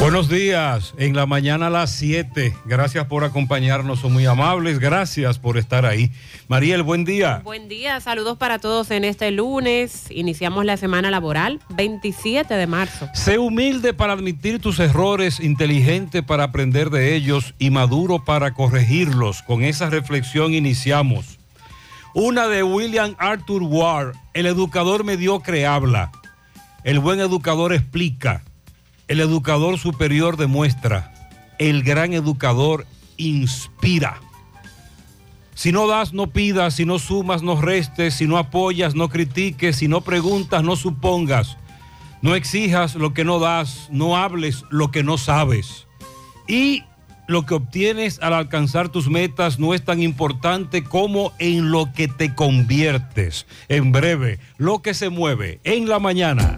Buenos días, en la mañana a las 7. Gracias por acompañarnos, son muy amables. Gracias por estar ahí. Mariel, buen día. Buen día, saludos para todos en este lunes. Iniciamos la semana laboral, 27 de marzo. Sé humilde para admitir tus errores, inteligente para aprender de ellos y maduro para corregirlos. Con esa reflexión iniciamos. Una de William Arthur Ward, el educador mediocre habla. El buen educador explica. El educador superior demuestra, el gran educador inspira. Si no das, no pidas, si no sumas, no restes, si no apoyas, no critiques, si no preguntas, no supongas. No exijas lo que no das, no hables lo que no sabes. Y lo que obtienes al alcanzar tus metas no es tan importante como en lo que te conviertes. En breve, lo que se mueve en la mañana.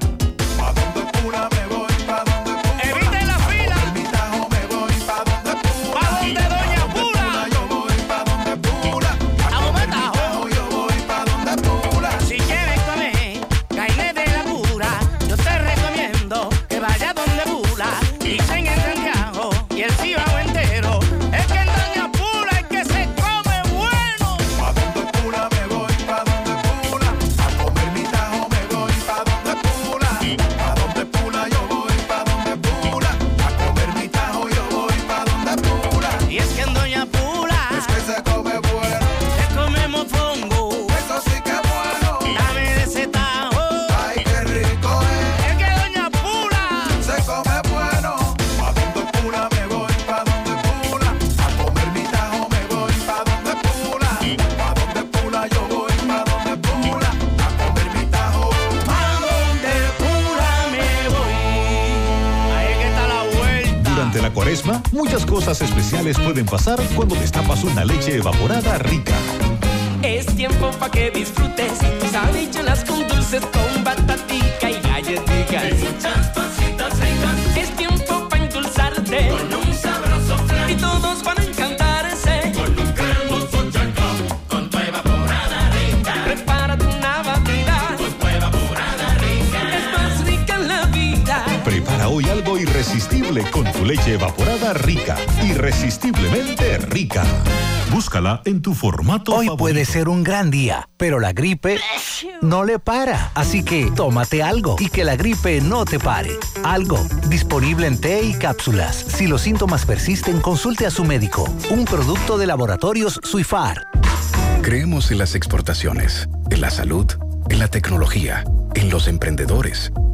Muchas cosas especiales pueden pasar cuando destapas una leche evaporada rica. Es tiempo para que disfrutes tus habichuelas con dulces, con batatica y galletitas. Con tu leche evaporada rica. Irresistiblemente rica. Búscala en tu formato Hoy favorito. puede ser un gran día, pero la gripe no le para. Así que tómate algo y que la gripe no te pare. Algo, disponible en té y cápsulas. Si los síntomas persisten, consulte a su médico. Un producto de laboratorios Suifar. Creemos en las exportaciones, en la salud, en la tecnología, en los emprendedores,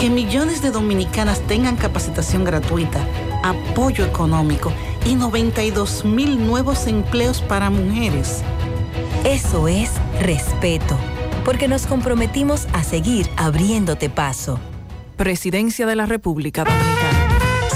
Que millones de dominicanas tengan capacitación gratuita, apoyo económico y 92 mil nuevos empleos para mujeres. Eso es respeto, porque nos comprometimos a seguir abriéndote paso. Presidencia de la República Dominicana.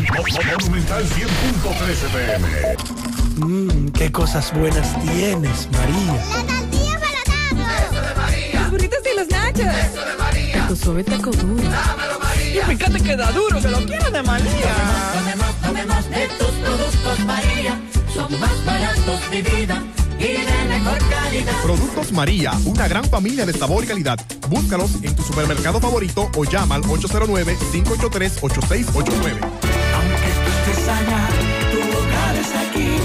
Monumental 100.13 pm. Mmm, qué cosas buenas tienes, María. La tortilla para Eso de María. Los burritos y los nachos. Eso de María. Tu suave taco duro. Dámelo, María. Y fíjate que da duro, que lo quiero de María. Tomemos, tomemos de tus productos, María. Son más baratos de vida y de Productos María, una gran familia de sabor y calidad. Búscalos en tu supermercado favorito o llama al 809-583-8689. Aquí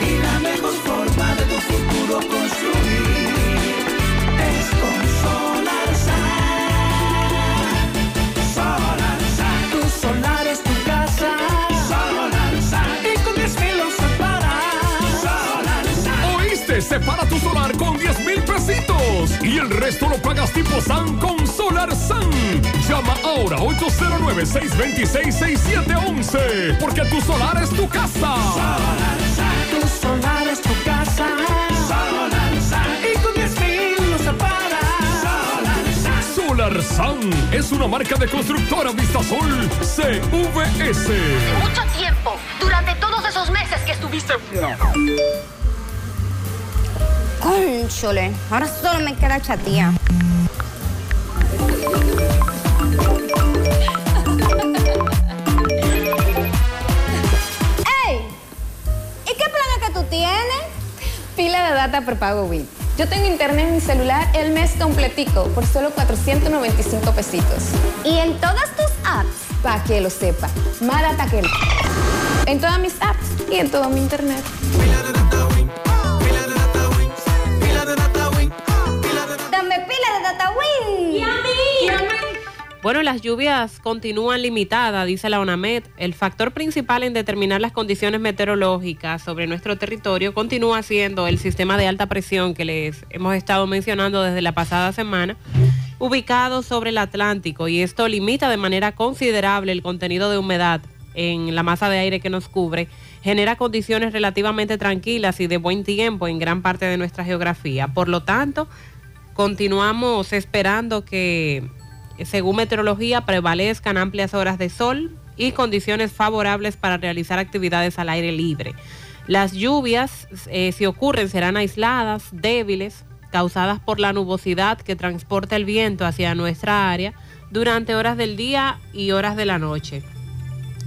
y la mejor forma de tu futuro construir es con Solar Solar Tu solar es tu casa. Solar Y con 10 mil lo separas. Solar ¿Oíste? Separa tu solar y el resto lo pagas tipo SAN con Solar San. Llama ahora 809-626-6711 porque tu solar es tu casa. Tu solar es tu casa. Solar Y con 10 mil lo separas. Solar San es una marca de constructora Vistasol CVS. Mucho tiempo, durante todos esos meses que estuviste Cónchole, ahora solo me queda chatía. ¡Ey! ¿Y qué planes que tú tienes? Pila de data por pago Wii. Yo tengo internet en mi celular el mes completico por solo 495 pesitos. ¿Y en todas tus apps? Para que lo sepa. Más data que... En todas mis apps y en todo mi internet. Bueno, las lluvias continúan limitadas, dice la ONAMED. El factor principal en determinar las condiciones meteorológicas sobre nuestro territorio continúa siendo el sistema de alta presión que les hemos estado mencionando desde la pasada semana, ubicado sobre el Atlántico, y esto limita de manera considerable el contenido de humedad en la masa de aire que nos cubre, genera condiciones relativamente tranquilas y de buen tiempo en gran parte de nuestra geografía. Por lo tanto, continuamos esperando que, según meteorología, prevalezcan amplias horas de sol y condiciones favorables para realizar actividades al aire libre. Las lluvias, eh, si ocurren, serán aisladas, débiles, causadas por la nubosidad que transporta el viento hacia nuestra área durante horas del día y horas de la noche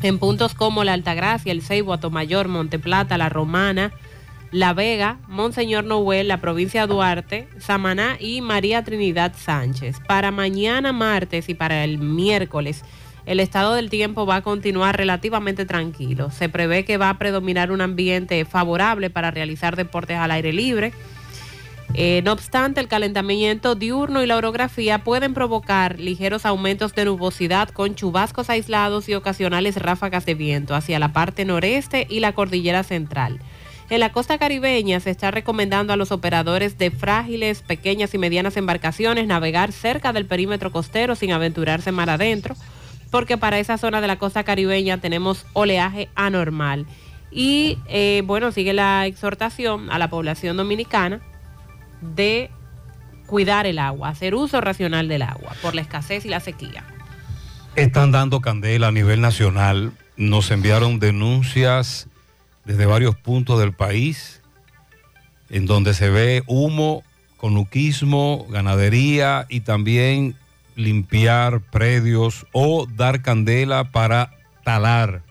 en puntos como La Altagracia, El Ceibo, Atomayor, Monteplata, La Romana, La Vega, Monseñor Noel, la provincia Duarte, Samaná y María Trinidad Sánchez. Para mañana martes y para el miércoles, el estado del tiempo va a continuar relativamente tranquilo. Se prevé que va a predominar un ambiente favorable para realizar deportes al aire libre. Eh, no obstante, el calentamiento diurno y la orografía pueden provocar ligeros aumentos de nubosidad con chubascos aislados y ocasionales ráfagas de viento hacia la parte noreste y la cordillera central. En la costa caribeña se está recomendando a los operadores de frágiles, pequeñas y medianas embarcaciones navegar cerca del perímetro costero sin aventurarse mar adentro, porque para esa zona de la costa caribeña tenemos oleaje anormal. Y eh, bueno, sigue la exhortación a la población dominicana de cuidar el agua, hacer uso racional del agua por la escasez y la sequía. Están dando candela a nivel nacional. Nos enviaron denuncias desde varios puntos del país en donde se ve humo, conuquismo, ganadería y también limpiar predios o dar candela para talar,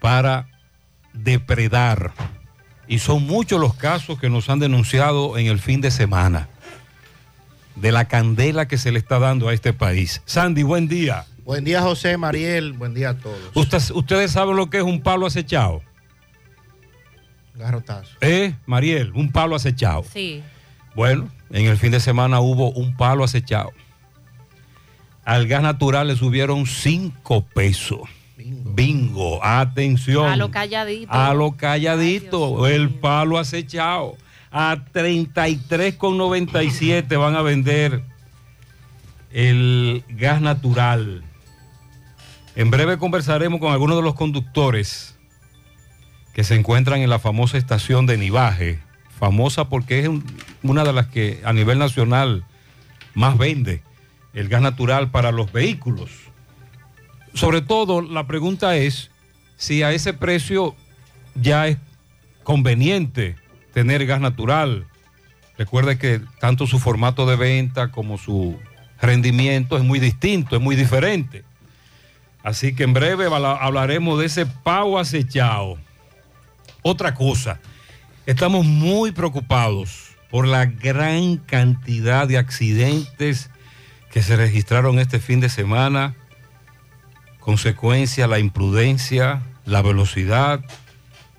para depredar. Y son muchos los casos que nos han denunciado en el fin de semana de la candela que se le está dando a este país. Sandy, buen día. Buen día, José, Mariel. Buen día a todos. Usted- ustedes saben lo que es un palo acechado. Garrotazo. ¿Eh, Mariel? Un palo acechado. Sí. Bueno, en el fin de semana hubo un palo acechado. Al gas natural le subieron cinco pesos. Bingo. Atención. A lo calladito. A lo calladito. el palo acechado. A 33,97 van a vender el gas natural. En breve conversaremos con algunos de los conductores que se encuentran en la famosa estación de Nivaje. Famosa porque es un- una de las que a nivel nacional más vende el gas natural para los vehículos. Sobre todo, la pregunta es si a ese precio ya es conveniente tener gas natural. Recuerde que tanto su formato de venta como su rendimiento es muy distinto, es muy diferente. Así que en breve habla- hablaremos de ese pavo acechado. Otra cosa, estamos muy preocupados por la gran cantidad de accidentes que se registraron este fin de semana, consecuencia la imprudencia, la velocidad,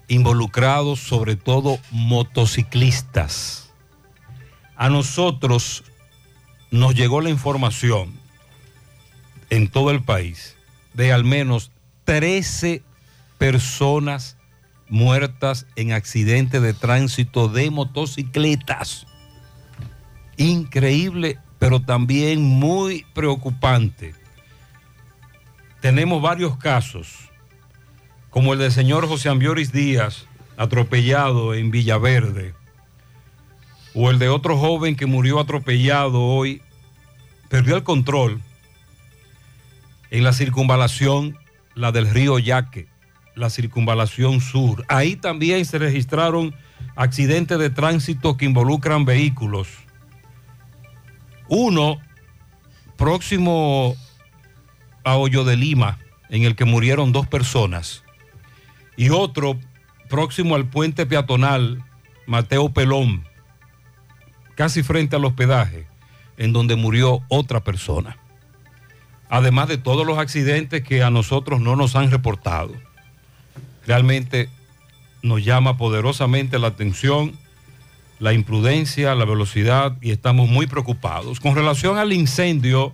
involucrados sobre todo motociclistas. A nosotros nos llegó la información en todo el país de al menos 13 personas muertas en accidentes de tránsito de motocicletas. Increíble, pero también muy preocupante. Tenemos varios casos, como el del señor José Ambioris Díaz, atropellado en Villaverde, o el de otro joven que murió atropellado hoy, perdió el control en la circunvalación, la del río Yaque, la circunvalación sur. Ahí también se registraron accidentes de tránsito que involucran vehículos. Uno próximo a Hoyo de Lima, en el que murieron dos personas, y otro próximo al puente peatonal Mateo Pelón, casi frente al hospedaje, en donde murió otra persona. Además de todos los accidentes que a nosotros no nos han reportado. Realmente nos llama poderosamente la atención la imprudencia, la velocidad y estamos muy preocupados. Con relación al incendio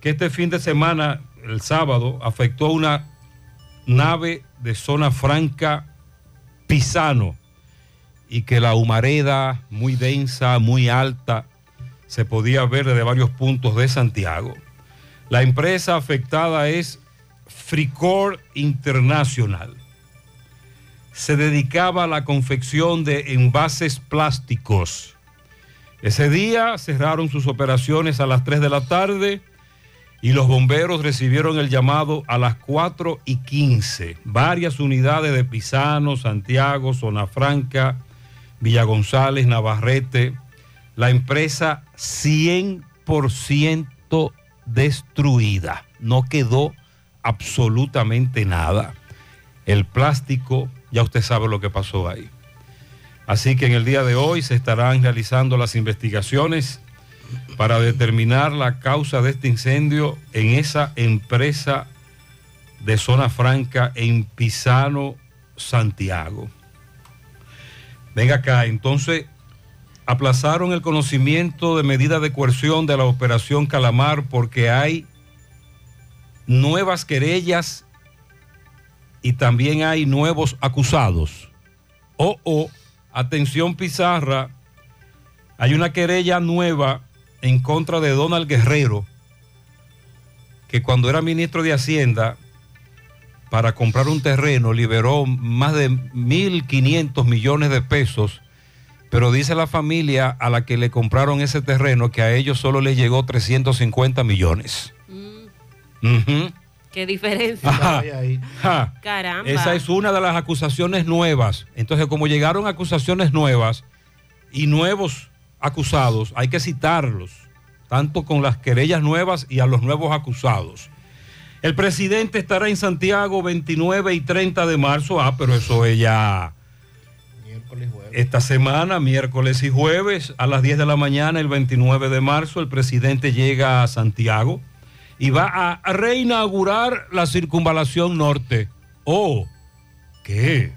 que este fin de semana, el sábado, afectó una nave de zona franca Pisano y que la humareda muy densa, muy alta, se podía ver desde varios puntos de Santiago. La empresa afectada es Fricor International. Se dedicaba a la confección de envases plásticos. Ese día cerraron sus operaciones a las 3 de la tarde y los bomberos recibieron el llamado a las 4 y 15. Varias unidades de Pisano, Santiago, Zona Franca, Villa González, Navarrete. La empresa 100% destruida. No quedó absolutamente nada. El plástico, ya usted sabe lo que pasó ahí. Así que en el día de hoy se estarán realizando las investigaciones para determinar la causa de este incendio en esa empresa de zona franca en Pisano, Santiago. Venga acá, entonces aplazaron el conocimiento de medida de coerción de la operación Calamar porque hay nuevas querellas y también hay nuevos acusados. Oh, oh, atención Pizarra, hay una querella nueva en contra de Donald Guerrero, que cuando era ministro de Hacienda, para comprar un terreno, liberó más de 1.500 millones de pesos, pero dice la familia a la que le compraron ese terreno que a ellos solo les llegó 350 millones. Ujú. Qué diferencia. Ajá. Ajá. Caramba. Esa es una de las acusaciones nuevas. Entonces, como llegaron acusaciones nuevas y nuevos acusados, hay que citarlos, tanto con las querellas nuevas y a los nuevos acusados. El presidente estará en Santiago 29 y 30 de marzo. Ah, pero eso es ya esta semana, miércoles y jueves, a las 10 de la mañana, el 29 de marzo, el presidente llega a Santiago y va a reinaugurar la circunvalación norte. Oh, ¿qué?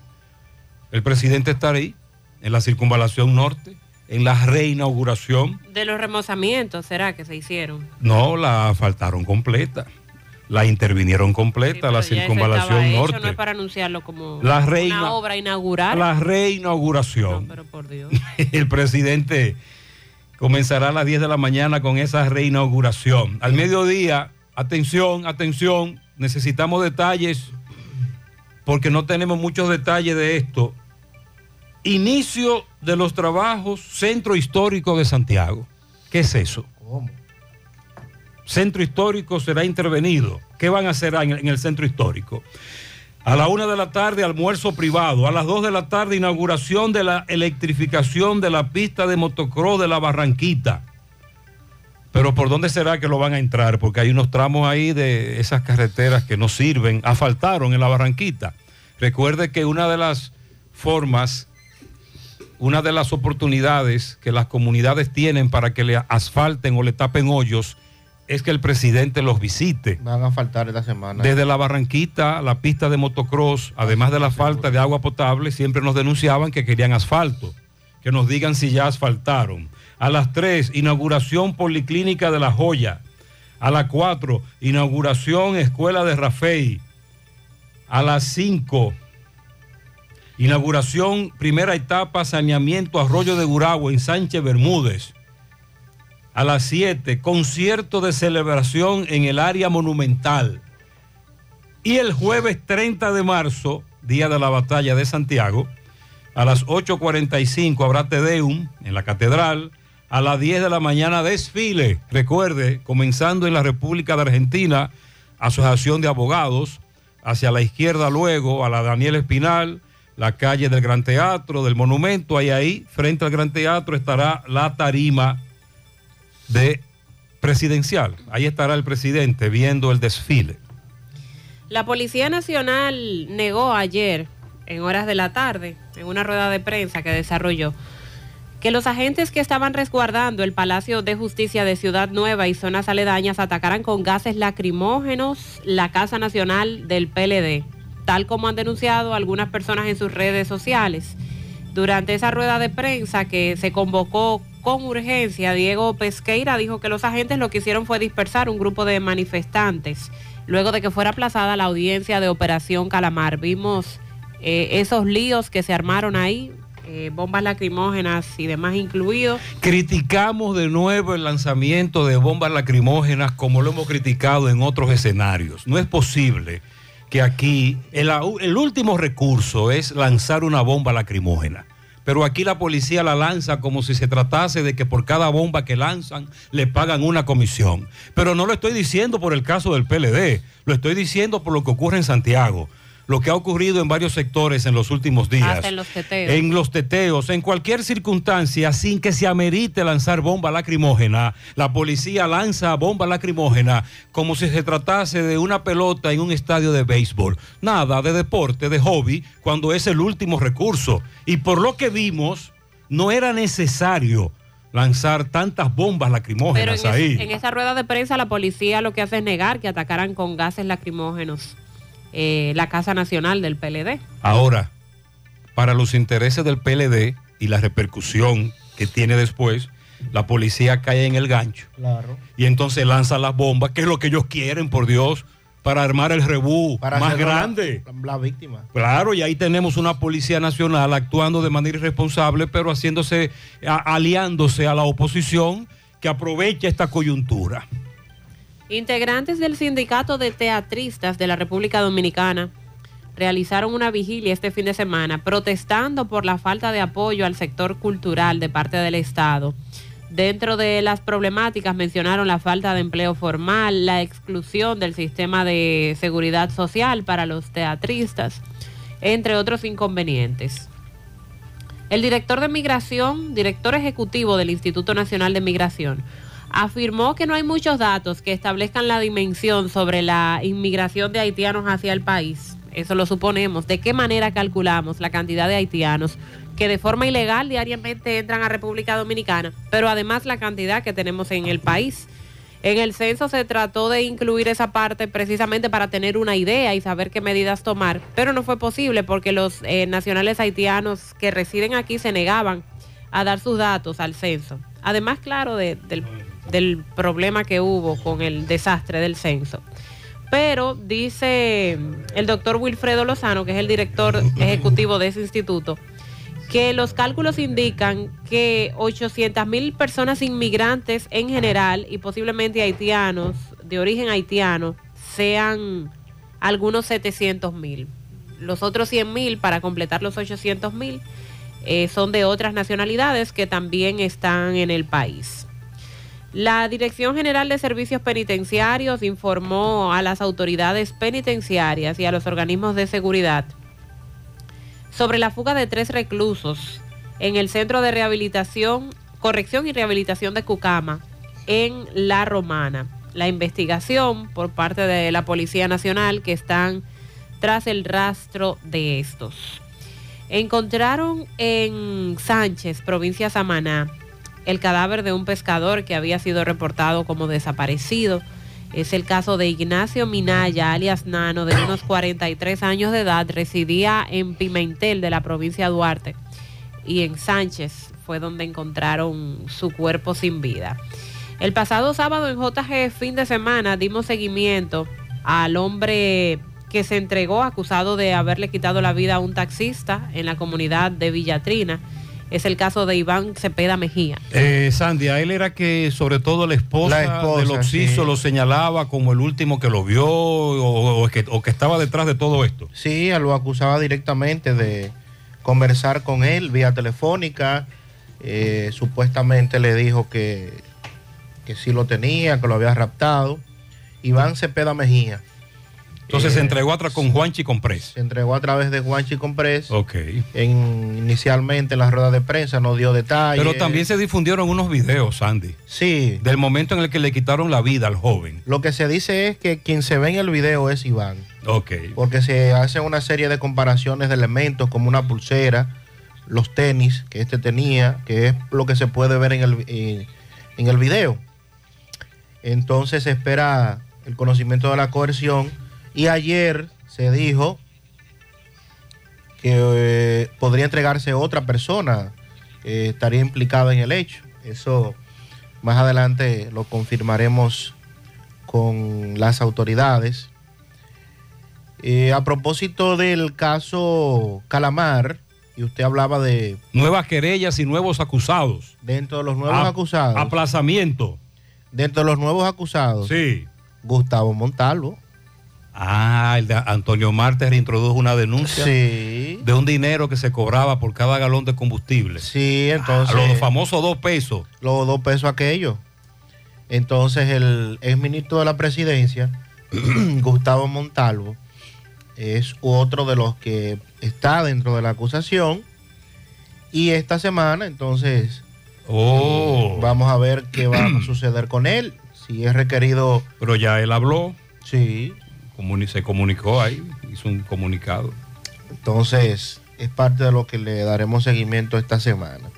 El presidente estará ahí, en la circunvalación norte, en la reinauguración. De los remozamientos, ¿será que se hicieron? No, la faltaron completa. La intervinieron completa, la circunvalación hecho, norte. no es para anunciarlo como La reina- una obra inaugural. La reinauguración. Pero por Dios. El presidente comenzará a las 10 de la mañana con esa reinauguración. Al mediodía, atención, atención, necesitamos detalles porque no tenemos muchos detalles de esto. Inicio de los trabajos Centro Histórico de Santiago. ¿Qué es eso? Centro Histórico será intervenido. ¿Qué van a hacer en el Centro Histórico? A la una de la tarde, almuerzo privado. A las dos de la tarde, inauguración de la electrificación de la pista de motocross de la Barranquita. Pero ¿por dónde será que lo van a entrar? Porque hay unos tramos ahí de esas carreteras que no sirven, asfaltaron en la Barranquita. Recuerde que una de las formas una de las oportunidades que las comunidades tienen para que le asfalten o le tapen hoyos es que el presidente los visite. Van a faltar esta semana. Desde la Barranquita, la pista de motocross, además de la falta de agua potable, siempre nos denunciaban que querían asfalto. Que nos digan si ya asfaltaron. A las 3, inauguración Policlínica de La Joya. A las 4, inauguración Escuela de Rafey. A las 5, inauguración primera etapa saneamiento Arroyo de Guragua en Sánchez Bermúdez. A las 7, concierto de celebración en el área monumental. Y el jueves 30 de marzo, día de la batalla de Santiago, a las 8.45 habrá Tedeum en la catedral. A las 10 de la mañana desfile, recuerde, comenzando en la República de Argentina, Asociación de Abogados, hacia la izquierda luego a la Daniel Espinal, la calle del Gran Teatro, del Monumento, ahí ahí, frente al Gran Teatro estará la tarima de presidencial. Ahí estará el presidente viendo el desfile. La Policía Nacional negó ayer, en horas de la tarde, en una rueda de prensa que desarrolló, que los agentes que estaban resguardando el Palacio de Justicia de Ciudad Nueva y zonas aledañas atacaran con gases lacrimógenos la Casa Nacional del PLD, tal como han denunciado algunas personas en sus redes sociales. Durante esa rueda de prensa que se convocó con urgencia, Diego Pesqueira dijo que los agentes lo que hicieron fue dispersar un grupo de manifestantes luego de que fuera aplazada la audiencia de Operación Calamar. Vimos eh, esos líos que se armaron ahí, eh, bombas lacrimógenas y demás incluidos. Criticamos de nuevo el lanzamiento de bombas lacrimógenas como lo hemos criticado en otros escenarios. No es posible que aquí el, el último recurso es lanzar una bomba lacrimógena. Pero aquí la policía la lanza como si se tratase de que por cada bomba que lanzan le pagan una comisión. Pero no lo estoy diciendo por el caso del PLD, lo estoy diciendo por lo que ocurre en Santiago lo que ha ocurrido en varios sectores en los últimos días. Hasta en los teteos. En los teteos, en cualquier circunstancia, sin que se amerite lanzar bomba lacrimógena, la policía lanza bomba lacrimógena como si se tratase de una pelota en un estadio de béisbol. Nada de deporte, de hobby, cuando es el último recurso. Y por lo que vimos, no era necesario lanzar tantas bombas lacrimógenas Pero en, ahí. es- en esa rueda de prensa la policía lo que hace es negar que atacaran con gases lacrimógenos eh, la Casa Nacional del PLD. Ahora, para los intereses del PLD y la repercusión que tiene después, la policía cae en el gancho Claro. y entonces lanza las bombas, que es lo que ellos quieren, por Dios, para armar el rebú Para más hacerlo la- grande. La, víctima. Claro, y ahí tenemos una policía nacional actuando de manera irresponsable, pero haciéndose, a- aliándose a la oposición que aprovecha esta coyuntura. Integrantes del Sindicato de Teatristas de la República Dominicana realizaron una vigilia este fin de semana protestando por la falta de apoyo al sector cultural de parte del Estado. Dentro de las problemáticas mencionaron la falta de empleo formal, la exclusión del sistema de seguridad social para los teatristas, entre otros inconvenientes. El director de migración, director ejecutivo del Instituto Nacional de Migración, afirmó que no hay muchos datos que establezcan la dimensión sobre la inmigración de haitianos hacia el país. Eso lo suponemos. ¿De qué manera calculamos la cantidad de haitianos que de forma ilegal diariamente entran a República Dominicana? Pero además la cantidad que tenemos en el país. En el censo se trató de incluir esa parte precisamente para tener una idea y saber qué medidas tomar, pero no fue posible porque los eh, nacionales haitianos que residen aquí se negaban a dar sus datos al censo. Además, claro, de- del, del problema que hubo con el desastre del censo. Pero dice el doctor Wilfredo Lozano, que es el director ejecutivo de ese instituto, que los cálculos indican que 800 mil personas inmigrantes en general y posiblemente haitianos, de origen haitiano, sean algunos 700 mil. Los otros 100 mil, para completar los 800 mil, eh, son de otras nacionalidades que también están en el país. La Dirección General de Servicios Penitenciarios informó a las autoridades penitenciarias y a los organismos de seguridad sobre la fuga de tres reclusos en el Centro de Rehabilitación, Corrección y Rehabilitación de Cucama, en La Romana. La investigación por parte de la Policía Nacional que están tras el rastro de estos. Encontraron en Sánchez, provincia Samaná, el cadáver de un pescador que había sido reportado como desaparecido. Es el caso de Ignacio Minaya, alias Nano, de unos 43 años de edad, residía en Pimentel de la provincia de Duarte y en Sánchez fue donde encontraron su cuerpo sin vida. El pasado sábado en JG fin de semana dimos seguimiento al hombre que se entregó acusado de haberle quitado la vida a un taxista en la comunidad de Villatrina. Es el caso de Iván Cepeda Mejía. Eh, Sandy, a él era que sobre todo la esposa, La esposa, del Oxiso sí. lo señalaba como el último que lo vio o, o que, o que estaba detrás de todo esto. Sí, lo acusaba directamente de conversar con él vía telefónica. Eh, supuestamente le dijo que, que sí lo tenía, que lo había raptado. Iván Cepeda Mejía. Entonces Eh, se entregó atrás con Juanchi Comprés. Se entregó a través de Juanchi Comprés. Ok. En, inicialmente en la rueda de prensa no dio detalles. Pero también se difundieron unos videos, Sandy. Sí. Del momento en el que le quitaron la vida al joven. Lo que se dice es que quien se ve en el video es Iván. Ok. Porque se hace una serie de comparaciones de elementos como una pulsera, los tenis que este tenía, que es lo que se puede ver en el, en, en el video. Entonces se espera el conocimiento de la coerción y ayer se dijo que eh, podría entregarse otra persona que estaría implicada en el hecho. Eso más adelante lo confirmaremos con las autoridades. Eh, a propósito del caso Calamar, y usted hablaba de Nuevas querellas y nuevos acusados. dentro de los nuevos A- acusados. Aplazamiento. Dentro de los nuevos acusados. Sí. Gustavo Montalvo. Ah, el de Antonio Marte reintrodujo una denuncia Sí. de un dinero que se cobraba por cada galón de combustible. Sí, entonces. A los famosos dos pesos. Los dos pesos aquellos. Entonces el exministro de la presidencia, Gustavo Montalvo, es otro de los que está dentro de la acusación. Y esta semana, entonces, Oh. vamos a ver qué va a suceder con él. Si es requerido. Pero ya él habló. Sí. Se comunicó ahí, hizo un comunicado. Entonces, es parte de lo que le daremos seguimiento esta semana.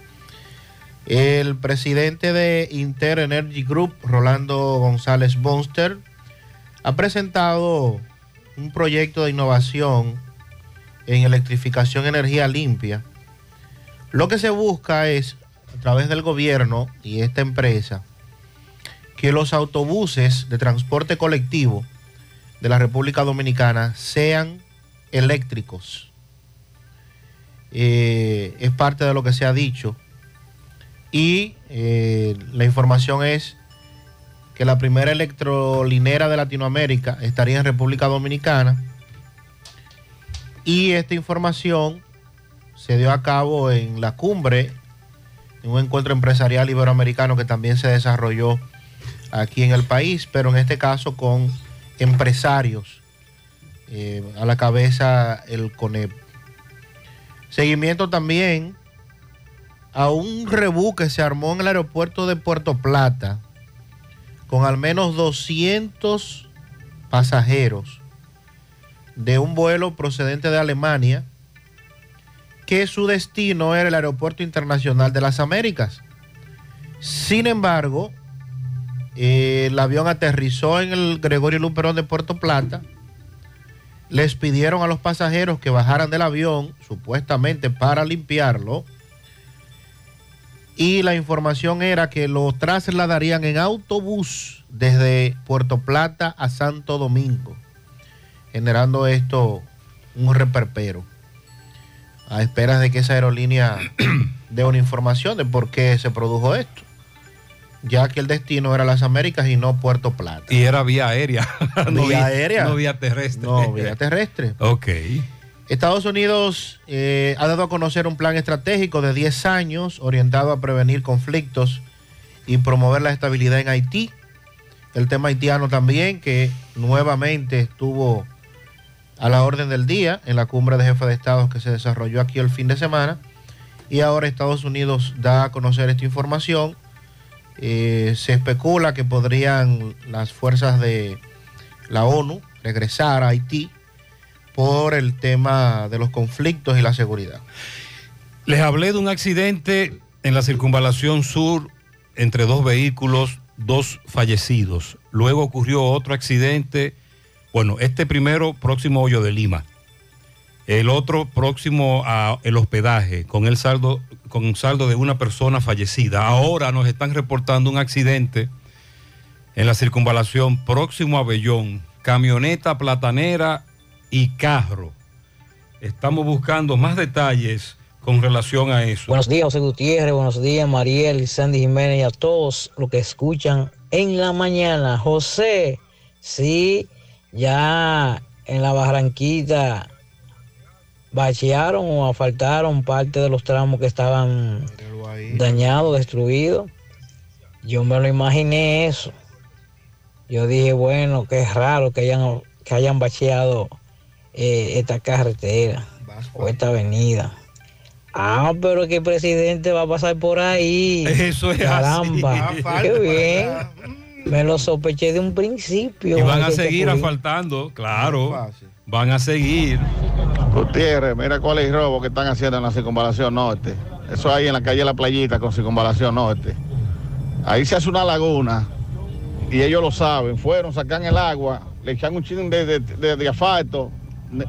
El presidente de Inter Energy Group, Rolando González Bonster, ha presentado un proyecto de innovación en electrificación energía limpia. Lo que se busca es, a través del gobierno y esta empresa, que los autobuses de transporte colectivo de la República Dominicana sean eléctricos. Eh, es parte de lo que se ha dicho. Y eh, la información es que la primera electrolinera de Latinoamérica estaría en República Dominicana. Y esta información se dio a cabo en la cumbre, en un encuentro empresarial iberoamericano que también se desarrolló aquí en el país, pero en este caso con empresarios. eh, a la cabeza el CONEP. Seguimiento también a un rebú que se armó en el aeropuerto de Puerto Plata con al menos 200 pasajeros de un vuelo procedente de Alemania que su destino era el Aeropuerto Internacional de las Américas. Sin embargo, eh, el avión aterrizó en el Gregorio Luperón de Puerto Plata. Les pidieron a los pasajeros que bajaran del avión, supuestamente para limpiarlo. Y la información era que lo trasladarían en autobús desde Puerto Plata a Santo Domingo, generando esto un reperpero. A esperas de que esa aerolínea dé una información de por qué se produjo esto ya que el destino era las Américas y no Puerto Plata. Y era vía aérea. no Vía aérea. No vía terrestre. No, vía terrestre. Ok. Estados Unidos eh, ha dado a conocer un plan estratégico de 10 años orientado a prevenir conflictos y promover la estabilidad en Haití. El tema haitiano también, que nuevamente estuvo a la orden del día en la cumbre de jefes de Estados que se desarrolló aquí el fin de semana. Y ahora Estados Unidos da a conocer esta información. Eh, se especula que podrían las fuerzas de la ONU regresar a Haití por el tema de los conflictos y la seguridad. Les hablé de un accidente en la circunvalación sur entre dos vehículos, dos fallecidos. Luego ocurrió otro accidente, bueno, este primero próximo Hoyo de Lima, el otro próximo a el hospedaje, con el saldo, con un saldo de una persona fallecida. Ahora nos están reportando un accidente en la circunvalación próximo a Bellón, camioneta platanera y carro. Estamos buscando más detalles con relación a eso. Buenos días, José Gutiérrez. Buenos días, Mariel Sandy Jiménez y a todos los que escuchan en la mañana. José, sí, ya en la Barranquita bachearon o asfaltaron parte de los tramos que estaban dañados, destruidos. Yo me lo imaginé eso. Yo dije, bueno, qué raro que hayan, que hayan bacheado eh, esta carretera o esta avenida. Ah, pero que el presidente va a pasar por ahí. Eso es Caramba, así. qué bien. Me lo sospeché de un principio. Y van a seguir asfaltando, claro. Van a seguir. Gutiérrez, mira cuál es el robo que están haciendo en la circunvalación norte. Eso ahí en la calle La Playita con circunvalación norte. Ahí se hace una laguna y ellos lo saben. Fueron, sacan el agua, le echan un chin de, de- de- de asfalto,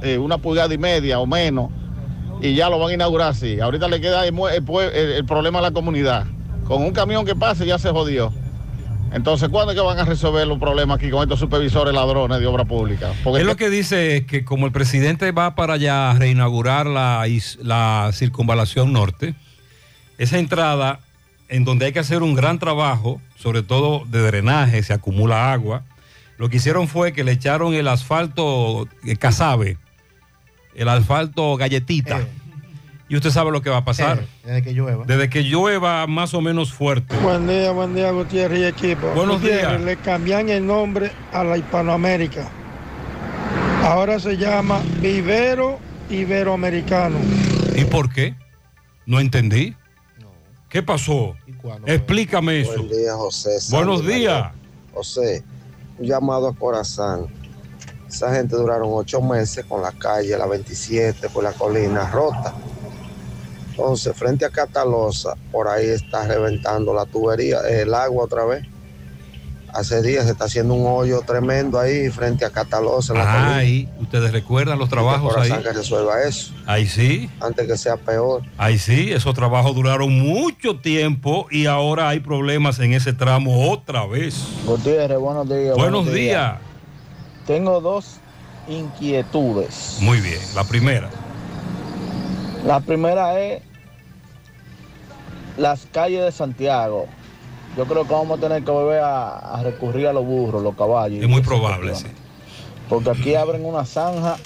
eh, una pulgada y media o menos, y ya lo van a inaugurar así. Ahorita le queda el problema a la comunidad. Con un camión que pase ya se jodió. Entonces, ¿cuándo es que van a resolver los problemas aquí con estos supervisores ladrones de obra pública? Porque Él lo que dice es que como el presidente va para allá a reinaugurar la, la circunvalación norte, esa entrada en donde hay que hacer un gran trabajo, sobre todo de drenaje, se acumula agua, lo que hicieron fue que le echaron el asfalto eh, casabe, el asfalto galletita. Y usted sabe lo que va a pasar. Eh, desde que llueva. Desde que llueva más o menos fuerte. Buen día, buen día, Gutiérrez y equipo. Buenos Gutiérrez, días. Le cambian el nombre a la Hispanoamérica. Ahora se llama Vivero Iberoamericano. ¿Y por qué? No entendí. ¿Qué pasó? Explícame eso. Buen día, José. Buenos días. María. José, un llamado a Corazán. Esa gente duraron ocho meses con la calle, la 27, por la colina rota. Entonces, frente a Catalosa, por ahí está reventando la tubería, el agua otra vez. Hace días se está haciendo un hoyo tremendo ahí frente a Catalosa. En colina. Ay, ustedes recuerdan los trabajos ahí. Que resuelva eso, Ahí sí. antes que sea peor. Ahí sí, esos trabajos duraron mucho tiempo y ahora hay problemas en ese tramo otra vez. Gutiérrez, buenos días. Buenos días. Tengo dos inquietudes. Muy bien, la primera. La primera es las calles de Santiago. Yo creo que vamos a tener que volver a, a recurrir a los burros, los caballos. Es muy probable, sí. Porque aquí abren una zanja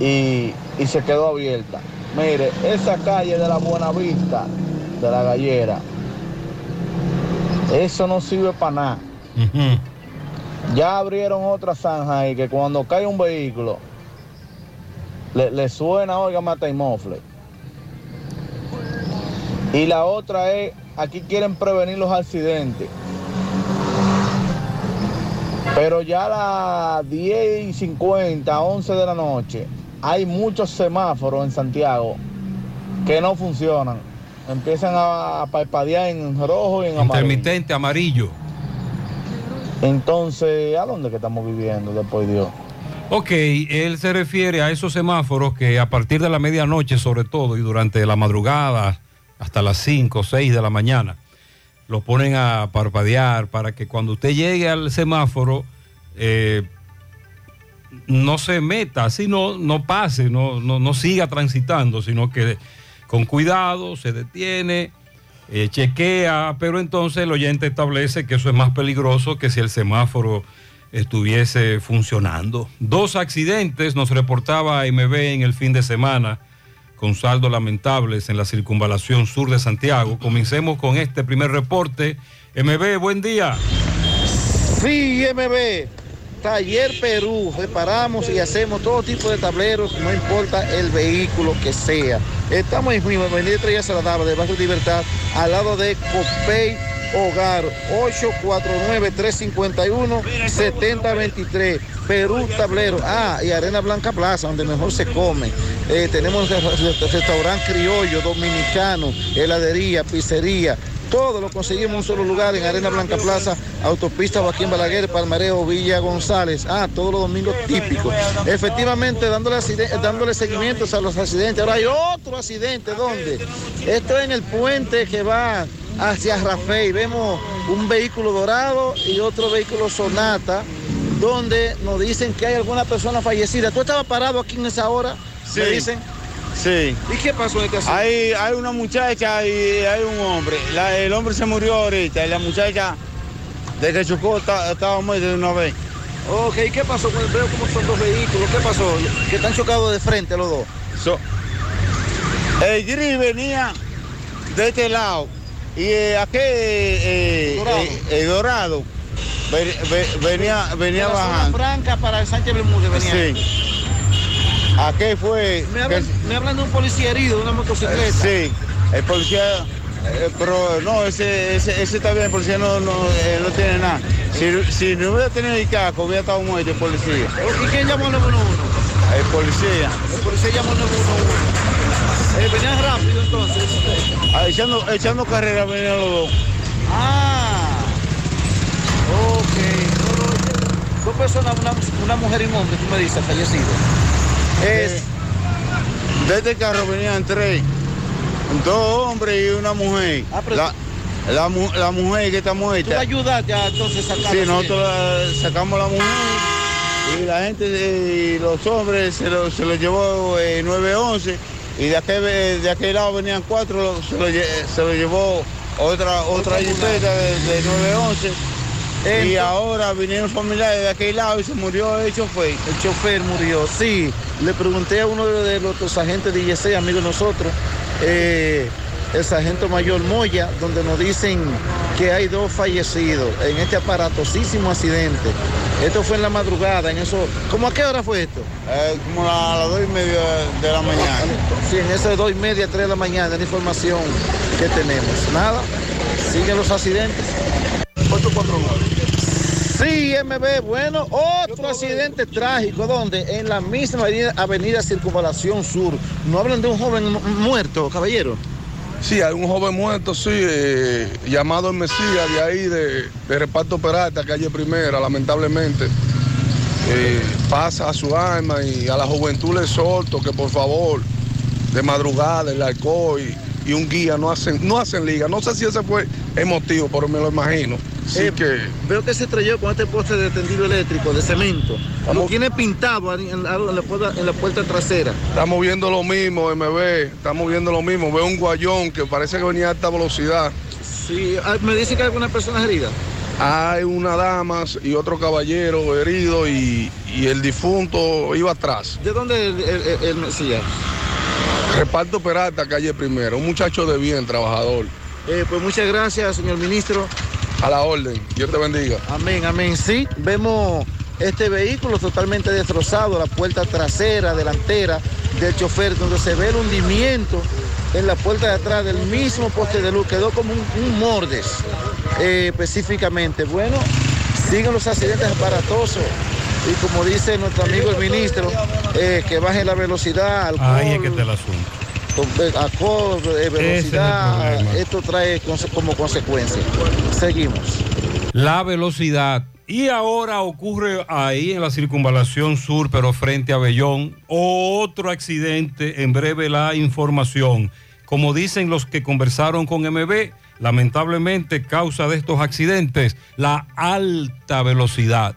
y, y se quedó abierta. Mire, esa calle de la Buenavista, de la Gallera, eso no sirve para nada. Ya abrieron otra zanja ahí que cuando cae un vehículo, le, le suena, oiga, mata y mofle. Y la otra es, aquí quieren prevenir los accidentes. Pero ya a las 10 y 50, 11 de la noche, hay muchos semáforos en Santiago que no funcionan. Empiezan a, a parpadear en rojo y en amarillo. Intermitente, amarillo. Entonces, ¿a dónde que estamos viviendo después de Dios? Ok, él se refiere a esos semáforos que a partir de la medianoche, sobre todo, y durante la madrugada, hasta las 5 o 6 de la mañana, los ponen a parpadear para que cuando usted llegue al semáforo eh, no se meta, sino no pase, no, no, no siga transitando, sino que con cuidado se detiene, eh, chequea, pero entonces el oyente establece que eso es más peligroso que si el semáforo estuviese funcionando. Dos accidentes nos reportaba MB en el fin de semana con saldos lamentables en la circunvalación sur de Santiago. Comencemos con este primer reporte. MB, buen día. Sí, MB. Taller Perú, reparamos y hacemos todo tipo de tableros, no importa el vehículo que sea. Estamos en Avenida Estrella Saladaba, del barrio Libertad, al lado de Copey Hogar 849-351-7023. Perú Tablero. Ah, y Arena Blanca Plaza, donde mejor se come. Eh, tenemos restaurante criollo, dominicano, heladería, pizzería. Todo lo conseguimos en un solo lugar en Arena Blanca Plaza, autopista Joaquín Balaguer, Palmareo, Villa González. Ah, todos los domingos típicos. Efectivamente, dándole, dándole seguimientos a los accidentes. Ahora hay otro accidente, ¿dónde? Esto es en el puente que va hacia Rafael. Vemos un vehículo dorado y otro vehículo sonata, donde nos dicen que hay alguna persona fallecida. ¿Tú estabas parado aquí en esa hora? Sí. Me dicen. Sí. ¿Y qué pasó en este asunto? Hay, hay una muchacha y hay un hombre. La- el hombre se murió ahorita y la muchacha, de que chocó, ta- estaba muerta de una vez. Ok, ¿qué pasó? Veo cómo son dos vehículos. ¿Qué pasó? Que están chocados de frente los dos. So- el gris venía de este lado y eh, aquel eh, Dorado. eh, eh, dorado ve- venía, venía bajando. franca para el Sánchez Bermúdez venía. Sí. Aquel fue. Me hablan, me hablan de un policía herido, de una motocicleta. Sí, el policía, eh, pero no, ese, ese, ese está bien, el policía no, no, eh, no tiene nada. Si, si no hubiera tenido el casco, hubiera estado muerto el policía. ¿Y quién llamó al 911? El policía. El policía llamó al 911. Eh, venían rápido entonces. Ah, echando, echando carrera venían los dos. Ah, ok. Dos personas, una, una mujer y un hombre, tú me dices, fallecido. Es, De este carro venían tres, dos hombres y una mujer. la, la, mu- la mujer que está tú la muerta. ayudaste a entonces sacar Sí, nosotros la- sacamos la mujer y la gente, eh, y los hombres se lo, se lo llevó eh, 911 y de aquel, de aquel lado venían cuatro, se lo, se lo llevó otra otra jipeta de, de 911 y ahora vinieron familiares de aquel lado y se murió el chofer. El chofer murió, sí. Le pregunté a uno de los, los agentes de IEC, amigo de nosotros, eh, el sargento mayor Moya, donde nos dicen que hay dos fallecidos en este aparatosísimo accidente. Esto fue en la madrugada, en eso. ¿Cómo a qué hora fue esto? Eh, como a las dos y media de la mañana. Sí, en eso de dos y media, tres de la mañana, la información que tenemos. Nada, siguen los accidentes. 849. Sí, MB, bueno, otro accidente trágico, ¿dónde? En la misma avenida, avenida Circunvalación Sur. ¿No hablan de un joven mu- muerto, caballero? Sí, hay un joven muerto, sí, eh, llamado el Mesías, de ahí, de, de Reparto Peralta, calle Primera, lamentablemente. Eh, pasa a su alma y a la juventud le exhorto que por favor, de madrugada, el alcohol y, y un guía no hacen, no hacen liga. No sé si ese fue el motivo, pero me lo imagino. Así Eh, que Veo que se estrelló con este poste de tendido eléctrico, de cemento. Lo tiene pintado en la, en la puerta, en la puerta trasera. estamos viendo lo mismo, MB, estamos viendo lo mismo. Veo un guayón que parece que venía a alta velocidad. Sí, ah, me dice que hay algunas personas heridas. Hay una dama y otro caballero herido y, y el difunto iba atrás. ¿De dónde el, el- el- Mesías? Reparto Peralta, calle Primera, un muchacho de bien, trabajador. Eh, pues muchas gracias, señor ministro. A la orden, Dios te bendiga. Amén, amén. Sí, vemos este vehículo totalmente destrozado, la puerta trasera, delantera del chofer, donde se ve el hundimiento en la puerta de atrás del mismo poste de luz. Quedó como un, un mordes eh, específicamente. Bueno, siguen los accidentes aparatosos. Y como dice nuestro amigo el ministro, eh, que baje la velocidad, alcohol, Ahí es que está el asunto. Eh, alcohol, eh, es velocidad, problema. esto trae como consecuencia. Seguimos. La velocidad. Y ahora ocurre ahí en la circunvalación sur, pero frente a Bellón, otro accidente. En breve la información. Como dicen los que conversaron con MB, lamentablemente causa de estos accidentes la alta velocidad.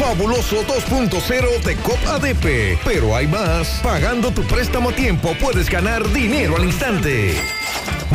Fabuloso 2.0 de COP ADP. Pero hay más. Pagando tu préstamo a tiempo puedes ganar dinero al instante.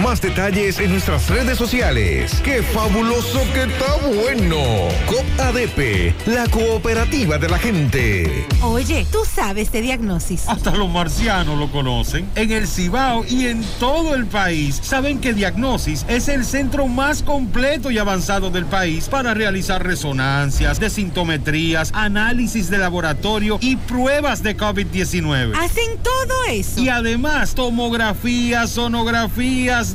Más detalles en nuestras redes sociales. ¡Qué fabuloso que está bueno! COP ADP, la cooperativa de la gente. Oye, tú sabes de diagnosis. Hasta los marcianos lo conocen. En el Cibao y en todo el país saben que Diagnosis es el centro más completo y avanzado del país para realizar resonancias, desintometrías, análisis de laboratorio y pruebas de COVID-19. Hacen todo eso. Y además, tomografías, sonografías,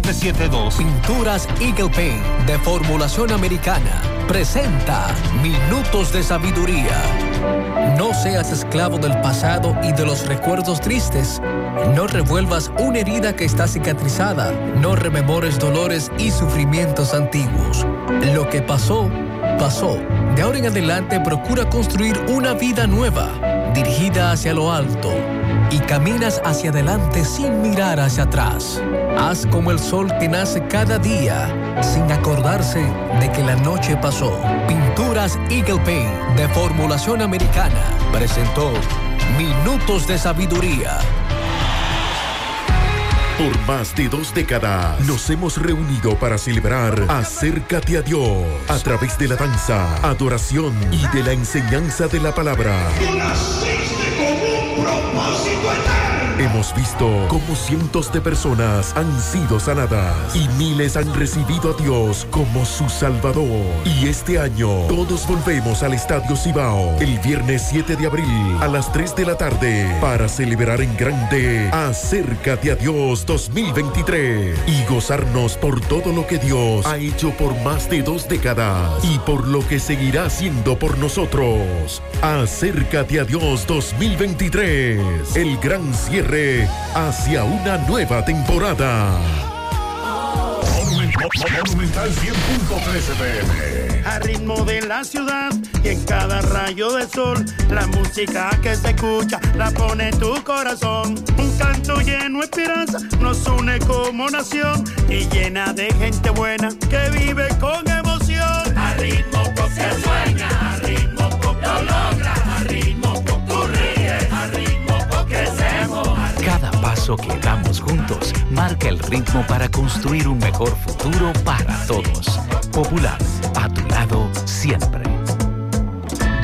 829-909-7772. Pinturas Eagle Paint de formulación americana presenta Minutos de Sabiduría. No seas esclavo del pasado y de los recuerdos tristes. No revuelvas una herida que está cicatrizada. No rememores dolores y sufrimientos antiguos. Lo que pasó, pasó. De ahora en adelante procura construir una vida nueva, dirigida hacia lo alto. Y caminas hacia adelante sin mirar hacia atrás. Haz como el sol que nace cada día, sin acordarse de que la noche pasó. Pinturas Eagle Paint de formulación americana presentó Minutos de Sabiduría. Por más de dos décadas nos hemos reunido para celebrar Acércate a Dios a través de la danza, adoración y de la enseñanza de la palabra. Hemos visto cómo cientos de personas han sido sanadas y miles han recibido a Dios como su Salvador. Y este año todos volvemos al Estadio Cibao el viernes 7 de abril a las 3 de la tarde para celebrar en grande Acércate a Dios 2023 y gozarnos por todo lo que Dios ha hecho por más de dos décadas y por lo que seguirá haciendo por nosotros. Acércate a Dios 2023, el gran cierre hacia una nueva temporada. Monumental 100.13 pm. A ritmo de la ciudad y en cada rayo de sol, la música que se escucha la pone en tu corazón. Un canto lleno de esperanza nos une como nación y llena de gente buena que vive con emoción. Paso que damos juntos marca el ritmo para construir un mejor futuro para todos. Popular, a tu lado siempre.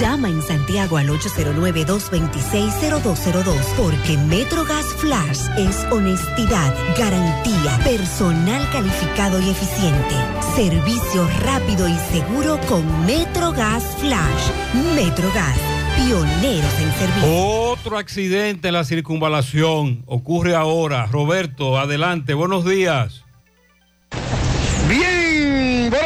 Llama en Santiago al 809-226-0202 porque MetroGas Flash es honestidad, garantía, personal calificado y eficiente, servicio rápido y seguro con MetroGas Flash. MetroGas, pioneros en servicio. Otro accidente en la circunvalación ocurre ahora. Roberto, adelante, buenos días.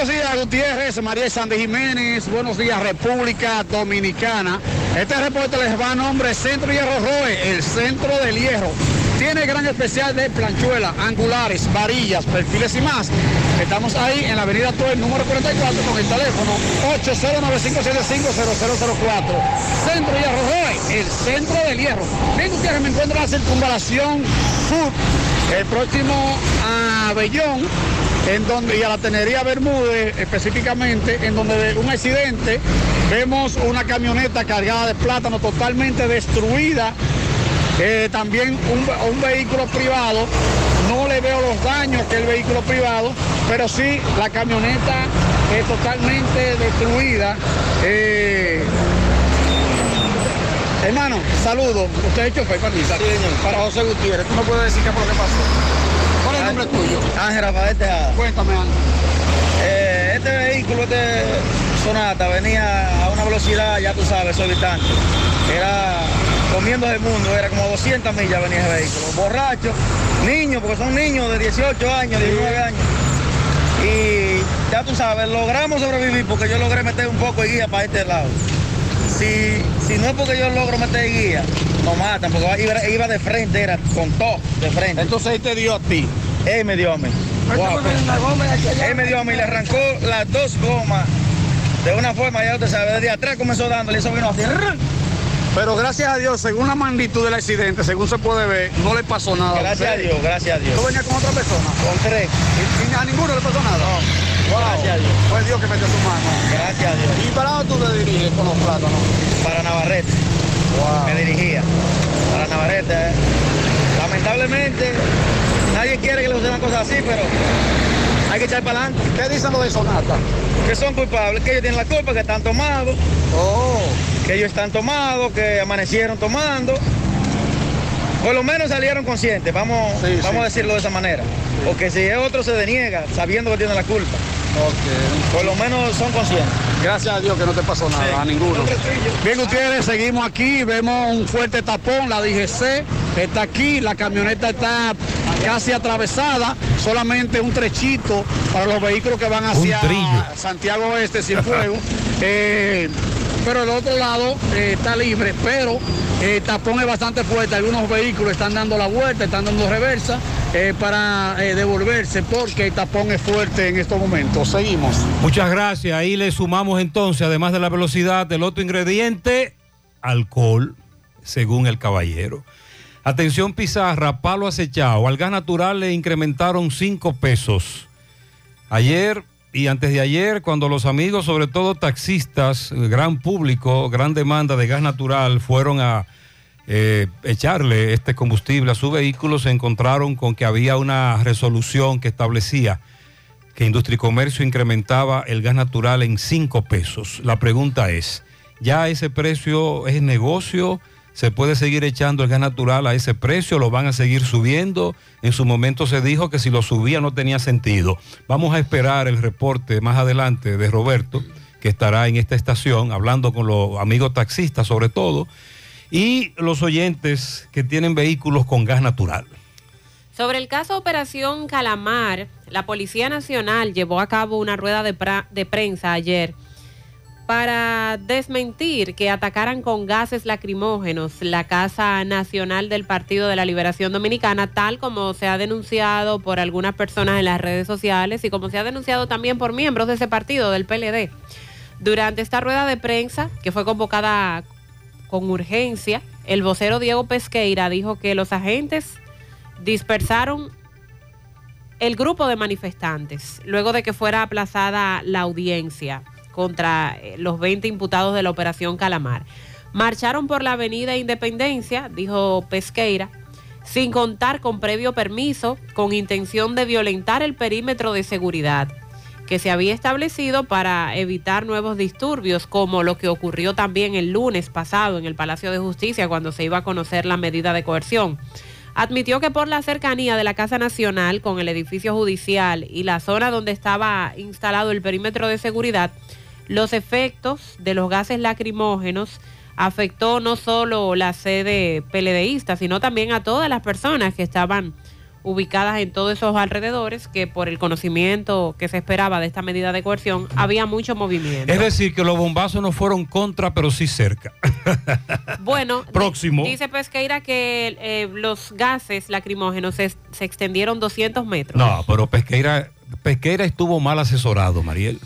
Buenos días Gutiérrez, María Sandy Jiménez, buenos días República Dominicana. Este reporte les va a nombre Centro Hierro Roe, el centro del hierro. Tiene gran especial de planchuela, angulares, varillas, perfiles y más. Estamos ahí en la avenida Tuel, número 44, con el teléfono 809-575-0004. Centro Hierro Roe, el centro del hierro. Bien, Gutiérrez, me encuentro en la circunvalación Sur, el próximo a Bellón en donde, y a la Tenería Bermúdez específicamente, en donde de un accidente vemos una camioneta cargada de plátano totalmente destruida, eh, también un, un vehículo privado, no le veo los daños que el vehículo privado, pero sí la camioneta es totalmente destruida. Eh, Hermano, saludos. Usted es chofer para mí. Para José Gutiérrez. ¿Tú me puedes decir qué fue lo que pasó? ¿Cuál es el nombre tuyo? Ángel Rafael Tejada. Cuéntame, Ángel. Eh, este vehículo, este Sonata, venía a una velocidad, ya tú sabes, exorbitante. Era comiendo el mundo, era como 200 millas venía ese vehículo. Borracho, niños, porque son niños de 18 años, 19 años. Y ya tú sabes, logramos sobrevivir porque yo logré meter un poco de guía para este lado. Si, si no es porque yo logro meter guía, no matan, porque iba, iba de frente, era con todo de frente. Entonces él te dio a ti. Él me dio a mí. Wow, él me dio a mí, le arrancó las dos gomas de una forma, ya usted sabe, desde atrás comenzó dándole, eso vino así. Pero gracias a Dios, según la magnitud del accidente, según se puede ver, no le pasó nada. Gracias a Dios, gracias a Dios. ¿Tú venías con otra persona? Con tres. ¿Y, y a ninguno le pasó nada? No. Wow. Gracias a Dios. Fue Dios que metió su mano. Gracias a Dios. ¿Y para dónde tú te diriges con los plátanos? Para Navarrete. Me dirigía. Para Navarrete. eh. Lamentablemente, nadie quiere que le sucedan cosas así, pero hay que echar para adelante. ¿Qué dicen los de Sonata? Que son culpables, que ellos tienen la culpa, que están tomados. Oh. Que ellos están tomados, que amanecieron tomando. Por lo menos salieron conscientes, vamos, Sí, vamos sí. a decirlo de esa manera. Porque si es otro se deniega, sabiendo que tiene la culpa. Por lo menos son conscientes. Gracias a Dios que no te pasó nada, Sí. a ninguno. Bien, Gutiérrez, seguimos aquí, vemos un fuerte tapón, la DGC está aquí, la camioneta está casi atravesada, solamente un trechito para los vehículos que van hacia. Santiago Oeste sin fuego. Eh, pero el otro lado eh, está libre, pero eh, el tapón es bastante fuerte, algunos vehículos están dando la vuelta, están dando reversa eh, para eh, devolverse porque el tapón es fuerte en estos momentos. Seguimos. Muchas gracias. Ahí le sumamos entonces, además de la velocidad, del otro ingrediente, alcohol, según el caballero. Atención Pizarra, palo acechado. Al gas natural le incrementaron 5 pesos. Ayer y antes de ayer, cuando los amigos, sobre todo taxistas, gran público, gran demanda de gas natural, fueron a eh, echarle este combustible a su vehículo, se encontraron con que había una resolución que establecía que Industria y Comercio incrementaba el gas natural en 5 pesos. La pregunta es, ¿ya ese precio es negocio? ¿Se puede seguir echando el gas natural a ese precio? ¿Lo van a seguir subiendo? En su momento se dijo que si lo subía no tenía sentido. Vamos a esperar el reporte más adelante de Roberto, que estará en esta estación hablando con los amigos taxistas sobre todo, y los oyentes que tienen vehículos con gas natural. Sobre el caso Operación Calamar, la Policía Nacional llevó a cabo una rueda de, de prensa ayer para desmentir que atacaran con gases lacrimógenos la Casa Nacional del Partido de la Liberación Dominicana, tal como se ha denunciado por algunas personas en las redes sociales y como se ha denunciado también por miembros de ese partido, del PLD. Durante esta rueda de prensa, que fue convocada con urgencia, el vocero Diego Pesqueira dijo que los agentes dispersaron el grupo de manifestantes luego de que fuera aplazada la audiencia contra eh, los 20 imputados de la operación Calamar. Marcharon por la avenida Independencia, dijo Pesqueira, sin contar con previo permiso, con intención de violentar el perímetro de seguridad que se había establecido para evitar nuevos disturbios, como lo que ocurrió también el lunes pasado en el Palacio de Justicia cuando se iba a conocer la medida de coerción. Admitió que por la cercanía de la Casa Nacional con el edificio judicial y la zona donde estaba instalado el perímetro de seguridad, los efectos de los gases lacrimógenos afectó no solo la sede peledeísta, sino también a todas las personas que estaban ubicadas en todos esos alrededores, que por el conocimiento que se esperaba de esta medida de coerción, había mucho movimiento. Es decir, que los bombazos no fueron contra, pero sí cerca. Bueno, Próximo. dice Pesqueira que eh, los gases lacrimógenos se, se extendieron 200 metros. No, pero Pesqueira, Pesqueira estuvo mal asesorado, Mariel.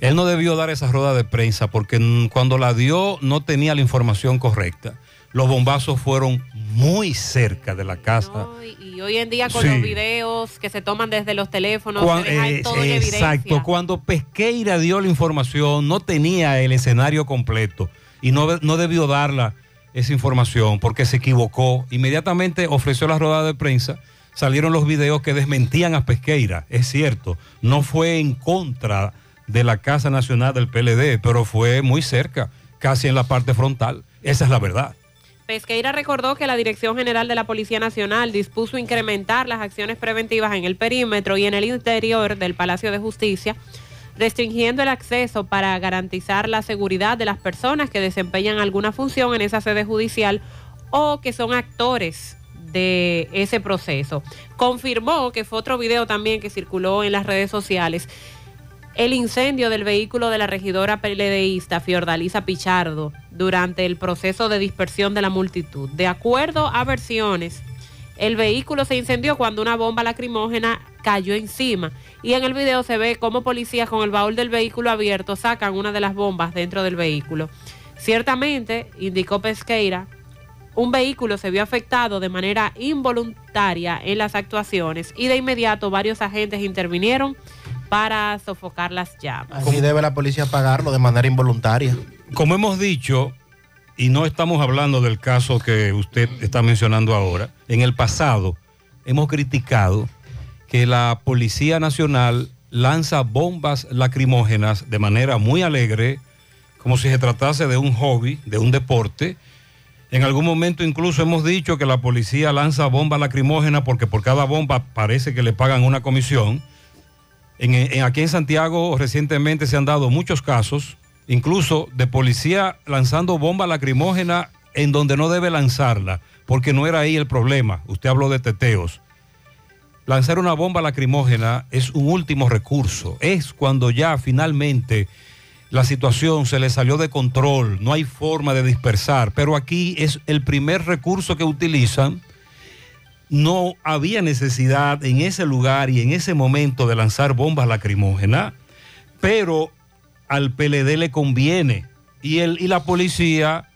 Él no debió dar esa rueda de prensa porque cuando la dio no tenía la información correcta. Los bombazos fueron muy cerca de la casa. Y hoy en día con Sí. los videos que se toman desde los teléfonos, Cuan- se eh, todo en evidencia. exacto, cuando Pesqueira dio la información, no tenía el escenario completo y no, no debió darla esa información porque se equivocó. Inmediatamente ofreció la rueda de prensa, salieron los videos que desmentían a Pesqueira, es cierto, no fue en contra de la Casa Nacional del PLD, pero fue muy cerca, casi en la parte frontal, esa es la verdad. Pesqueira recordó que la Dirección General de la Policía Nacional dispuso incrementar las acciones preventivas en el perímetro y en el interior del Palacio de Justicia, restringiendo el acceso para garantizar la seguridad de las personas que desempeñan alguna función en esa sede judicial o que son actores de ese proceso. Confirmó que fue otro video también que circuló en las redes sociales el incendio del vehículo de la regidora PLDista Fiordalisa Pichardo durante el proceso de dispersión de la multitud. De acuerdo a versiones, el vehículo se incendió cuando una bomba lacrimógena cayó encima y en el video se ve cómo policías con el baúl del vehículo abierto sacan una de las bombas dentro del vehículo. Ciertamente, indicó Pesqueira, un vehículo se vio afectado de manera involuntaria en las actuaciones y de inmediato varios agentes intervinieron para sofocar las llamas. Así debe la policía pagarlo de manera involuntaria. Como hemos dicho, y no estamos hablando del caso que usted está mencionando ahora, en el pasado hemos criticado que la Policía Nacional lanza bombas lacrimógenas de manera muy alegre, como si se tratase de un hobby, de un deporte. En algún momento incluso hemos dicho que la policía lanza bombas lacrimógenas porque por cada bomba parece que le pagan una comisión. En, aquí en Santiago recientemente se han dado muchos casos, incluso de policía lanzando bomba lacrimógena en donde no debe lanzarla, porque no era ahí el problema. Usted habló de teteos. Lanzar una bomba lacrimógena es un último recurso. Es cuando ya finalmente la situación se le salió de control, no hay forma de dispersar, pero aquí es el primer recurso que utilizan no había necesidad en ese lugar y en ese momento de lanzar bombas lacrimógenas, pero al PLD le conviene. Y, el, y la policía,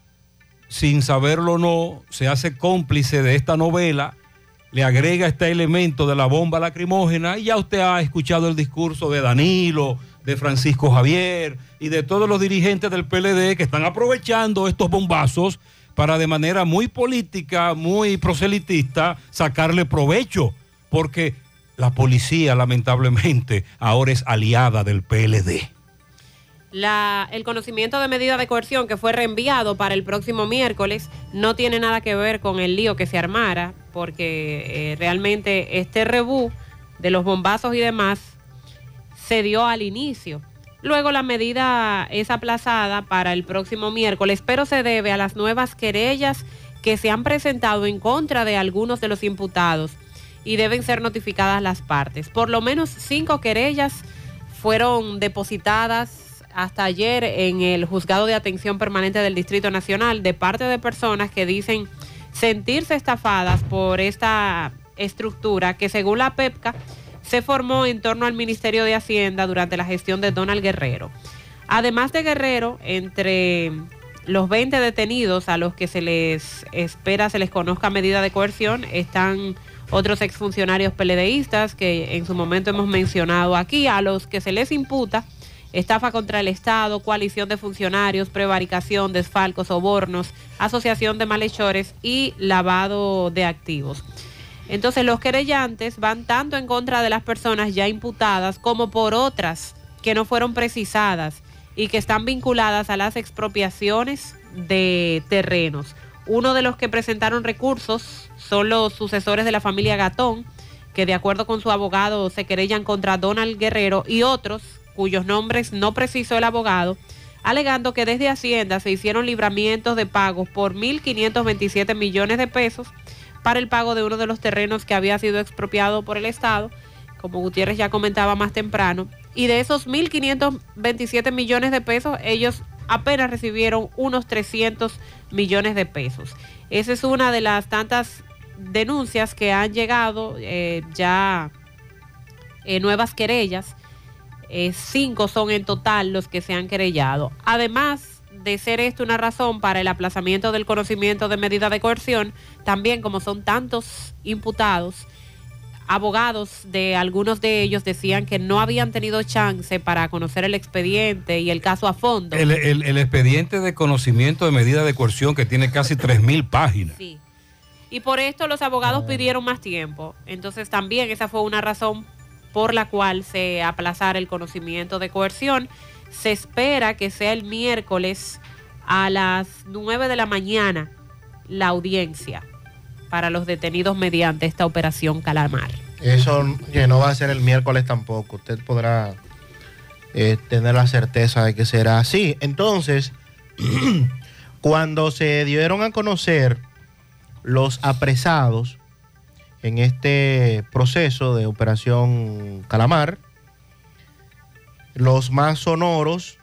sin saberlo o no, se hace cómplice de esta novela, le agrega este elemento de la bomba lacrimógena y ya usted ha escuchado el discurso de Danilo, de Francisco Javier y de todos los dirigentes del PLD que están aprovechando estos bombazos para de manera muy política, muy proselitista, sacarle provecho, porque la policía lamentablemente ahora es aliada del PLD. La- el conocimiento de medida de coerción que fue reenviado para el próximo miércoles no tiene nada que ver con el lío que se armara, porque eh, realmente este rebú de los bombazos y demás se dio al inicio. Luego la medida es aplazada para el próximo miércoles, pero se debe a las nuevas querellas que se han presentado en contra de algunos de los imputados y deben ser notificadas las partes. Por lo menos cinco querellas fueron depositadas hasta ayer en el juzgado de atención permanente del Distrito Nacional de parte de personas que dicen sentirse estafadas por esta estructura que según la PEPCA se formó en torno al Ministerio de Hacienda durante la gestión de Donald Guerrero. Además de Guerrero, entre los 20 detenidos a los que se les espera se les conozca medida de coerción están otros exfuncionarios peledeístas que en su momento hemos mencionado aquí, a los que se les imputa estafa contra el Estado, coalición de funcionarios, prevaricación, desfalcos, sobornos, asociación de malhechores y lavado de activos. Entonces los querellantes van tanto en contra de las personas ya imputadas como por otras que no fueron precisadas y que están vinculadas a las expropiaciones de terrenos. Uno de los que presentaron recursos son los sucesores de la familia Gatón, que de acuerdo con su abogado se querellan contra Donald Guerrero y otros cuyos nombres no precisó el abogado, alegando que desde Hacienda se hicieron libramientos de pagos por 1.527 millones de pesos el pago de uno de los terrenos que había sido expropiado por el Estado, como Gutiérrez ya comentaba más temprano, y de esos 1.527 millones de pesos, ellos apenas recibieron unos 300 millones de pesos. Esa es una de las tantas denuncias que han llegado eh, ya eh, nuevas querellas. Eh, cinco son en total los que se han querellado. Además de ser esto una razón para el aplazamiento del conocimiento de medida de coerción, también como son tantos imputados, abogados de algunos de ellos decían que no habían tenido chance para conocer el expediente y el caso a fondo. El, el- el expediente de conocimiento de medida de coerción que tiene casi 3.000 páginas. Sí. Y por esto los abogados pidieron más tiempo. Entonces también esa fue una razón por la cual se aplazara el conocimiento de coerción. Se espera que sea el miércoles a las 9 de la mañana la audiencia para los detenidos mediante esta operación Calamar. Eso no va a ser el miércoles tampoco. Usted podrá eh, tener la certeza de que será así. Entonces, cuando se dieron a conocer los apresados en este proceso de operación Calamar, los más sonoros,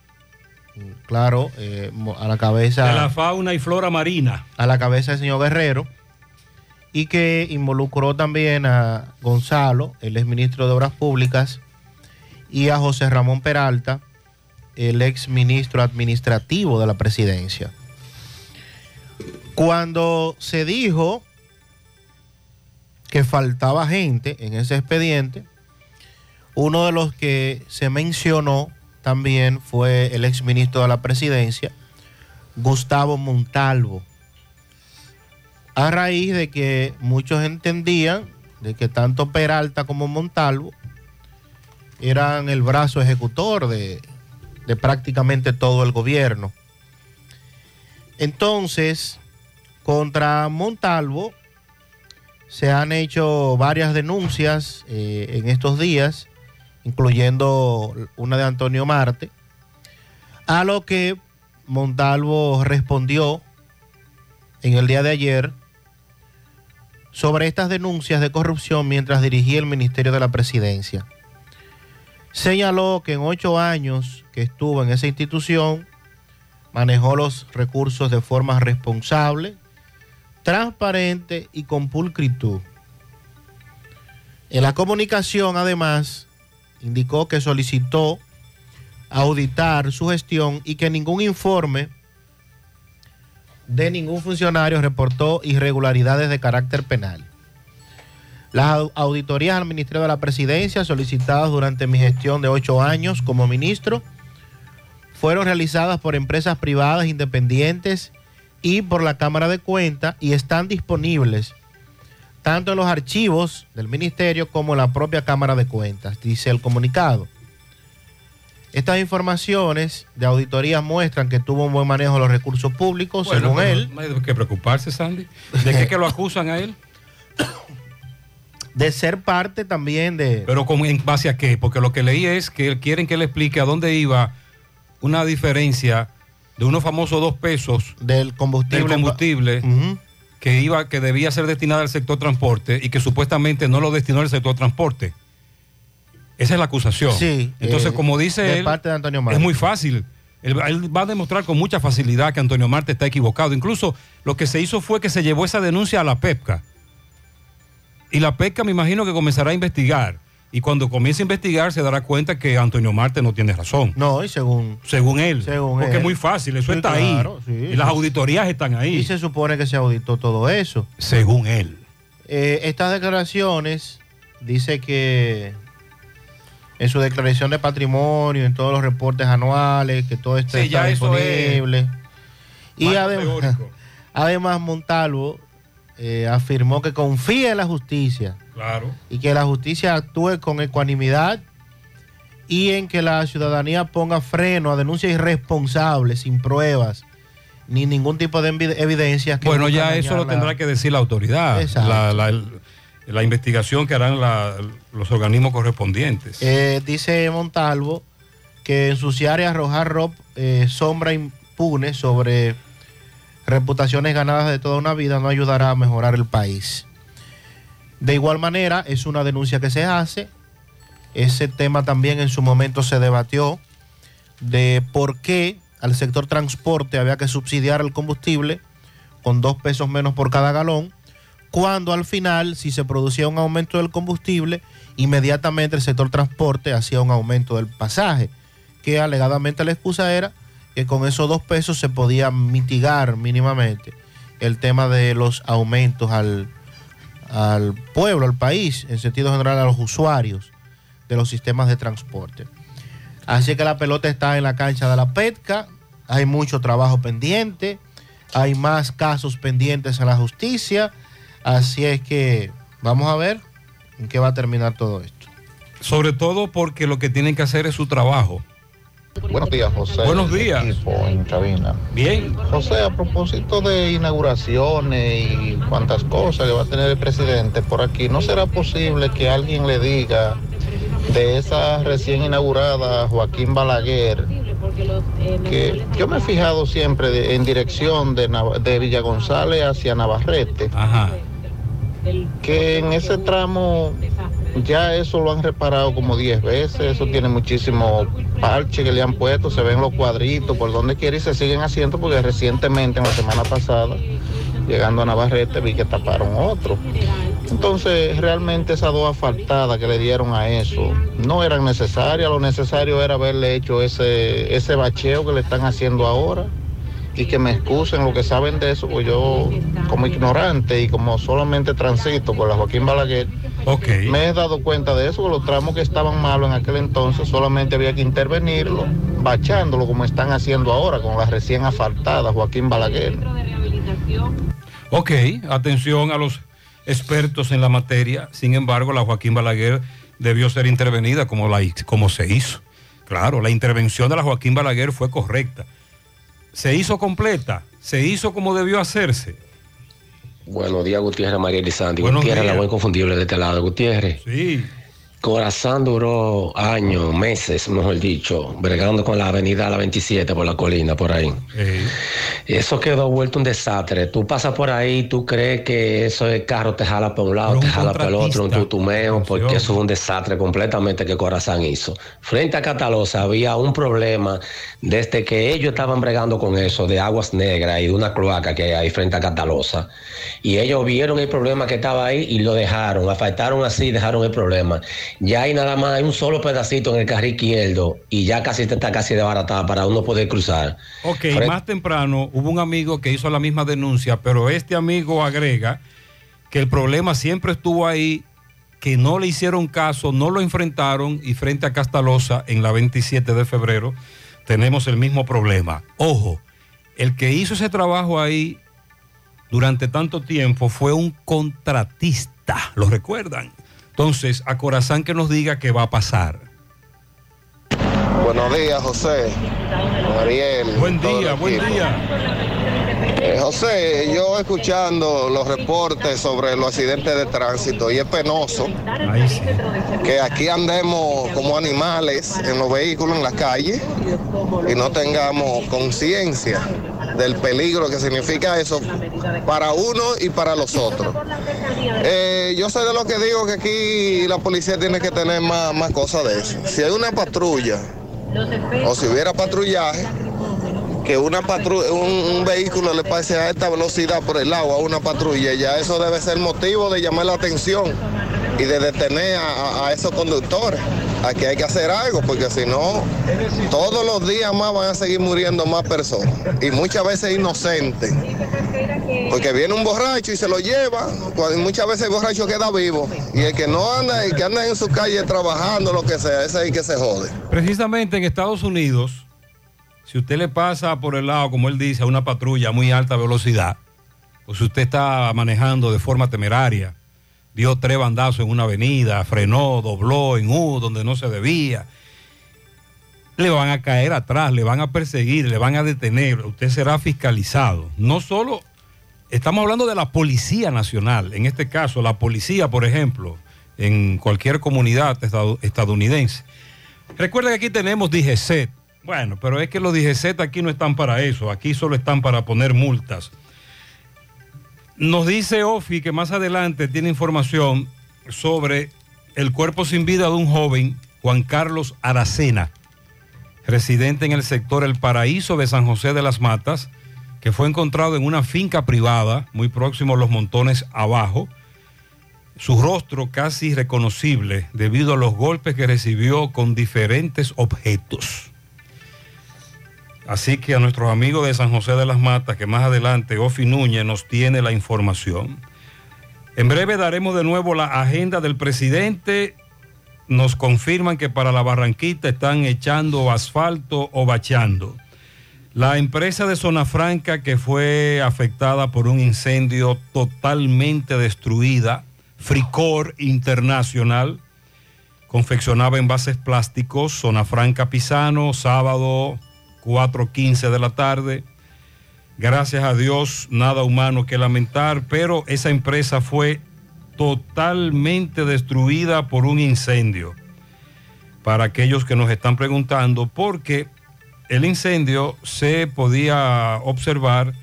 claro, eh, a la cabeza De la fauna y flora marina. a la cabeza del señor Guerrero y que involucró también a Gonzalo, el ex ministro de Obras Públicas, y a José Ramón Peralta, el ex ministro administrativo de la presidencia. Cuando se dijo que faltaba gente en ese expediente, uno de los que se mencionó también fue el ex ministro de la presidencia, Gustavo Montalvo a raíz de que muchos entendían de que tanto Peralta como Montalvo eran el brazo ejecutor de, de prácticamente todo el gobierno. Entonces, contra Montalvo se han hecho varias denuncias eh, en estos días, incluyendo una de Antonio Marte, a lo que Montalvo respondió en el día de ayer sobre estas denuncias de corrupción mientras dirigía el Ministerio de la Presidencia. Señaló que en ocho años que estuvo en esa institución, manejó los recursos de forma responsable, transparente y con pulcritud. En la comunicación, además, indicó que solicitó auditar su gestión y que ningún informe de ningún funcionario reportó irregularidades de carácter penal. Las au- auditorías al Ministerio de la Presidencia solicitadas durante mi gestión de ocho años como ministro fueron realizadas por empresas privadas independientes y por la Cámara de Cuentas y están disponibles tanto en los archivos del Ministerio como en la propia Cámara de Cuentas, dice el comunicado. Estas informaciones de auditoría muestran que tuvo un buen manejo de los recursos públicos, Bueno, según él. No hay de qué preocuparse, Sandy. ¿De qué que lo acusan a él? de ser parte también de... Pero con, en base a qué? Porque lo que leí es que quieren que le explique a dónde iba una diferencia de unos famosos dos pesos del combustible, del combustible que iba que debía ser destinada al sector transporte y que supuestamente no lo destinó al sector transporte. Esa es la acusación. Sí, Entonces, eh, como dice de él, parte de Antonio Marte. es muy fácil. Él, él va a demostrar con mucha facilidad que Antonio Marte está equivocado. Incluso lo que se hizo fue que se llevó esa denuncia a la PEPCA. Y la PEPCA me imagino que comenzará a investigar. Y cuando comience a investigar se dará cuenta que Antonio Marte no tiene razón. No, y según... Según él. Según porque él. es muy fácil, eso Sí, está claro, ahí. sí, y las auditorías están ahí. Y se supone que se auditó todo eso. Según él. Eh, estas declaraciones, dice que en su declaración de patrimonio, en todos los reportes anuales, que todo esto Sí, está ya eso es disponible. Y además Montalvo eh, afirmó que confía en la justicia Claro. y que la justicia actúe con ecuanimidad y en que la ciudadanía ponga freno a denuncias irresponsables, sin pruebas, ni ningún tipo de evidencia. que Bueno, ya eso lo la- tendrá que decir la autoridad. Exacto. La, la- la investigación que harán los organismos correspondientes. Eh, dice Montalvo que ensuciar y arrojar ro- eh, sombra impune sobre reputaciones ganadas de toda una vida no ayudará a mejorar el país. De igual manera, es una denuncia que se hace. Ese tema también en su momento se debatió de por qué al sector transporte había que subsidiar el combustible con dos pesos menos por cada galón, cuando al final, si se producía un aumento del combustible, inmediatamente el sector transporte hacía un aumento del pasaje, que alegadamente la excusa era que con esos dos pesos se podía mitigar mínimamente el tema de los aumentos al, al pueblo, al país, en sentido general a los usuarios de los sistemas de transporte. Así que la pelota está en la cancha de la PETCA, hay mucho trabajo pendiente, hay más casos pendientes en la justicia, así es que vamos a ver en qué va a terminar todo esto. Sobre todo porque lo que tienen que hacer es su trabajo. Buenos días, José. Buenos días. Equipo en cabina. Bien. José, a propósito de inauguraciones y cuantas cosas que va a tener el presidente por aquí, ¿no será posible que alguien le diga de esa recién inaugurada Joaquín Balaguer, que yo me he fijado siempre de- en dirección de, de Villa González hacia Navarrete, que en ese tramo ya eso lo han reparado como 10 veces, eso tiene muchísimo parche que le han puesto, se ven los cuadritos por donde quiera y se siguen haciendo porque recientemente, en la semana pasada, llegando a Navarrete, vi que taparon otro. Entonces, realmente esas dos asfaltadas que le dieron a eso no eran necesarias, lo necesario era haberle hecho ese, ese bacheo que le están haciendo ahora y que me excusen lo que saben de eso, pues yo como ignorante y como solamente transito por la Joaquín Balaguer, me he dado cuenta de eso, que los tramos que estaban malos en aquel entonces solamente había que intervenirlo, bachándolo como están haciendo ahora con la recién asfaltada Joaquín Balaguer. Ok, atención a los expertos en la materia. Sin embargo, la Joaquín Balaguer debió ser intervenida como, la, como se hizo. Claro, la intervención de la Joaquín Balaguer fue correcta. Se hizo completa, se hizo como debió hacerse. Buenos días, Gutiérrez, María. Buenos Gutiérrez, días. la voz inconfundible de este lado. Gutiérrez. Sí. Corazán duró años, meses, mejor dicho, bregando con la avenida La 27 por la colina, por ahí. Eso quedó vuelto un desastre. Tú pasas por ahí, tú crees que eso de carro te jala por un lado, te jala por el otro, un tutumeo, porque eso es un desastre completamente que Corazán hizo. Frente a Catalosa había un problema desde que ellos estaban bregando con eso, de aguas negras y de una cloaca que hay ahí frente a Catalosa. Y ellos vieron el problema que estaba ahí y lo dejaron, afectaron así, dejaron el problema. Ya hay nada más, hay un solo pedacito en el carril izquierdo y ya casi está casi desbaratada para uno poder cruzar. Ok, más temprano hubo un amigo que hizo la misma denuncia, pero este amigo agrega que el problema siempre estuvo ahí, que no le hicieron caso, no lo enfrentaron y frente a Castalosa en la 27 de febrero tenemos el mismo problema. Ojo, el que hizo ese trabajo ahí durante tanto tiempo fue un contratista, ¿lo recuerdan? Entonces, a Corazán que nos diga qué va a pasar. Buenos días, José. Ariel. Buen día, buen día. Eh, José, yo escuchando los reportes sobre los accidentes de tránsito y es penoso que aquí andemos como animales en los vehículos en la calle y no tengamos conciencia del peligro que significa eso para uno y para los otros. Eh, yo soy de los que digo que aquí la policía tiene que tener más, más cosas de eso. Si hay una patrulla, o si hubiera patrullaje, que una patrulla, un, un vehículo le pase a esta velocidad por el lado a una patrulla, ya eso debe ser motivo de llamar la atención y de detener a- a esos conductores. Aquí hay que hacer algo, porque si no, todos los días más van a seguir muriendo más personas. Y muchas veces inocentes. Porque viene un borracho y se lo lleva, cuando muchas veces el borracho queda vivo. Y el que no anda, el que anda en su calle trabajando, lo que sea, ese es el que se jode. Precisamente en Estados Unidos, si usted le pasa por el lado, como él dice, a una patrulla a muy alta velocidad, o si usted está manejando de forma temeraria, dio tres bandazos en una avenida, frenó, dobló en U donde no se debía, le van a caer atrás, le van a perseguir, le van a detener, usted será fiscalizado. No solo, estamos hablando de la Policía Nacional, en este caso, la policía, por ejemplo, en cualquier comunidad estad- estadounidense. Recuerda que aquí tenemos DGCET. Bueno, pero es que los DGCET aquí no están para eso, aquí solo están para poner multas. Nos dice Ofi que más adelante tiene información sobre el cuerpo sin vida de un joven, Juan Carlos Aracena, residente en el sector El Paraíso de San José de las Matas, que fue encontrado en una finca privada muy próximo a los montones abajo. Su rostro casi reconocible debido a los golpes que recibió con diferentes objetos. Así que a nuestros amigos de San José de las Matas, que más adelante Ofi Núñez nos tiene la información. En breve daremos de nuevo la agenda del presidente. Nos confirman que para la Barranquita están echando asfalto o bachando. La empresa de Zona Franca que fue afectada por un incendio totalmente destruida, Fricor Internacional, confeccionaba envases plásticos, Zona Franca Pisano, sábado 4.15 de la tarde. Gracias a Dios, nada humano que lamentar, pero esa empresa fue totalmente destruida por un incendio. Para aquellos que nos están preguntando, porque el incendio se podía observar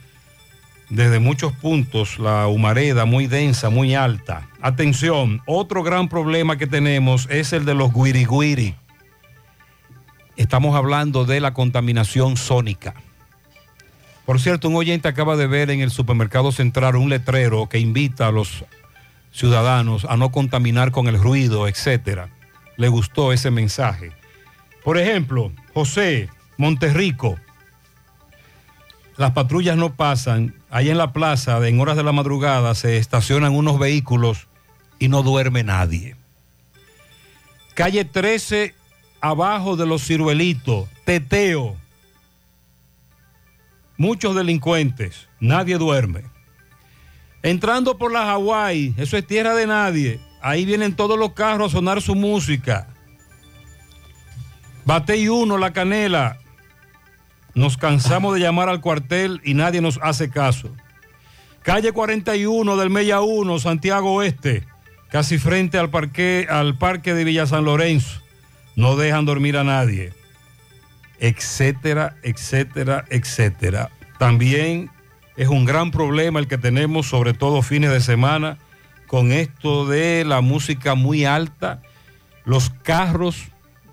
desde muchos puntos, la humareda muy densa, muy alta. Atención, otro gran problema que tenemos es el de los guiriguiri. Estamos hablando de la contaminación sónica. Por cierto, un oyente acaba de ver en el supermercado central un letrero que invita a los ciudadanos a no contaminar con el ruido, etcétera. Le gustó ese mensaje. Por ejemplo, José, Monterrico, las patrullas no pasan. Ahí en la plaza, en horas de la madrugada, se estacionan unos vehículos y no duerme nadie. Calle 13, abajo de los ciruelitos, teteo. Muchos delincuentes, nadie duerme. Entrando por la Hawái, eso es tierra de nadie. Ahí vienen todos los carros a sonar su música. Batey 1, La Canela. Nos cansamos de llamar al cuartel y nadie nos hace caso. Calle 41 del Mella 1, Santiago Oeste, casi frente al parque, al parque de Villa San Lorenzo. No dejan dormir a nadie. Etcétera, etcétera, etcétera. También es un gran problema el que tenemos, sobre todo fines de semana, con esto de la música muy alta, los carros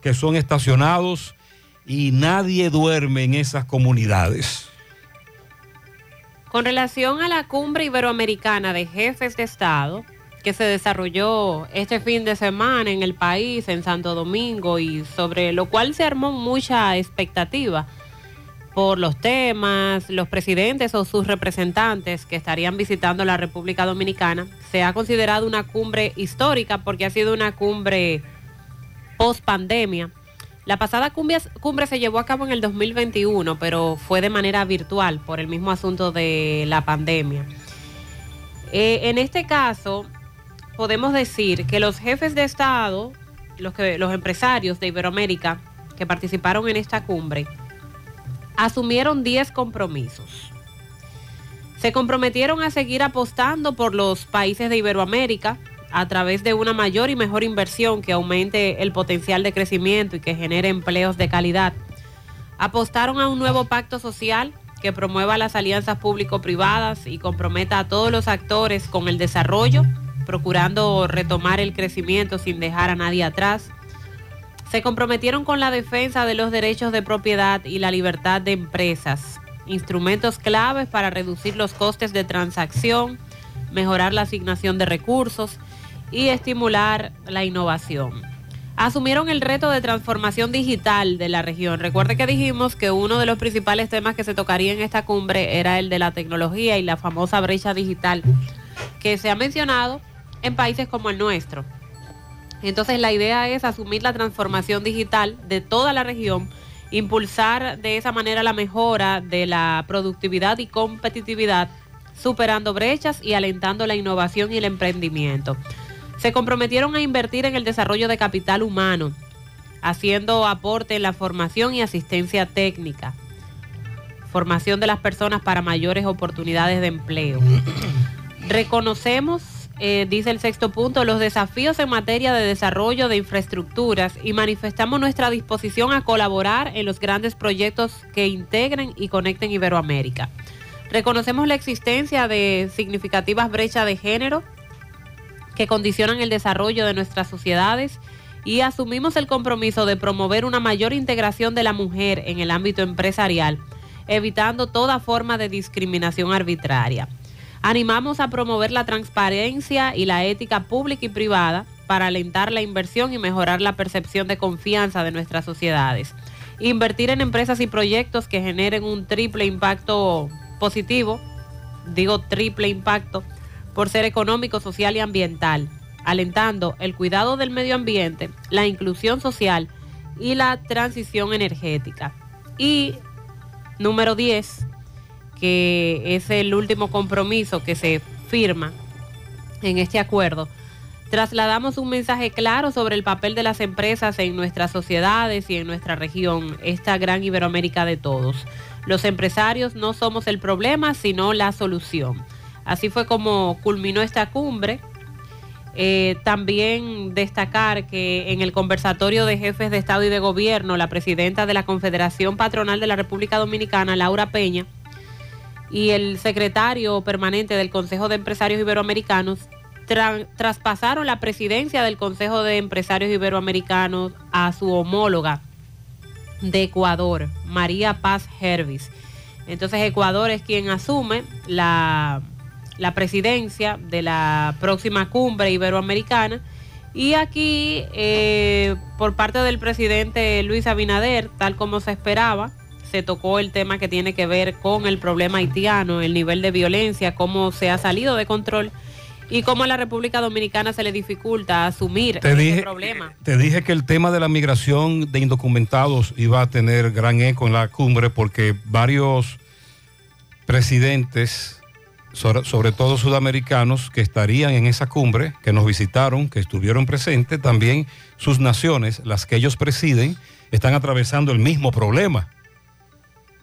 que son estacionados y nadie duerme en esas comunidades. Con relación a la cumbre iberoamericana de jefes de Estado que se desarrolló este fin de semana en el país, en Santo Domingo, y sobre lo cual se armó mucha expectativa por los temas, los presidentes o sus representantes que estarían visitando la República Dominicana, se ha considerado una cumbre histórica porque ha sido una cumbre post pandemia. La pasada cumbre, se llevó a cabo en el 2021, pero fue de manera virtual por el mismo asunto de la pandemia. Eh, en este caso, podemos decir que los jefes de Estado, los, que, los empresarios de Iberoamérica que participaron en esta cumbre, asumieron 10 compromisos. Se comprometieron a seguir apostando por los países de Iberoamérica a través de una mayor y mejor inversión que aumente el potencial de crecimiento y que genere empleos de calidad. Apostaron a un nuevo pacto social que promueva las alianzas público-privadas y comprometa a todos los actores con el desarrollo, procurando retomar el crecimiento sin dejar a nadie atrás. Se comprometieron con la defensa de los derechos de propiedad y la libertad de empresas, instrumentos claves para reducir los costes de transacción, mejorar la asignación de recursos y estimular la innovación. Asumieron el reto de transformación digital de la región. Recuerde que dijimos que uno de los principales temas que se tocaría en esta cumbre era el de la tecnología y la famosa brecha digital que se ha mencionado en países como el nuestro. Entonces la idea es asumir la transformación digital de toda la región, impulsar de esa manera la mejora de la productividad y competitividad, superando brechas y alentando la innovación y el emprendimiento. Se comprometieron a invertir en el desarrollo de capital humano, haciendo aporte en la formación y asistencia técnica, formación de las personas para mayores oportunidades de empleo. Reconocemos, eh, dice el sexto punto, los desafíos en materia de desarrollo de infraestructuras y manifestamos nuestra disposición a colaborar en los grandes proyectos que integren y conecten Iberoamérica. Reconocemos la existencia de significativas brechas de género que condicionan el desarrollo de nuestras sociedades y asumimos el compromiso de promover una mayor integración de la mujer en el ámbito empresarial, evitando toda forma de discriminación arbitraria. Animamos a promover la transparencia y la ética pública y privada para alentar la inversión y mejorar la percepción de confianza de nuestras sociedades. Invertir en empresas y proyectos que generen un triple impacto positivo, digo triple impacto, por ser económico, social y ambiental, alentando el cuidado del medio ambiente, la inclusión social y la transición energética. Y número 10, que es el último compromiso que se firma en este acuerdo, trasladamos un mensaje claro sobre el papel de las empresas en nuestras sociedades y en nuestra región, esta gran Iberoamérica de todos. Los empresarios no somos el problema, sino la solución. Así fue como culminó esta cumbre. Eh, también destacar que en el conversatorio de jefes de Estado y de Gobierno, la presidenta de la Confederación Patronal de la República Dominicana, Laura Peña, y el secretario permanente del Consejo de Empresarios Iberoamericanos traspasaron la presidencia del Consejo de Empresarios Iberoamericanos a su homóloga de Ecuador, María Paz Hervis. Entonces Ecuador es quien asume la la presidencia de la próxima cumbre iberoamericana. Y aquí, eh, por parte del presidente Luis Abinader, tal como se esperaba, se tocó el tema que tiene que ver con el problema haitiano, el nivel de violencia, cómo se ha salido de control y cómo a la República Dominicana se le dificulta asumir ese problema. Te dije que el tema de la migración de indocumentados iba a tener gran eco en la cumbre porque varios presidentes sobre, todo sudamericanos que estarían en esa cumbre, que nos visitaron, que estuvieron presentes, también sus naciones, las que ellos presiden, están atravesando el mismo problema.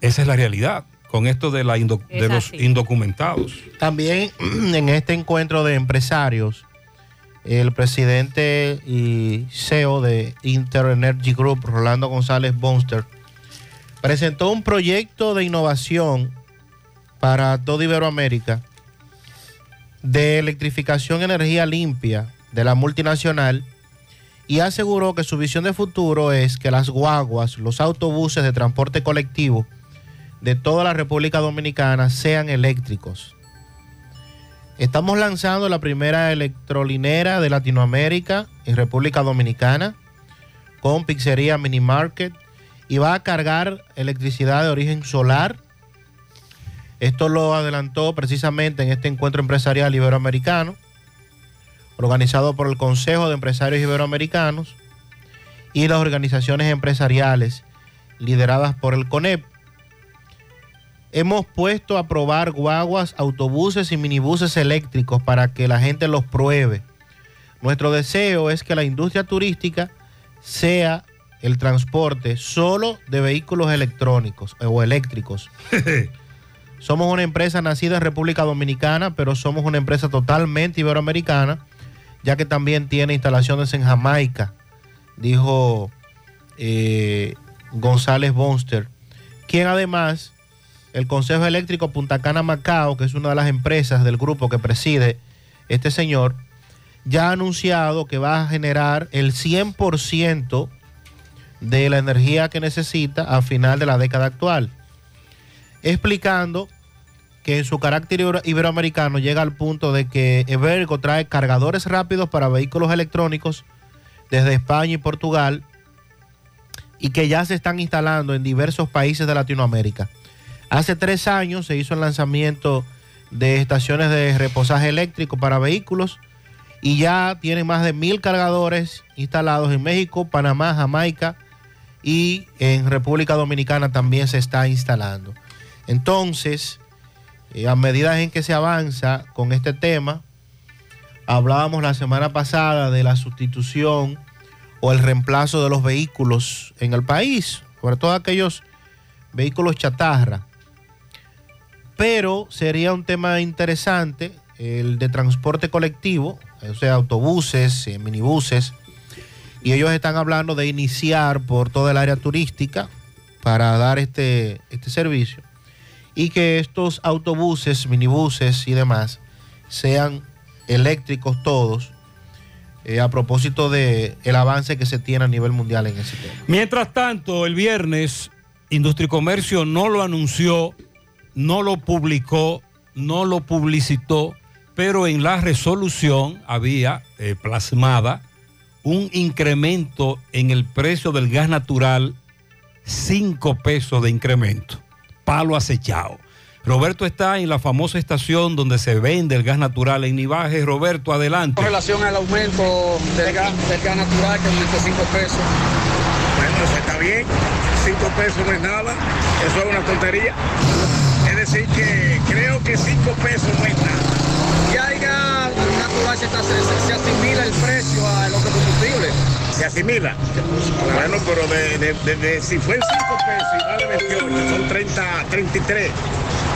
Esa es la realidad con esto de, la de los indocumentados. También en este encuentro de empresarios, el presidente y CEO de Inter Energy Group, Rolando González Bonster, presentó un proyecto de innovación para toda Iberoamérica de electrificación energía limpia de la multinacional y aseguró que su visión de futuro es que las guaguas, los autobuses de transporte colectivo de toda la República Dominicana sean eléctricos. Estamos lanzando la primera electrolinera de Latinoamérica en República Dominicana con pizzería Mini Market y va a cargar electricidad de origen solar esto lo adelantó precisamente en este encuentro empresarial iberoamericano, organizado por el Consejo de Empresarios Iberoamericanos y las organizaciones empresariales lideradas por el CONEP. Hemos puesto a probar guaguas, autobuses y minibuses eléctricos para que la gente los pruebe. Nuestro deseo es que la industria turística sea el transporte solo de vehículos electrónicos o eléctricos. Somos una empresa nacida en República Dominicana, pero somos una empresa totalmente iberoamericana, ya que también tiene instalaciones en Jamaica, dijo eh, González Bonster, quien además el Consejo Eléctrico Punta Cana Macao, que es una de las empresas del grupo que preside este señor, ya ha anunciado que va a generar el 100% de la energía que necesita a final de la década actual, explicando que en su carácter ibero- iberoamericano llega al punto de que Evergo trae cargadores rápidos para vehículos electrónicos desde España y Portugal y que ya se están instalando en diversos países de Latinoamérica. Hace tres años se hizo el lanzamiento de estaciones de reposaje eléctrico para vehículos y ya tienen más de mil cargadores instalados en México, Panamá, Jamaica y en República Dominicana también se está instalando. Entonces, eh, a medida en que se avanza con este tema, hablábamos la semana pasada de la sustitución o el reemplazo de los vehículos en el país, sobre todo aquellos vehículos chatarra. Pero sería un tema interesante el de transporte colectivo, o sea, autobuses, eh, minibuses, y ellos están hablando de iniciar por toda el área turística para dar este, este servicio y que estos autobuses, minibuses y demás sean eléctricos todos eh, a propósito de avance que se tiene a nivel mundial en ese tema. Mientras tanto, el viernes, Industria y Comercio no lo anunció, no lo publicó, no lo publicitó, pero en la resolución había eh, plasmada un incremento en el precio del gas natural, 5 pesos de incremento, palo acechado. Roberto está en la famosa estación donde se vende el gas natural en Nivaje. Roberto, adelante. Con relación al aumento del gas, del gas natural, que aumentó 5 pesos. Bueno, eso está bien. 5 pesos no es nada. Eso es una tontería. Decir, que creo que 5 pesos no es nada. Gas natural se, se- se asimila el precio a los combustibles. Se asimila. Bueno, pero de, de- de- de- si fue 5 pesos y vale 28, son 30, 33.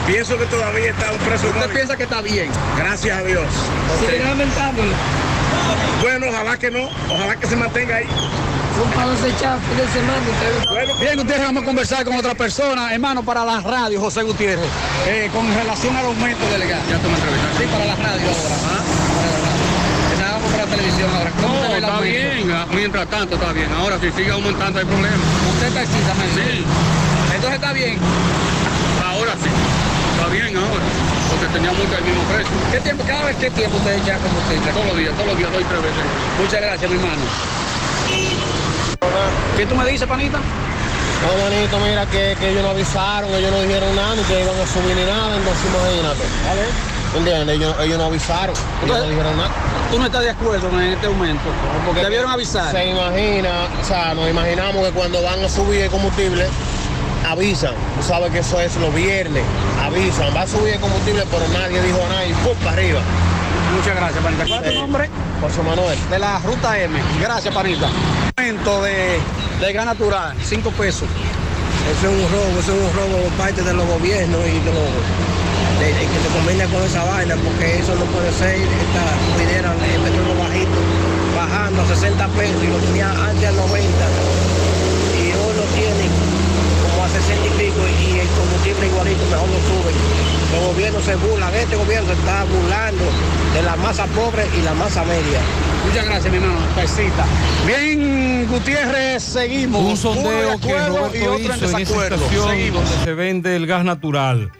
Pienso que todavía está un precio ¿Usted piensa que está bien? Gracias a Dios. ¿Siguen aumentándolo? Bueno, ojalá que no. Ojalá que se mantenga ahí. Fin de semana. Bien, ustedes vamos a conversar con otra persona, hermano, para la radio, José Gutiérrez, eh, con relación al aumento del gas. Ya tú me entrevistaste. Sí, para la radio ahora. Para la radio. Estábamos para la televisión ahora. ¿Cómo usted el está aumento? bien, ah, mientras tanto está bien. Ahora si sigue aumentando hay problema. Usted está precisamente. Sí. Entonces está bien. Ahora sí. Está bien ahora. Porque teníamos el mismo precio. ¿Qué tiempo, cada vez qué tiempo usted echa combustible? Todos los días, todos los días doy tres veces. Muchas gracias, mi hermano. ¿Qué tú me dices, panita? No, manito, mira que, que ellos no avisaron, ellos no dijeron nada, ni que iban a subir ni nada, entonces imagínate. ¿Entiendes? Ellos, ellos no avisaron, ellos no dijeron nada. ¿Tú no estás de acuerdo en este aumento? Porque Debieron avisar. Se imagina, o sea, nos imaginamos que cuando van a subir el combustible, avisan. Tú sabes que eso es los viernes, avisan, va a subir el combustible, pero nadie dijo nada y ¡pum! para arriba. Muchas gracias, panita. ¿Cuál es tu nombre? José Manuel. De la ruta M. Gracias, panita. Aumento de, de gas natural, 5 pesos. Eso es un robo, eso es un robo por parte de los gobiernos y de los de, de que se convenga con esa vaina, porque eso no puede ser, esta subidera de petróleo bajito, bajando a 60 pesos y lo tenía antes a 90. Y hoy lo tienen como a 60 y pico y el combustible igualito, mejor lo suben. Los gobiernos se burlan, este gobierno se está burlando de la masa pobre y la masa media. Muchas gracias, mi hermano. Pesita. Bien, Gutiérrez, seguimos. Un sondeo que acuerdo y Roberto otro en hizo en esa desacuerdo. estación Seguimos. donde se vende el gas natural.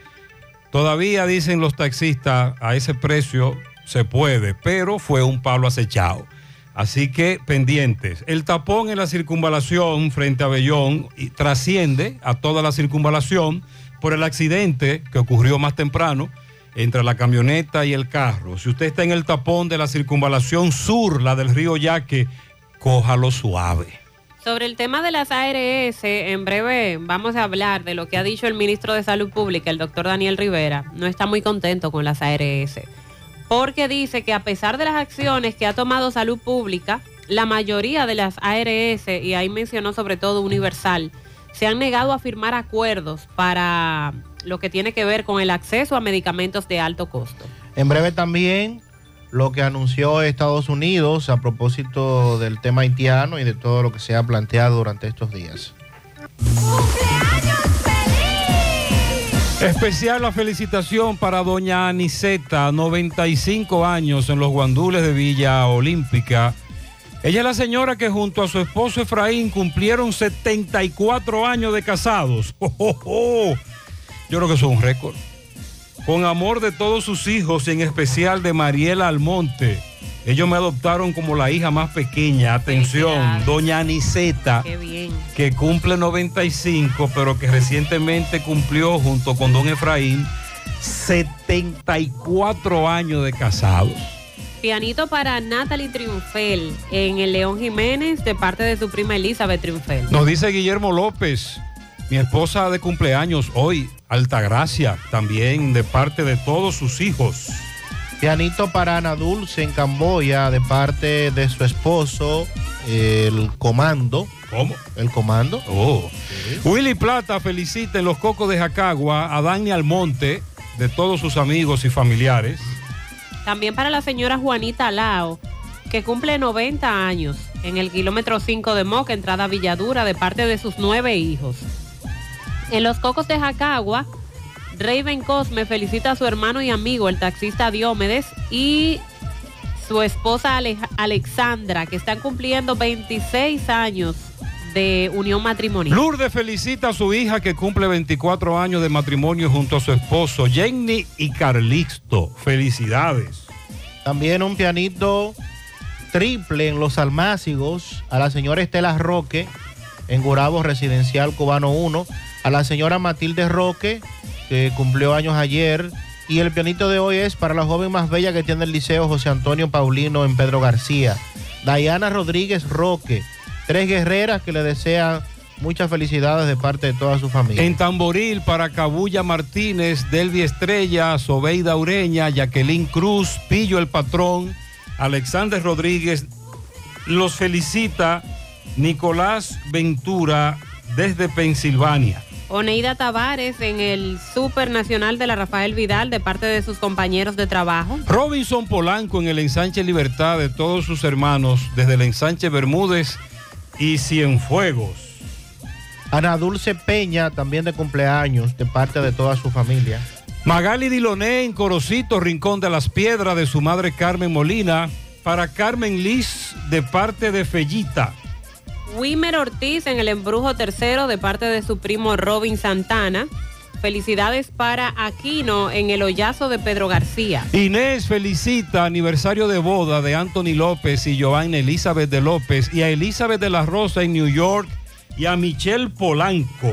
Todavía dicen los taxistas a ese precio se puede, pero fue un palo acechado. Así que pendientes. El tapón en la circunvalación frente a Bellón y trasciende a toda la circunvalación por el accidente que ocurrió más temprano entre la camioneta y el carro. Si usted está en el tapón de la circunvalación sur, la del río Yaque, cójalo suave. Sobre el tema de las ARS, en breve vamos a hablar de lo que ha dicho el ministro de Salud Pública, el doctor Daniel Rivera. No está muy contento con las ARS, porque dice que a pesar de las acciones que ha tomado Salud Pública, la mayoría de las ARS, y ahí mencionó sobre todo Universal, se han negado a firmar acuerdos para lo que tiene que ver con el acceso a medicamentos de alto costo. En breve también lo que anunció Estados Unidos a propósito del tema haitiano y de todo lo que se ha planteado durante estos días. Especial la felicitación para doña Aniceta, 95 años en los guandules de Villa Olímpica. Ella es la señora que junto a su esposo Efraín cumplieron 74 años de casados. ¡Oh, oh, oh! Yo creo que eso es un récord. Con amor de todos sus hijos, y en especial de Mariela Almonte. Ellos me adoptaron como la hija más pequeña. Atención, doña Aniceta que cumple 95, pero que recientemente cumplió junto con don Efraín 74 años de casados. Pianito para Natalie Triunfel en el León Jiménez de parte de su prima Elizabeth Triunfel. Nos dice Guillermo López, mi esposa de cumpleaños hoy, Altagracia, también de parte de todos sus hijos. Pianito para Ana Dulce en Camboya de parte de su esposo, el comando. ¿Cómo? El comando. Oh. Willy Plata felicita en los Cocos de Jacagua a Dani Almonte, de todos sus amigos y familiares. También para la señora Juanita Lao, que cumple 90 años en el kilómetro 5 de Moca, entrada a Villadura, de parte de sus nueve hijos. En los Cocos de Jacagua, Raven Cosme felicita a su hermano y amigo, el taxista Diómedes, y su esposa Ale- Alexandra, que están cumpliendo 26 años de unión matrimonial. Lourdes felicita a su hija que cumple 24 años de matrimonio junto a su esposo, Jenny y Carlixto. Felicidades. También un pianito triple en los almácigos a la señora Estela Roque en Gurabo Residencial Cubano 1, a la señora Matilde Roque que cumplió años ayer y el pianito de hoy es para la joven más bella que tiene el liceo José Antonio Paulino en Pedro García, Diana Rodríguez Roque, tres guerreras que le desean muchas felicidades de parte de toda su familia. En Tamboril para Cabulla Martínez, Delvi Estrella, Sobeida Ureña, Jacqueline Cruz, Pillo el Patrón, Alexander Rodríguez. Los felicita Nicolás Ventura desde Pensilvania. Oneida Tavares en el Super Nacional de la Rafael Vidal de parte de sus compañeros de trabajo. Robinson Polanco en el ensanche Libertad de todos sus hermanos desde el ensanche Bermúdez y Cienfuegos. Ana Dulce Peña también de cumpleaños de parte de toda su familia. Magali Diloné en Corocito, Rincón de las Piedras, de su madre Carmen Molina. Para Carmen Liz, de parte de Fellita. Wimer Ortiz en el Embrujo Tercero de parte de su primo Robin Santana. Felicidades para Aquino en el Hoyazo de Pedro García. Inés felicita aniversario de boda de Anthony López y Joanna Elizabeth de López y a Elizabeth de la Rosa en New York y a Michelle Polanco.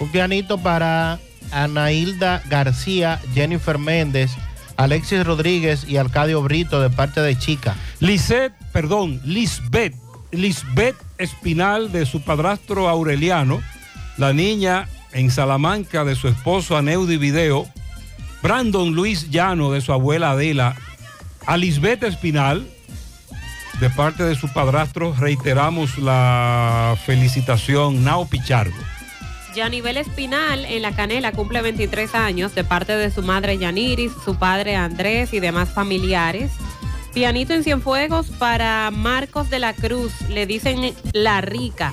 Un pianito para Anailda García, Jennifer Méndez, Alexis Rodríguez y Arcadio Brito de parte de Chica. Lisette, perdón, Lisbeth, Lisbeth Espinal de su padrastro Aureliano, la niña en Salamanca de su esposo Aneudi Video, Brandon Luis Llano de su abuela Adela, a Lisbeth Espinal, de parte de su padrastro, reiteramos la felicitación, Nao Pichardo. Yanivel Espinal en La Canela cumple 23 años de parte de su madre Yaniris, su padre Andrés y demás familiares. Pianito en Cienfuegos para Marcos de la Cruz, le dicen La Rica.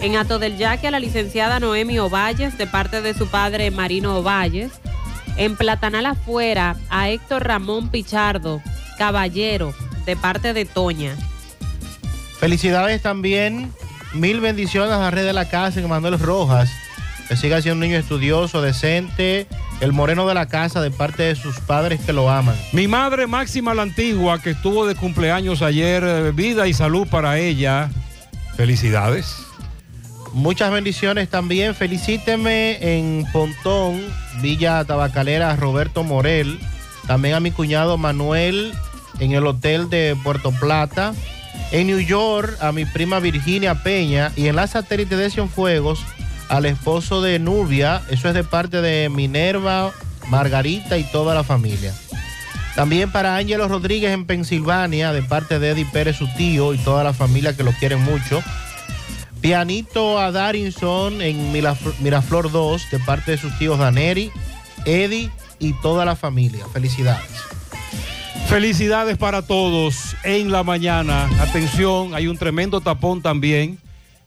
En Ato del Yaque a la licenciada Noemi Ovalles de parte de su padre Marino Ovalles. En Platanal afuera a Héctor Ramón Pichardo, caballero, de parte de Toña. Felicidades también, mil bendiciones a red de la casa en Manuel Rojas, que siga siendo un niño estudioso, decente, el moreno de la casa de parte de sus padres que lo aman. Mi madre Máxima la Antigua, que estuvo de cumpleaños ayer, eh, vida y salud para ella. Felicidades. Muchas bendiciones también. Felicíteme en Pontón, Villa Tabacalera, Roberto Morel. También a mi cuñado Manuel en el hotel de Puerto Plata. En New York, a mi prima Virginia Peña. Y en la satélite de Cienfuegos, al esposo de Nubia. Eso es de parte de Minerva, Margarita y toda la familia. También para Ángelo Rodríguez en Pensilvania, de parte de Eddie Pérez, su tío, y toda la familia que lo quieren mucho. Pianito a Darinson en Miraflor 2, de parte de sus tíos Daneri, Eddie y toda la familia. Felicidades. Felicidades para todos en la mañana. Atención, hay un tremendo tapón también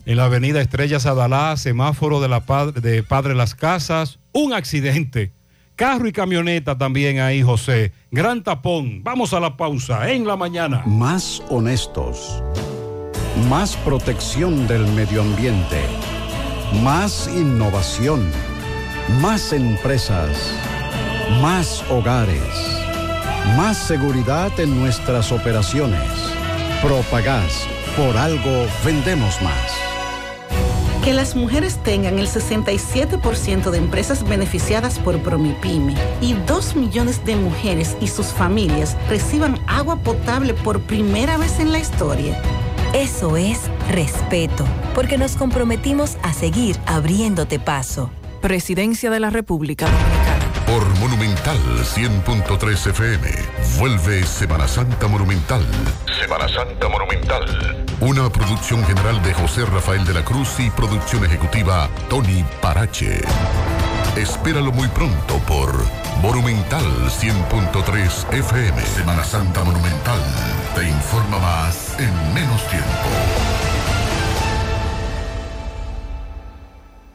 en la avenida Estrellas Adalá, semáforo de, Padre, de Padre Las Casas, un accidente. Carro y camioneta también ahí, José. Gran tapón. Vamos a la pausa en la mañana. Más honestos. Más protección del medio ambiente. Más innovación. Más empresas. Más hogares. Más seguridad en nuestras operaciones. Propagás. Por algo vendemos más. Que las mujeres tengan el 67% de empresas beneficiadas por Promipyme y 2 millones de mujeres y sus familias reciban agua potable por primera vez en la historia. Eso es respeto, porque nos comprometimos a seguir abriéndote paso. Presidencia de la República Dominicana. Por Monumental 100.3 FM. Vuelve Semana Santa Monumental. Semana Santa Monumental. Una producción general de José Rafael de la Cruz y producción ejecutiva Tony Parache. Espéralo muy pronto por Monumental 100.3 FM. Semana Santa Monumental. Te informa más en menos tiempo.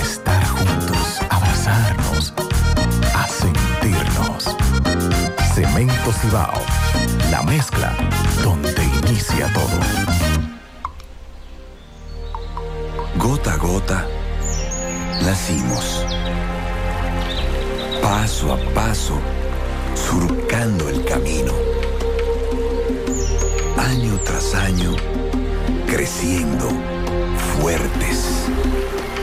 estar juntos, abrazarnos, a sentirnos. Cemento Cibao, la mezcla donde inicia todo. Gota a gota, nacimos. Paso a paso, surcando el camino. Año tras año, creciendo, fuertes,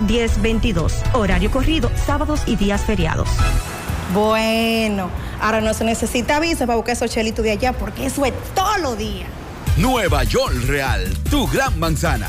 1-210-22. Horario corrido, sábados y días feriados. Bueno, ahora no se necesita visa para buscar esos chelitos de allá porque eso es todo lo día. Nueva York Real, tu gran manzana.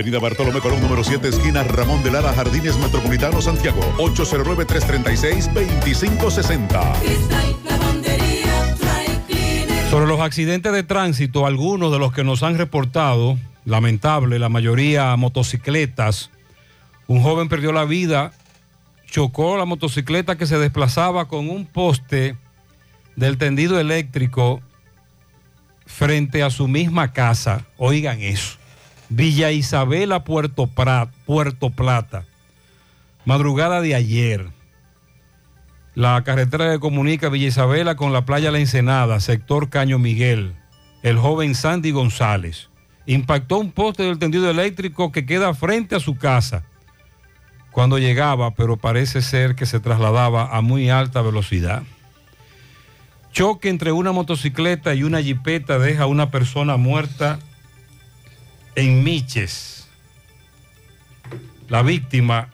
Avenida Bartolomé Colón, número 7, esquina Ramón de Lara, Jardines Metropolitano, Santiago. 809-336-2560. Cristal, lavandería, dry cleaner. Sobre los accidentes de tránsito, algunos de los que nos han reportado, lamentable, la mayoría motocicletas, un joven perdió la vida, chocó la motocicleta que se desplazaba con un poste del tendido eléctrico frente a su misma casa. Oigan eso. Villa Isabela, Puerto, Puerto Plata. Madrugada de ayer. La carretera que comunica Villa Isabela con la playa La Ensenada, sector Caño Miguel. El joven Sandy González impactó un poste del tendido eléctrico que queda frente a su casa cuando llegaba, pero parece ser que se trasladaba a muy alta velocidad. Choque entre una motocicleta y una jipeta deja a una persona muerta en Miches. La víctima,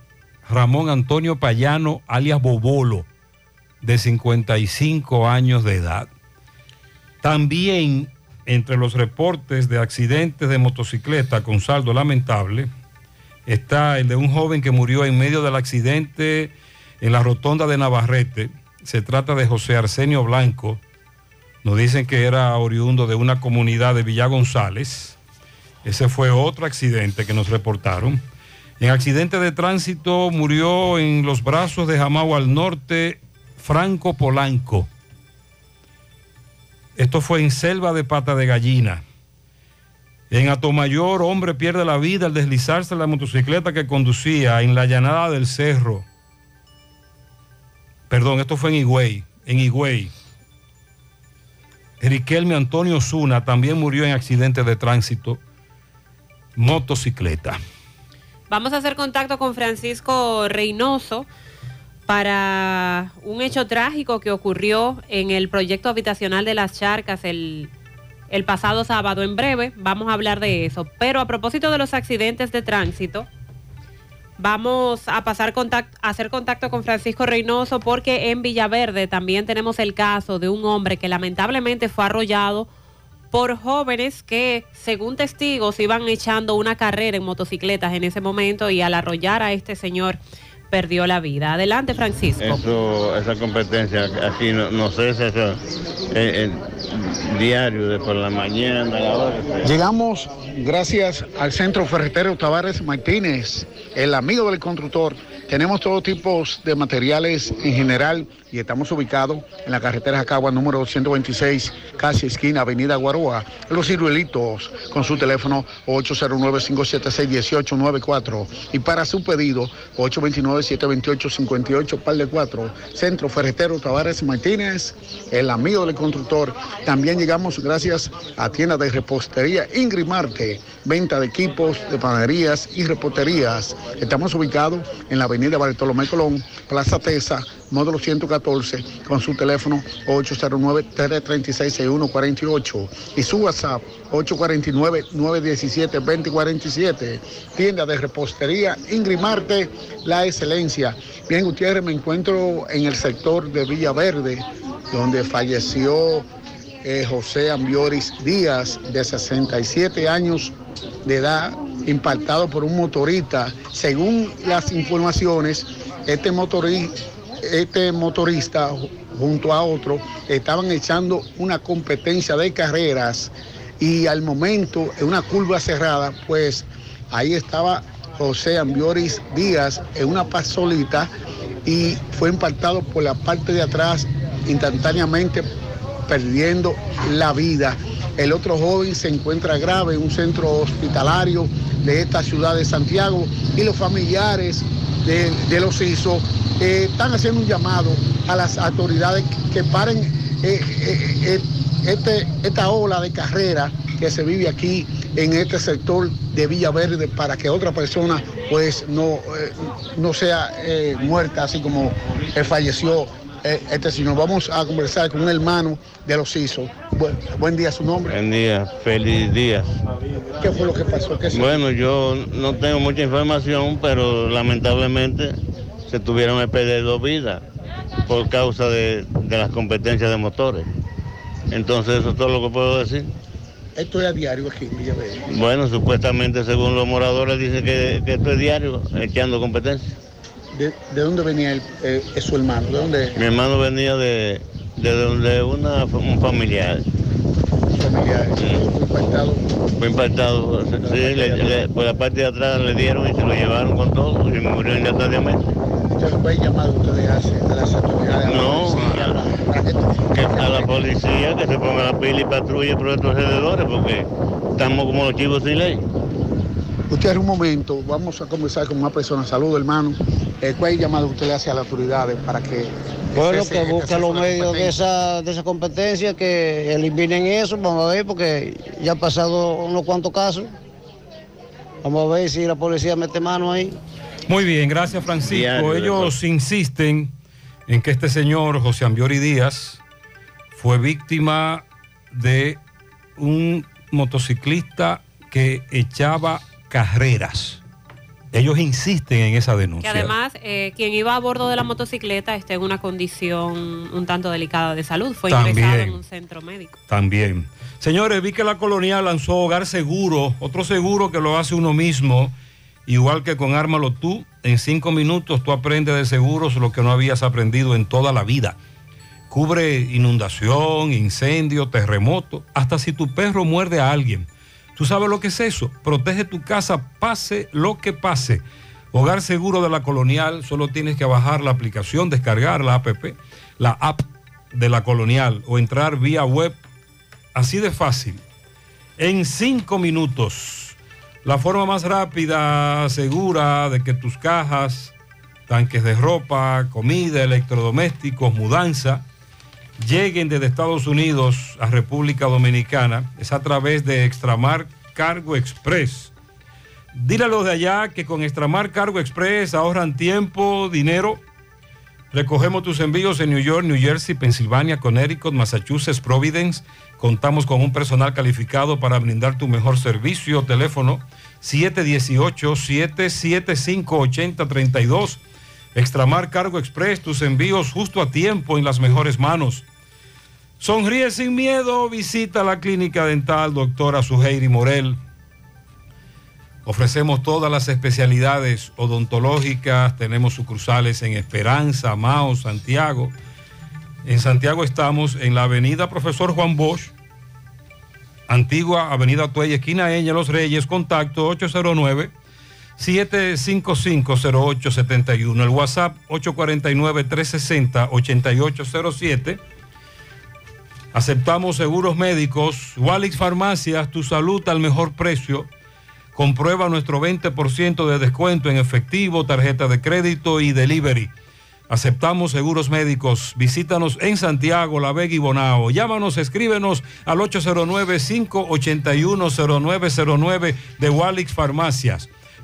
Ramón Antonio Payano, alias Bobolo, de 55 años de edad. También entre los reportes de accidentes de motocicleta con saldo lamentable está el de un joven que murió en medio del accidente en la rotonda de Navarrete. Se trata de José Arsenio Blanco. Nos dicen que era oriundo de una comunidad de Villa González. Ese fue otro accidente que nos reportaron. En accidente de tránsito murió en los brazos de Jamao al norte Franco Polanco. Esto fue en Selva de Pata de Gallina. En Atomayor, hombre pierde la vida al deslizarse la motocicleta que conducía en la llanada del cerro. Perdón, esto fue en Higüey. En Higüey. Riquelme Antonio Zuna también murió en accidente de tránsito. Motocicleta. Vamos a hacer contacto con Francisco Reynoso para un hecho trágico que ocurrió en el proyecto habitacional de las Charcas el, pasado sábado. En breve vamos a hablar de eso. Pero a propósito de los accidentes de tránsito, vamos a pasar a hacer contacto con Francisco Reynoso porque en Villaverde también tenemos el caso de un hombre que lamentablemente fue arrollado por jóvenes que, según testigos, iban echando una carrera en motocicletas en ese momento y al arrollar a este señor perdió la vida. Adelante, Francisco. Eso, esa competencia aquí no, no sé, eso, eso, eh, eh, diario de por la mañana, la hora. Llegamos gracias al Centro Ferretero Tavares Martínez, el amigo del constructor. Tenemos todo tipo de materiales en general y estamos ubicados en la carretera Jacagua número 126, casi esquina Avenida Guaroa. Los ciruelitos con su teléfono 809-576-1894 y para su pedido 829-728-58, par de 4. Centro Ferretero Tavares Martínez, el amigo del constructor. También llegamos gracias a tienda de repostería Ingrid Marte, venta de equipos, de panaderías y reposterías. Estamos ubicados en la Bartolomé Colón, Plaza Tesa, módulo 114, con su teléfono 809-336-6148 y su WhatsApp 849-917-2047. Tienda de repostería Ingrid Marte, la excelencia. Bien, Gutiérrez, me encuentro en el sector de Villa Verde, donde falleció eh, José Ambioris Díaz, de 67 años de edad, impactado por un motorista. Según las informaciones, este, motori- este motorista junto a otro estaban echando una competencia de carreras y al momento, en una curva cerrada, pues ahí estaba José Ambioris Díaz en una pasolita y fue impactado por la parte de atrás instantáneamente perdiendo la vida. El otro joven se encuentra grave en un centro hospitalario de esta ciudad de Santiago y los familiares de, los ISO eh, están haciendo un llamado a las autoridades que paren eh, eh, este, esta ola de carrera que se vive aquí en este sector de Villaverde para que otra persona pues no, no sea muerta así como falleció este señor. Vamos a conversar con un hermano de los ISO. Buen, buen día, su nombre. Buen día, feliz día. ¿Qué fue lo que pasó? ¿Qué se- Bueno, yo no tengo mucha información, pero lamentablemente se tuvieron que perder dos vidas por causa de, de las competencias de motores. Entonces eso es todo lo que puedo decir. Esto es a diario aquí en Villaverde. Bueno, supuestamente según los moradores dicen que, que esto es diario, echando competencia. ¿De, de dónde venía el, eh, su hermano? ¿De dónde? Mi hermano venía de, de donde una, un familiar. Familiar. Fue impactado, sí, le- le- por la parte de atrás le dieron y se lo llevaron con todo y murió instantáneamente. Entonces, ¿cuál llamado ustedes a las autoridades? No, a la policía que se ponga la pila y patrulle por estos alrededores porque estamos como los chivos sin ley. Usted en un momento, vamos a conversar con una persona. Saludo, hermano. Eh, ¿Cuál es el llamado que usted le hace a las autoridades para que... Bueno, cese que esta busque los medios de esa, de esa competencia, que eliminen eso, vamos a ver, porque ya ha pasado unos cuantos casos. Vamos a ver si la policía mete mano ahí. Muy bien, gracias Francisco. Diario Ellos insisten en que este señor, José Ambiori Díaz, fue víctima de un motociclista que echaba carreras. Ellos insisten en esa Que denuncia. además, eh, quien iba a bordo de la motocicleta está en una condición un tanto delicada de salud. Fue ingresado en un centro médico. También. Señores, vi que la colonial lanzó Hogar Seguro, otro seguro que lo hace uno mismo, igual que con Ármalo tú. En cinco minutos tú aprendes de seguros lo que no habías aprendido en toda la vida. Cubre inundación, incendio, terremoto, hasta si tu perro muerde a alguien. ¿Tú sabes lo que es eso? Protege tu casa, pase lo que pase. Hogar Seguro de la Colonial, solo tienes que bajar la aplicación, descargar la app, la app de la Colonial o entrar vía web. Así de fácil. En cinco minutos. La forma más rápida, segura de que tus cajas, tanques de ropa, comida, electrodomésticos, mudanza, lleguen desde Estados Unidos a República Dominicana es a través de Extramar Cargo Express. Dile de allá que con Extramar Cargo Express ahorran tiempo, dinero. Recogemos tus envíos en New York, New Jersey, Pensilvania, Connecticut, Massachusetts, Providence. Contamos con un personal calificado para brindar tu mejor servicio. Teléfono 718-775-8032. Extramar Cargo Express, tus envíos justo a tiempo en las mejores manos. Sonríe sin miedo, visita la clínica dental doctora Suheiri Morel. Ofrecemos todas las especialidades odontológicas, tenemos sucursales en Esperanza, Mao, Santiago. En Santiago estamos en la avenida Profesor Juan Bosch, antigua avenida Tuey, esquina Eña, Los Reyes, contacto 809 7550871, el WhatsApp 849-360-8807. Aceptamos seguros médicos, Walix Farmacias, tu salud al mejor precio. Comprueba nuestro 20% de descuento en efectivo, tarjeta de crédito y delivery. Aceptamos seguros médicos. Visítanos en Santiago, La Vega y Bonao. Llámanos, escríbenos al 809-581-0909 de Walix Farmacias.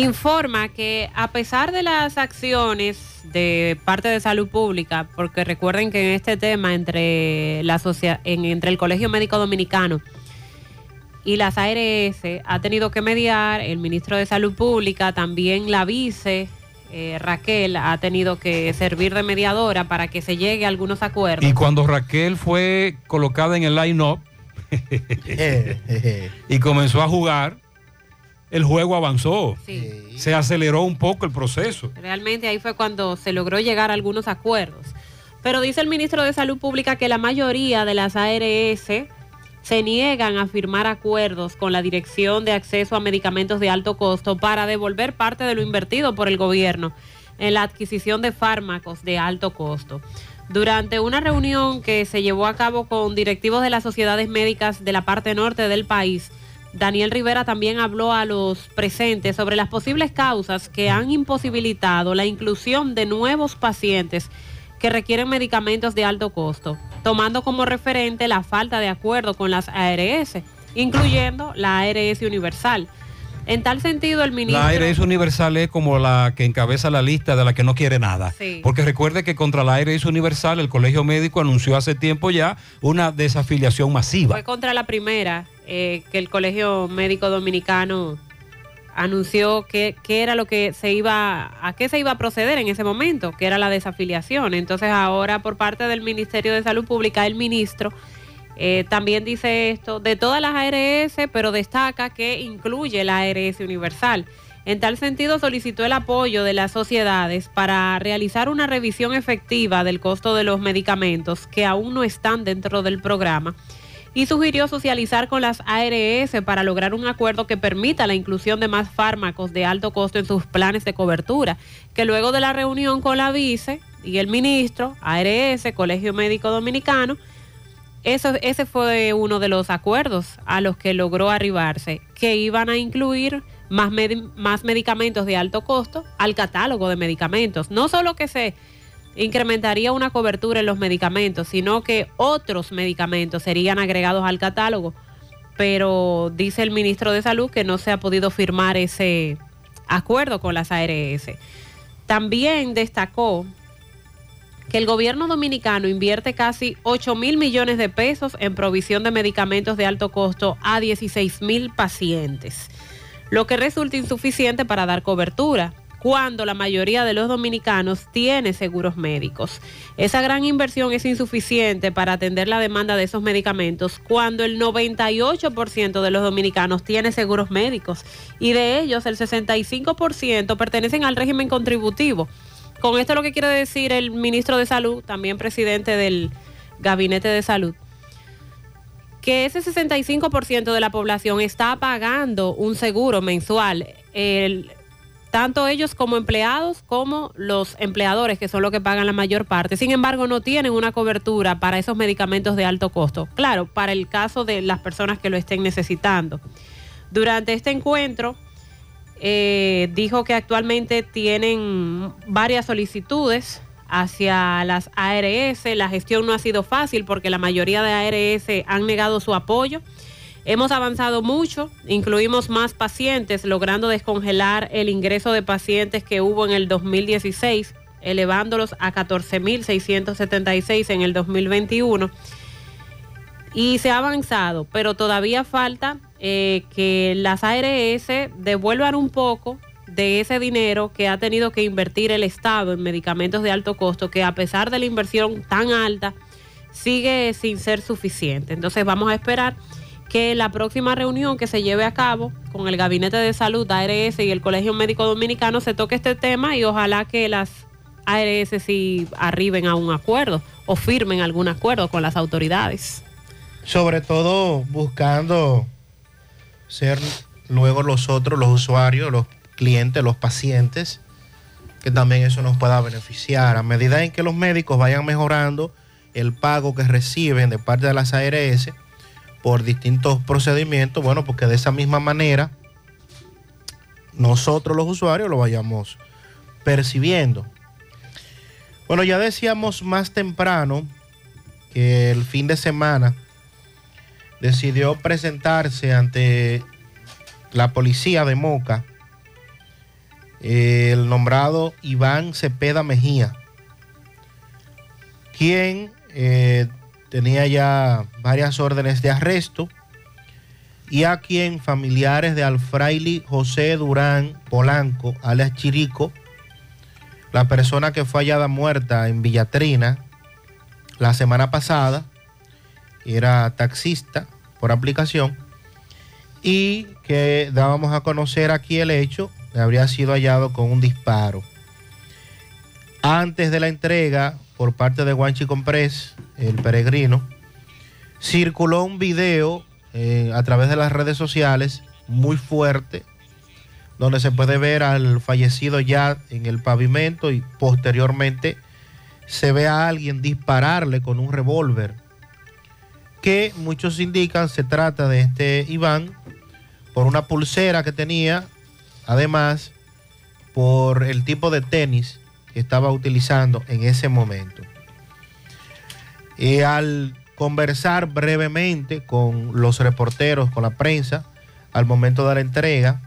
informa que a pesar de las acciones de parte de salud pública, porque recuerden que en este tema entre, la socia- en- entre el Colegio Médico Dominicano y las ARS ha tenido que mediar, el ministro de Salud Pública, también la vice eh, Raquel ha tenido que servir de mediadora para que se llegue a algunos acuerdos. Y cuando Raquel fue colocada en el line-up, y comenzó a jugar, el juego avanzó. Sí. Se aceleró un poco el proceso. Realmente ahí fue cuando se logró llegar a algunos acuerdos. Pero dice el ministro de Salud Pública que la mayoría de las ARS se niegan a firmar acuerdos con la Dirección de Acceso a Medicamentos de Alto Costo para devolver parte de lo invertido por el gobierno en la adquisición de fármacos de alto costo. Durante una reunión que se llevó a cabo con directivos de las sociedades médicas de la parte norte del país, Daniel Rivera también habló a los presentes sobre las posibles causas que han imposibilitado la inclusión de nuevos pacientes que requieren medicamentos de alto costo, tomando como referente la falta de acuerdo con las ARS, incluyendo la ARS Universal. En tal sentido, el ministro... La ARS Universal es como la que encabeza la lista de la que no quiere nada. Sí. Porque recuerde que contra la ARS Universal el Colegio Médico anunció hace tiempo ya una desafiliación masiva. Fue contra la primera eh, que el Colegio Médico Dominicano anunció que, que era lo que se iba, a qué se iba a proceder en ese momento, que era la desafiliación. Entonces ahora por parte del Ministerio de Salud Pública, el ministro eh, también dice esto de todas las ARS, pero destaca que incluye la ARS Universal. En tal sentido, solicitó el apoyo de las sociedades para realizar una revisión efectiva del costo de los medicamentos que aún no están dentro del programa y sugirió socializar con las ARS para lograr un acuerdo que permita la inclusión de más fármacos de alto costo en sus planes de cobertura, que luego de la reunión con la vice y el ministro, ARS, Colegio Médico Dominicano, eso, ese fue uno de los acuerdos a los que logró arribarse, que iban a incluir más, med- más medicamentos de alto costo al catálogo de medicamentos. No solo que se incrementaría una cobertura en los medicamentos, sino que otros medicamentos serían agregados al catálogo. Pero dice el ministro de Salud que no se ha podido firmar ese acuerdo con las ARS. También destacó el gobierno dominicano invierte casi 8 mil millones de pesos en provisión de medicamentos de alto costo a 16 mil pacientes, lo que resulta insuficiente para dar cobertura cuando la mayoría de los dominicanos tiene seguros médicos. Esa gran inversión es insuficiente para atender la demanda de esos medicamentos cuando el 98% de los dominicanos tiene seguros médicos y de ellos el 65% pertenecen al régimen contributivo. Con esto lo que quiere decir el ministro de Salud, también presidente del Gabinete de Salud, que ese 65% de la población está pagando un seguro mensual. Tanto ellos como empleados como los empleadores, que son los que pagan la mayor parte. Sin embargo, no tienen una cobertura para esos medicamentos de alto costo. Claro, para el caso de las personas que lo estén necesitando. Durante este encuentro, eh, dijo que actualmente tienen varias solicitudes hacia las ARS. La gestión no ha sido fácil porque la mayoría de ARS han negado su apoyo. Hemos avanzado mucho, incluimos más pacientes, logrando descongelar el ingreso de pacientes que hubo en el 2016, elevándolos a 14.676 en el 2021 y se ha avanzado, pero todavía falta eh, que las ARS devuelvan un poco de ese dinero que ha tenido que invertir el Estado en medicamentos de alto costo, que a pesar de la inversión tan alta, sigue sin ser suficiente. Entonces vamos a esperar que la próxima reunión que se lleve a cabo con el Gabinete de Salud, ARS y el Colegio Médico Dominicano se toque este tema y ojalá que las ARS sí arriben a un acuerdo o firmen algún acuerdo con las autoridades. Sobre todo buscando ser luego los otros, los usuarios, los clientes, los pacientes, que también eso nos pueda beneficiar. A medida en que los médicos vayan mejorando el pago que reciben de parte de las ARS por distintos procedimientos, bueno, porque de esa misma manera nosotros los usuarios lo vayamos percibiendo. Bueno, ya decíamos más temprano que el fin de semana decidió presentarse ante la policía de Moca el nombrado Iván Cepeda Mejía, quien eh, tenía ya varias órdenes de arresto y a quien familiares de Alfraili José Durán Polanco, alias Chirico, la persona que fue hallada muerta en Villatrina la semana pasada, era taxista, por aplicación y que dábamos a conocer aquí el hecho de habría sido hallado con un disparo. Antes de la entrega por parte de Guanchi Comprés, el peregrino, circuló un video eh, a través de las redes sociales muy fuerte, donde se puede ver al fallecido ya en el pavimento y posteriormente se ve a alguien dispararle con un revólver, que muchos indican se trata de este Iván por una pulsera que tenía, además por el tipo de tenis que estaba utilizando en ese momento. Y al conversar brevemente con los reporteros, con la prensa, al momento de la entrega,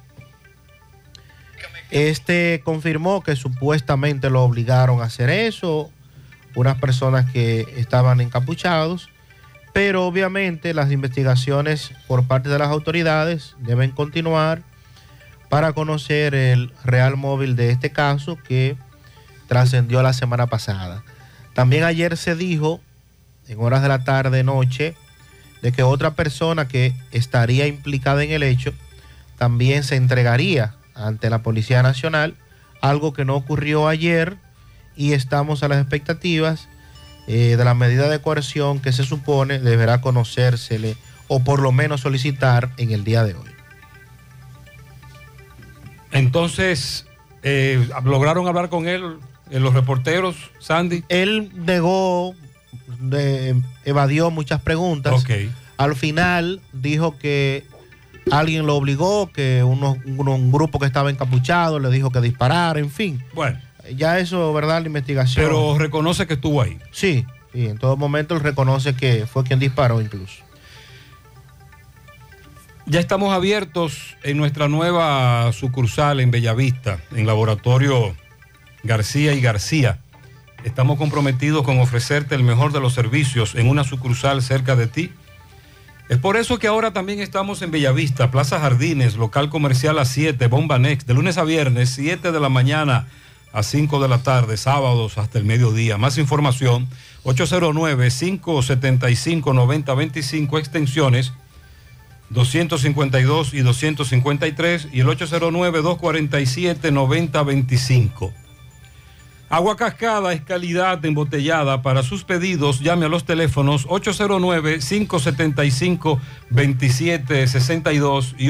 este confirmó que supuestamente lo obligaron a hacer eso, unas personas que estaban encapuchados, pero obviamente las investigaciones por parte de las autoridades deben continuar para conocer el real móvil de este caso que trascendió la semana pasada. También ayer se dijo, en horas de la tarde, noche, de que otra persona que estaría implicada en el hecho también se entregaría ante la Policía Nacional, algo que no ocurrió ayer y estamos a las expectativas eh, de la medida de coerción que se supone deberá conocérsele o por lo menos solicitar en el día de hoy. Entonces, eh, ¿lograron hablar con él eh, los reporteros, Sandy? Él negó, de- evadió muchas preguntas. Al final dijo que alguien lo obligó, que uno- uno- un grupo que estaba encapuchado le dijo que disparara, en fin. Bueno. Ya eso, ¿verdad? La investigación. Pero reconoce que estuvo ahí. Sí, sí, en todo momento él reconoce que fue quien disparó incluso. Ya estamos abiertos en nuestra nueva sucursal en Bellavista, en Laboratorio García y García. Estamos comprometidos con ofrecerte el mejor de los servicios en una sucursal cerca de ti. Es por eso que ahora también estamos en Bellavista, Plaza Jardines, local comercial a 7, Bomba Next, de lunes a viernes, 7 de la mañana a 5 de la tarde, sábados hasta el mediodía. Más información, 809-575-9025, extensiones 252 y 253 y el 809-247-9025. Agua Cascada es calidad embotellada. Para sus pedidos, llame a los teléfonos 809-575-2762 y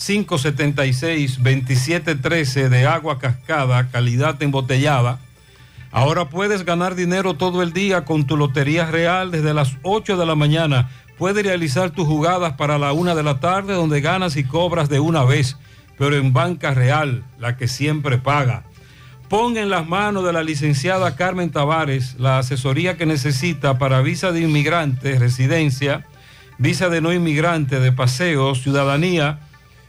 809-576-2713 de Agua Cascada, calidad embotellada. Ahora puedes ganar dinero todo el día con tu Lotería Real desde las 8 de la mañana. Puedes realizar tus jugadas para la 1 de la tarde donde ganas y cobras de una vez, pero en Banca Real, la que siempre paga. Pon en las manos de la licenciada Carmen Tavares la asesoría que necesita para visa de inmigrante, residencia, visa de no inmigrante, de paseo, ciudadanía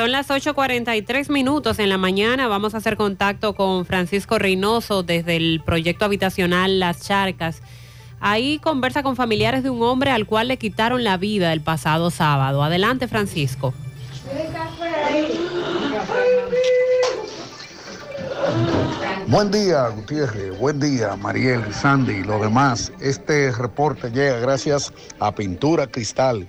Son las 8.43 minutos en la mañana. Vamos a hacer contacto con Francisco Reynoso desde el proyecto habitacional Las Charcas. Ahí conversa con familiares de un hombre al cual le quitaron la vida el pasado sábado. Adelante, Francisco. Buen día, Gutiérrez. Buen día, Mariel, Sandy y lo demás. Este reporte llega gracias a Pintura Cristal.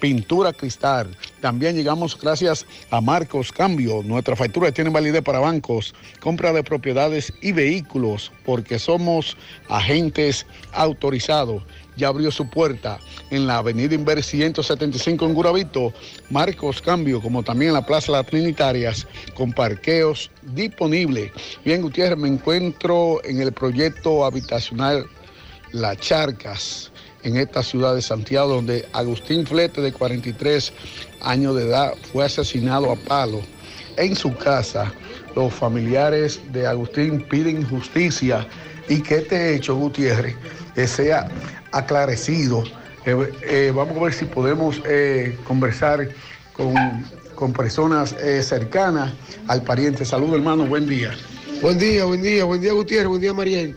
Pintura Cristal. También llegamos gracias a Marcos Cambio. Nuestra factura tiene validez para bancos, compra de propiedades y vehículos, porque somos agentes autorizados. ya abrió su puerta en la avenida Inver 175 en Guravito, Marcos Cambio, como también en la Plaza Las Trinitarias, con parqueos disponibles. Bien, Gutiérrez, me encuentro en el proyecto habitacional Las Charcas, en esta ciudad de Santiago, donde Agustín Flete, de 43 años de edad, fue asesinado a palo en su casa. Los familiares de Agustín piden justicia y que este hecho, Gutiérrez, eh, sea aclarecido. Eh, eh, vamos a ver si podemos conversar con, con personas cercanas al pariente. Saludos, hermano, buen día. Buen día, buen día, buen día Gutiérrez, buen día Mariel.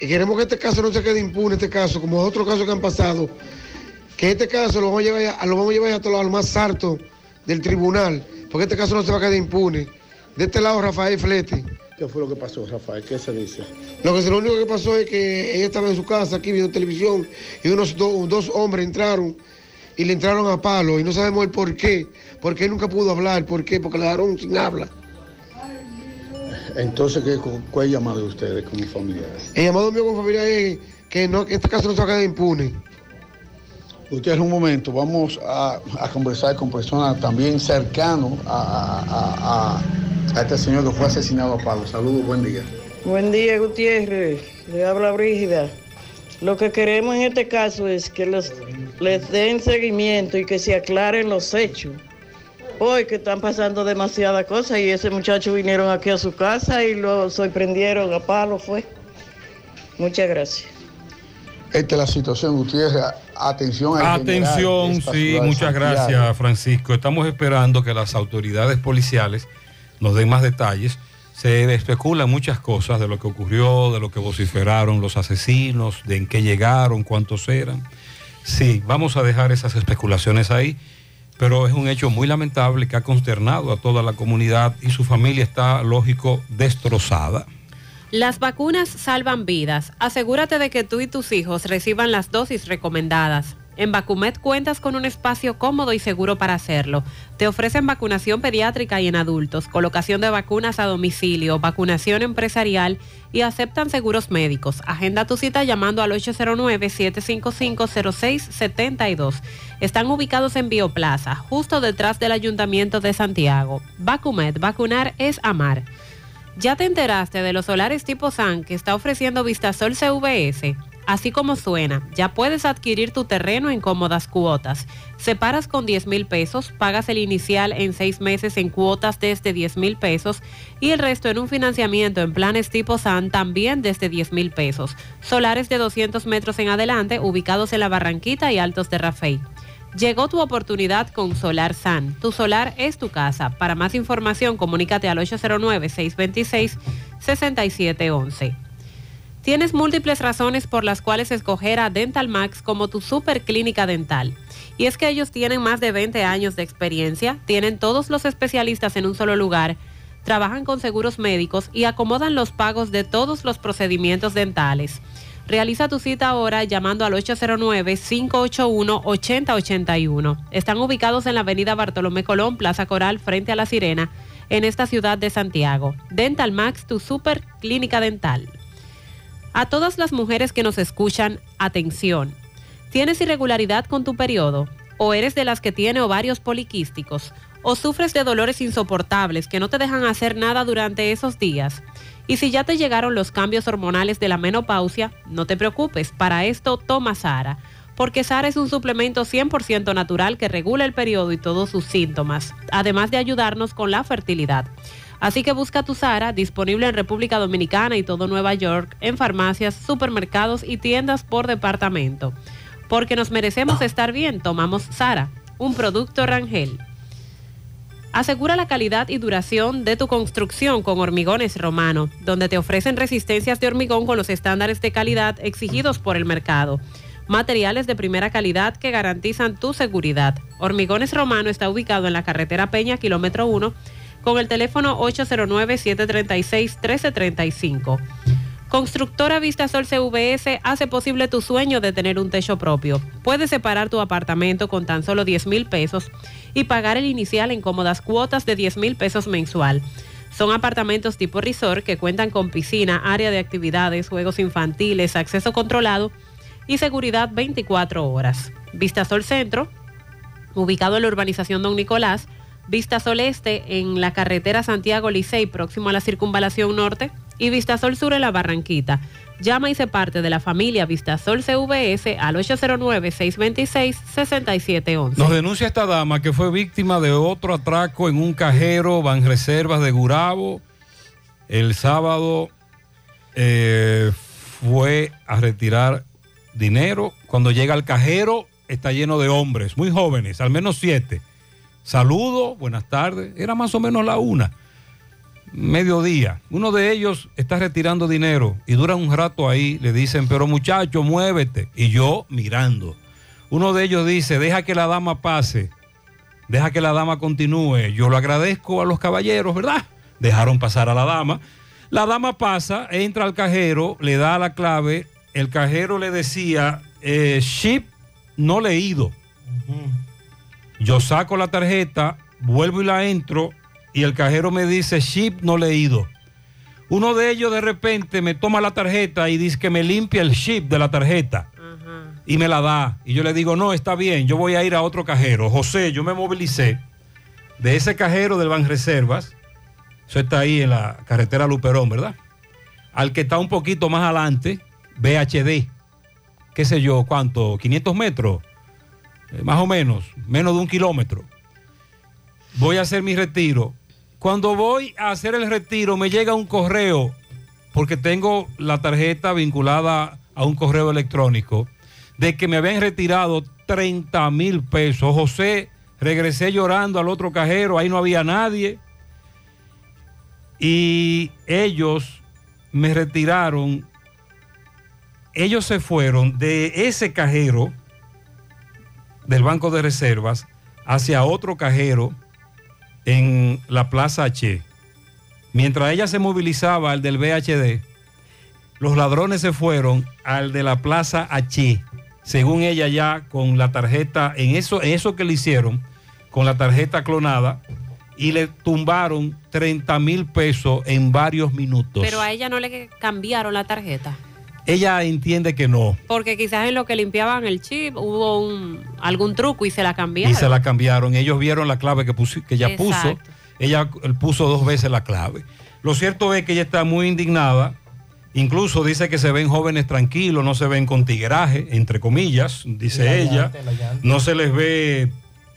Y queremos que este caso no se quede impune, este caso, como otros casos que han pasado, que este caso lo vamos a llevar, a- lo vamos a, llevar hasta lo más alto del tribunal, porque este caso no se va a quedar impune. De este lado, Rafael Flete. ¿Qué fue lo que pasó, Rafael? ¿Qué se dice? Lo, que, lo único que pasó es que ella estaba en su casa aquí viendo televisión y unos do- dos hombres entraron y le entraron a palo y no sabemos el por qué, porque él nunca pudo hablar, ¿por qué? Porque le dejaron sin habla. Entonces, ¿qué, ¿cuál es el llamado de ustedes como familiares? El llamado mío con familia es que, no, que este caso no se va a quedar impune. Ustedes un momento, vamos a, a conversar con personas también cercanos a, a- a- este señor que fue asesinado a palo. Saludos, buen día. Buen día, Gutiérrez. Le habla Brígida. Lo que queremos en este caso es que los, les den seguimiento y que se aclaren los hechos. Hoy que están pasando demasiadas cosas y ese muchacho vinieron aquí a su casa y lo sorprendieron a palo, fue. Muchas gracias. Esta es la situación, Gutiérrez. Atención al Atención, sí, muchas gracias Francisco. Estamos esperando que las autoridades policiales nos den más detalles. Se especulan muchas cosas de lo que ocurrió, de lo que vociferaron los asesinos, de en qué llegaron, cuántos eran. Sí, vamos a dejar esas especulaciones ahí, pero es un hecho muy lamentable que ha consternado a toda la comunidad y su familia está, lógico, destrozada. Las vacunas salvan vidas. Asegúrate de que tú y tus hijos reciban las dosis recomendadas. En Vacumet cuentas con un espacio cómodo y seguro para hacerlo. Te ofrecen vacunación pediátrica y en adultos, colocación de vacunas a domicilio, vacunación empresarial y aceptan seguros médicos. Agenda tu cita llamando al 809-755-0672. Están ubicados en Bioplaza, justo detrás del Ayuntamiento de Santiago. Vacumet, vacunar es amar. ¿Ya te enteraste de los solares tipo SAN que está ofreciendo Vistasol CVS? Así como suena, ya puedes adquirir tu terreno en cómodas cuotas. Separas con 10 mil pesos, pagas el inicial en seis meses en cuotas desde 10 mil pesos y el resto en un financiamiento en planes tipo SAN también desde 10 mil pesos. Solares de 200 metros en adelante ubicados en la Barranquita y Altos de Rafey. Llegó tu oportunidad con Solar San. Tu solar es tu casa. Para más información, comunícate al 809-626-6711. Tienes múltiples razones por las cuales escoger a Dental Max como tu super clínica dental. Y es que ellos tienen más de 20 años de experiencia, tienen todos los especialistas en un solo lugar, trabajan con seguros médicos y acomodan los pagos de todos los procedimientos dentales. Realiza tu cita ahora llamando al 809-581-8081. Están ubicados en la avenida Bartolomé Colón, Plaza Coral, frente a La Sirena, en esta ciudad de Santiago. Dental Max, tu super clínica dental. A todas las mujeres que nos escuchan, atención. ¿Tienes irregularidad con tu periodo? ¿O eres de las que tiene ovarios poliquísticos? ¿O sufres de dolores insoportables que no te dejan hacer nada durante esos días? Y si ya te llegaron los cambios hormonales de la menopausia, no te preocupes, para esto toma Sara, porque Sara es un suplemento 100% natural que regula el periodo y todos sus síntomas, además de ayudarnos con la fertilidad. Así que busca tu Sara, disponible en República Dominicana y todo Nueva York, en farmacias, supermercados y tiendas por departamento. Porque nos merecemos estar bien, tomamos Sara, un producto Rangel. Asegura la calidad y duración de tu construcción con Hormigones Romano, donde te ofrecen resistencias de hormigón con los estándares de calidad exigidos por el mercado. Materiales de primera calidad que garantizan tu seguridad. Hormigones Romano está ubicado en la carretera Peña, kilómetro 1, con el teléfono 809-736-1335. Constructora Vistasol CVS hace posible tu sueño de tener un techo propio. Puedes separar tu apartamento con tan solo 10 mil pesos y pagar el inicial en cómodas cuotas de 10 mil pesos mensual. Son apartamentos tipo resort que cuentan con piscina, área de actividades, juegos infantiles, acceso controlado y seguridad 24 horas. Vistasol Centro, ubicado en la urbanización Don Nicolás, Vistasol Este en la carretera Santiago Licey, próximo a la circunvalación norte, y Vistasol Sur en la Barranquita. Llama y se parte de la familia Vistasol CVS al 809-626-6711. Nos denuncia esta dama que fue víctima de otro atraco en un cajero Banreservas de Gurabo. El sábado eh, fue a retirar dinero. Cuando llega al cajero está lleno de hombres, muy jóvenes, al menos siete. Saludo, buenas tardes. Era más o menos la una, mediodía. Uno de ellos está retirando dinero y dura un rato ahí. Le dicen, pero muchacho, muévete. Y yo mirando. Uno de ellos dice, deja que la dama pase, deja que la dama continúe. Yo lo agradezco a los caballeros, ¿verdad? Dejaron pasar a la dama. La dama pasa, entra al cajero, le da la clave. El cajero le decía, eh, ship no leído. Yo saco la tarjeta, vuelvo y la entro y el cajero me dice chip no leído. Uno de ellos de repente me toma la tarjeta y dice que me limpia el chip de la tarjeta y me la da. Y yo le digo, no, está bien, yo voy a ir a otro cajero. José, yo me movilicé de ese cajero del Banreservas, eso está ahí en la carretera Luperón, ¿verdad? Al que está un poquito más adelante, BHD, qué sé yo, ¿cuánto? 500 metros, más o menos, menos de un kilómetro. Voy a hacer mi retiro. Cuando voy a hacer el retiro, me llega un correo, porque tengo la tarjeta vinculada a un correo electrónico, de que me habían retirado 30 mil pesos. José, regresé llorando al otro cajero, ahí no había nadie. Y ellos me retiraron, ellos se fueron de ese cajero del Banco de Reservas hacia otro cajero en la Plaza H. Mientras ella se movilizaba al del BHD, los ladrones se fueron al de la Plaza H, según ella ya con la tarjeta, en eso, en eso que le hicieron, con la tarjeta clonada, y le tumbaron 30 mil pesos en varios minutos. Pero a ella no le cambiaron la tarjeta. Ella entiende que no. Porque quizás en lo que limpiaban el chip hubo un, algún truco y se la cambiaron. Y se la cambiaron. Ellos vieron la clave que, puso, que ella puso. Ella puso dos veces la clave. Lo cierto es que ella está muy indignada. Incluso dice que se ven jóvenes tranquilos, no se ven con tigueraje, entre comillas, dice la ella. No se les ve,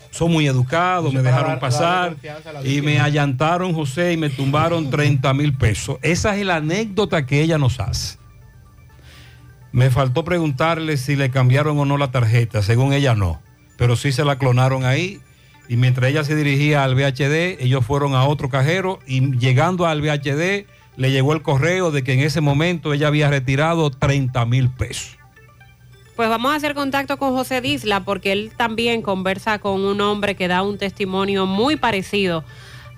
son muy educados, me dejaron dar- pasar y víctima. me allantaron, José, y me tumbaron 30 mil pesos. Esa es la anécdota que ella nos hace. Me faltó preguntarle si le cambiaron o no la tarjeta, según ella no, pero sí se la clonaron ahí y mientras ella se dirigía al VHD, ellos fueron a otro cajero y llegando al VHD le llegó el correo de que en ese momento ella había retirado 30 mil pesos. Pues vamos a hacer contacto con José Disla porque él también conversa con un hombre que da un testimonio muy parecido.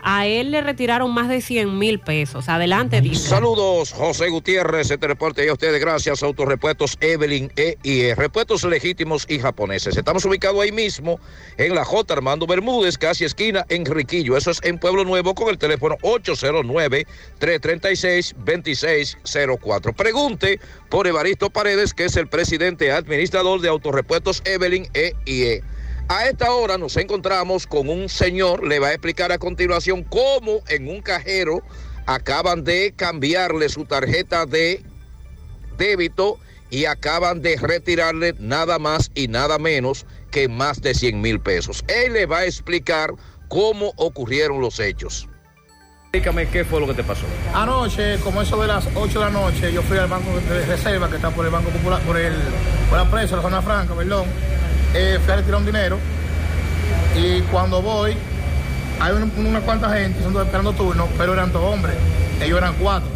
A él le retiraron más de 100 mil pesos. Adelante, Disla. Saludos, José Gutiérrez, este reporte y a ustedes gracias Autorepuestos Evelyn E y E, repuestos legítimos y japoneses. Estamos ubicados ahí mismo en la J. Armando Bermúdez, casi esquina Enriquillo. Eso es en Pueblo Nuevo con el teléfono 809-336-2604. Pregunte por Evaristo Paredes, que es el presidente administrador de Autorepuestos Evelyn E y E. A esta hora nos encontramos con un señor, le va a explicar a continuación cómo en un cajero acaban de cambiarle su tarjeta de débito y acaban de retirarle nada más y nada menos que más de 100 mil pesos. Él le va a explicar cómo ocurrieron los hechos. Explícame qué fue lo que te pasó. Anoche, como eso de las 8 de la noche, yo fui al banco de reserva que está por el Banco Popular, por el por la presa, la zona franca, perdón. Eh, fui a retirar un dinero y cuando voy, hay un- una cuanta gente son esperando turno, pero eran dos hombres, ellos eran cuatro.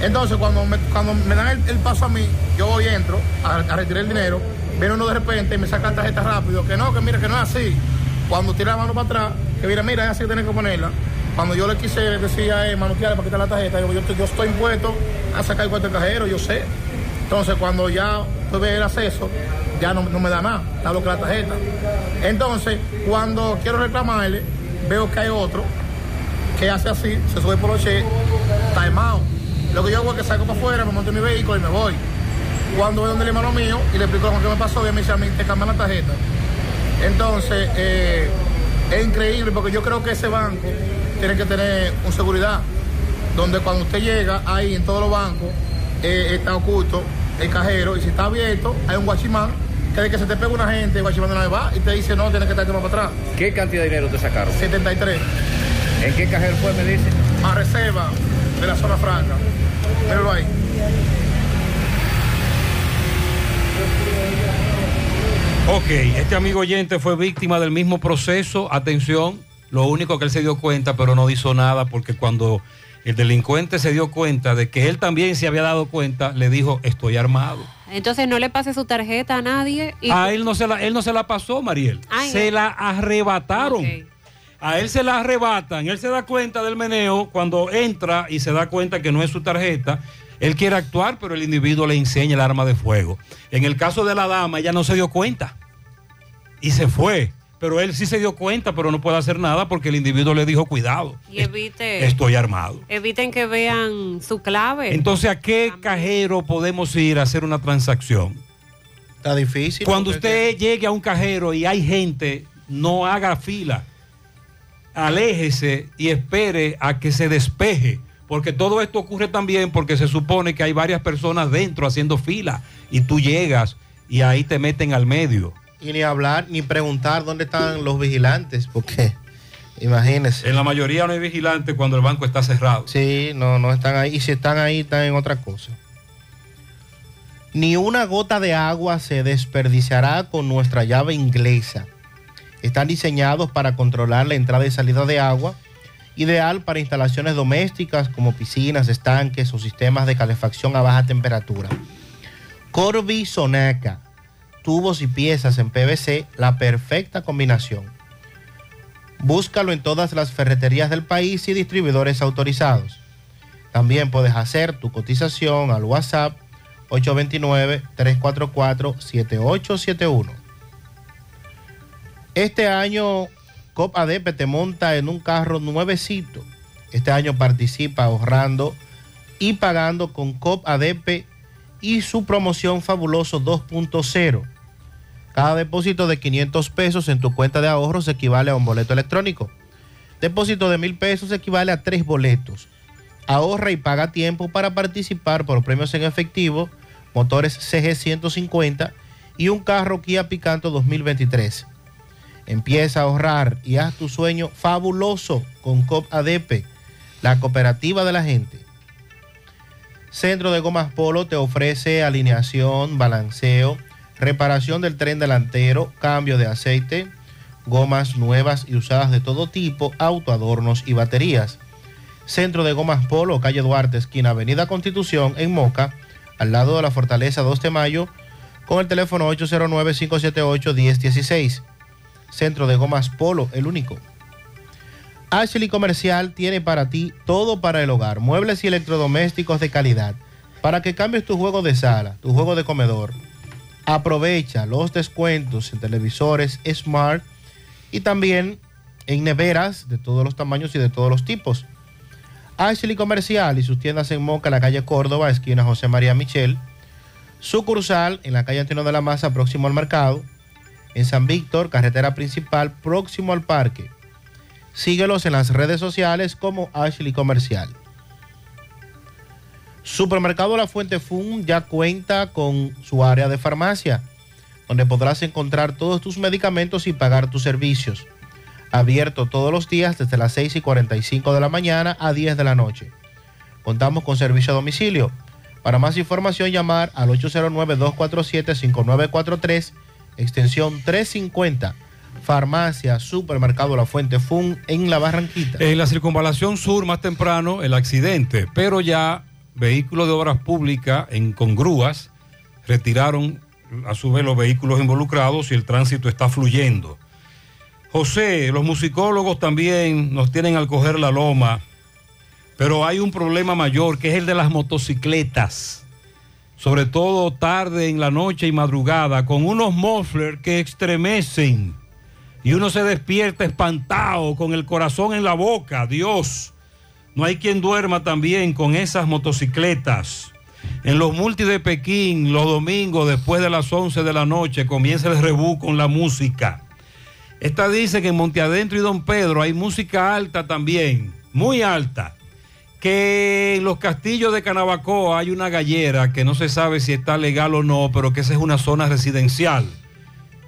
Entonces, cuando me, cuando me dan el, paso a mí, yo voy entro a, retirar el dinero, viene uno de repente y me saca la tarjeta rápido, que no, que mira, que no es así. Cuando tira la mano para atrás, que mira, mira, es así que tienes que ponerla. Cuando yo le quise decir a él, manotearle para quitar la tarjeta, yo, yo, yo estoy impuesto a sacar el cuarto del cajero, yo sé. Entonces, cuando ya tuve el acceso, ya no, me da nada, está bloqueada la tarjeta. Entonces, cuando quiero reclamarle, veo que hay otro que hace así, se sube por los che, timeout. Lo que yo hago es que salgo para afuera, me monto en mi vehículo y me voy. Cuando voy donde el hermano mío y le explico lo que me pasó, y me dice a mí, te cambian la tarjeta. Entonces, eh, es increíble porque yo creo que ese banco tiene que tener un seguridad, donde cuando usted llega ahí en todos los bancos, eh, está oculto el cajero y si está abierto, hay un guachimán que de que se te pega una gente, el guachimán de una vez va y te dice, no, tienes que estar más para atrás. ¿Qué cantidad de dinero te sacaron? 73. ¿En qué cajero fue, me dice? A reserva de la zona franca. Míralo ahí. Ok, este amigo oyente fue víctima del mismo proceso. Atención, lo único que él se dio cuenta, pero no hizo nada, porque cuando el delincuente se dio cuenta de que él también se había dado cuenta, le dijo, estoy armado. Entonces no le pase su tarjeta a nadie. Y... A él no se la, él no se la pasó, Mariel. Ay, se no. la arrebataron. A él se la arrebatan, él se da cuenta del meneo cuando entra y se da cuenta que no es su tarjeta. Él quiere actuar, pero el individuo le enseña el arma de fuego. En el caso de la dama, ella no se dio cuenta y se fue. Pero él sí se dio cuenta, pero no puede hacer nada porque el individuo le dijo, cuidado, Y evite, estoy armado. eviten que vean su clave. Entonces, ¿a qué cajero podemos ir a hacer una transacción? Está difícil. Cuando usted llegue a un cajero y hay gente, no haga fila. Aléjese y espere a que se despeje. Porque todo esto ocurre también porque se supone que hay varias personas dentro haciendo fila y tú llegas y ahí te meten al medio. Y ni hablar, ni preguntar dónde están los vigilantes, porque imagínese. En la mayoría no hay vigilante cuando el banco está cerrado. Sí, no, no están ahí. Y si están ahí, están en otra cosa. Ni una gota de agua se desperdiciará con nuestra llave inglesa. Están diseñados para controlar la entrada y salida de agua, ideal para instalaciones domésticas como piscinas, estanques o sistemas de calefacción a baja temperatura. Corby Sonaca, tubos y piezas en PVC, la perfecta combinación. Búscalo en todas las ferreterías del país y distribuidores autorizados. También puedes hacer tu cotización al WhatsApp 829-344-7871. Este año COP ADP te monta en un carro nuevecito. Este año participa ahorrando y pagando con COP ADP y su promoción fabuloso 2.0. Cada depósito de 500 pesos en tu cuenta de ahorros equivale a un boleto electrónico. Depósito de mil pesos equivale a tres boletos. Ahorra y paga tiempo para participar por premios en efectivo, motores CG 150 y un carro Kia Picanto 2023. Empieza a ahorrar y haz tu sueño fabuloso con COP ADP, la cooperativa de la gente. Centro de Gomas Polo te ofrece alineación, balanceo, reparación del tren delantero, cambio de aceite, gomas nuevas y usadas de todo tipo, autoadornos y baterías. Centro de Gomas Polo, calle Duarte, esquina Avenida Constitución, en Moca, al lado de la Fortaleza 2 de Mayo, con el teléfono 809-578-1016. Centro de Gomas Polo, el único. Ashley Comercial tiene para ti todo para el hogar, muebles y electrodomésticos de calidad, para que cambies tu juego de sala, tu juego de comedor. Aprovecha los descuentos en televisores Smart y también en neveras de todos los tamaños y de todos los tipos. Ashley Comercial y sus tiendas en Moca, la calle Córdoba, esquina José María Michel. Sucursal en la calle Antonio de la Maza, próximo al mercado. En San Víctor, carretera principal, próximo al parque. Síguelos en las redes sociales como Ashley Comercial. Supermercado La Fuente Fun ya cuenta con su área de farmacia, donde podrás encontrar todos tus medicamentos y pagar tus servicios. Abierto todos los días desde las 6 y 45 de la mañana a 10 de la noche. Contamos con servicio a domicilio. Para más información llamar al 809-247-5943, extensión 350. Farmacia, Supermercado La Fuente Fun en La Barranquita. En la circunvalación sur, más temprano, el accidente, pero ya vehículos de obras públicas en con grúas retiraron a su vez los vehículos involucrados y el tránsito está fluyendo. José, los musicólogos también nos tienen al coger la loma, pero hay un problema mayor que es el de las motocicletas, sobre todo tarde en la noche y madrugada, con unos mufflers que estremecen y uno se despierta espantado con el corazón en la boca, Dios. No hay quien duerma también con esas motocicletas. En los multi de Pekín, los domingos después de las 11 de la noche, comienza el rebú con la música. Esta dice que en Monte Adentro y Don Pedro hay música alta también, muy alta. Que en los castillos de Canabacoa hay una gallera que no se sabe si está legal o no, pero que esa es una zona residencial.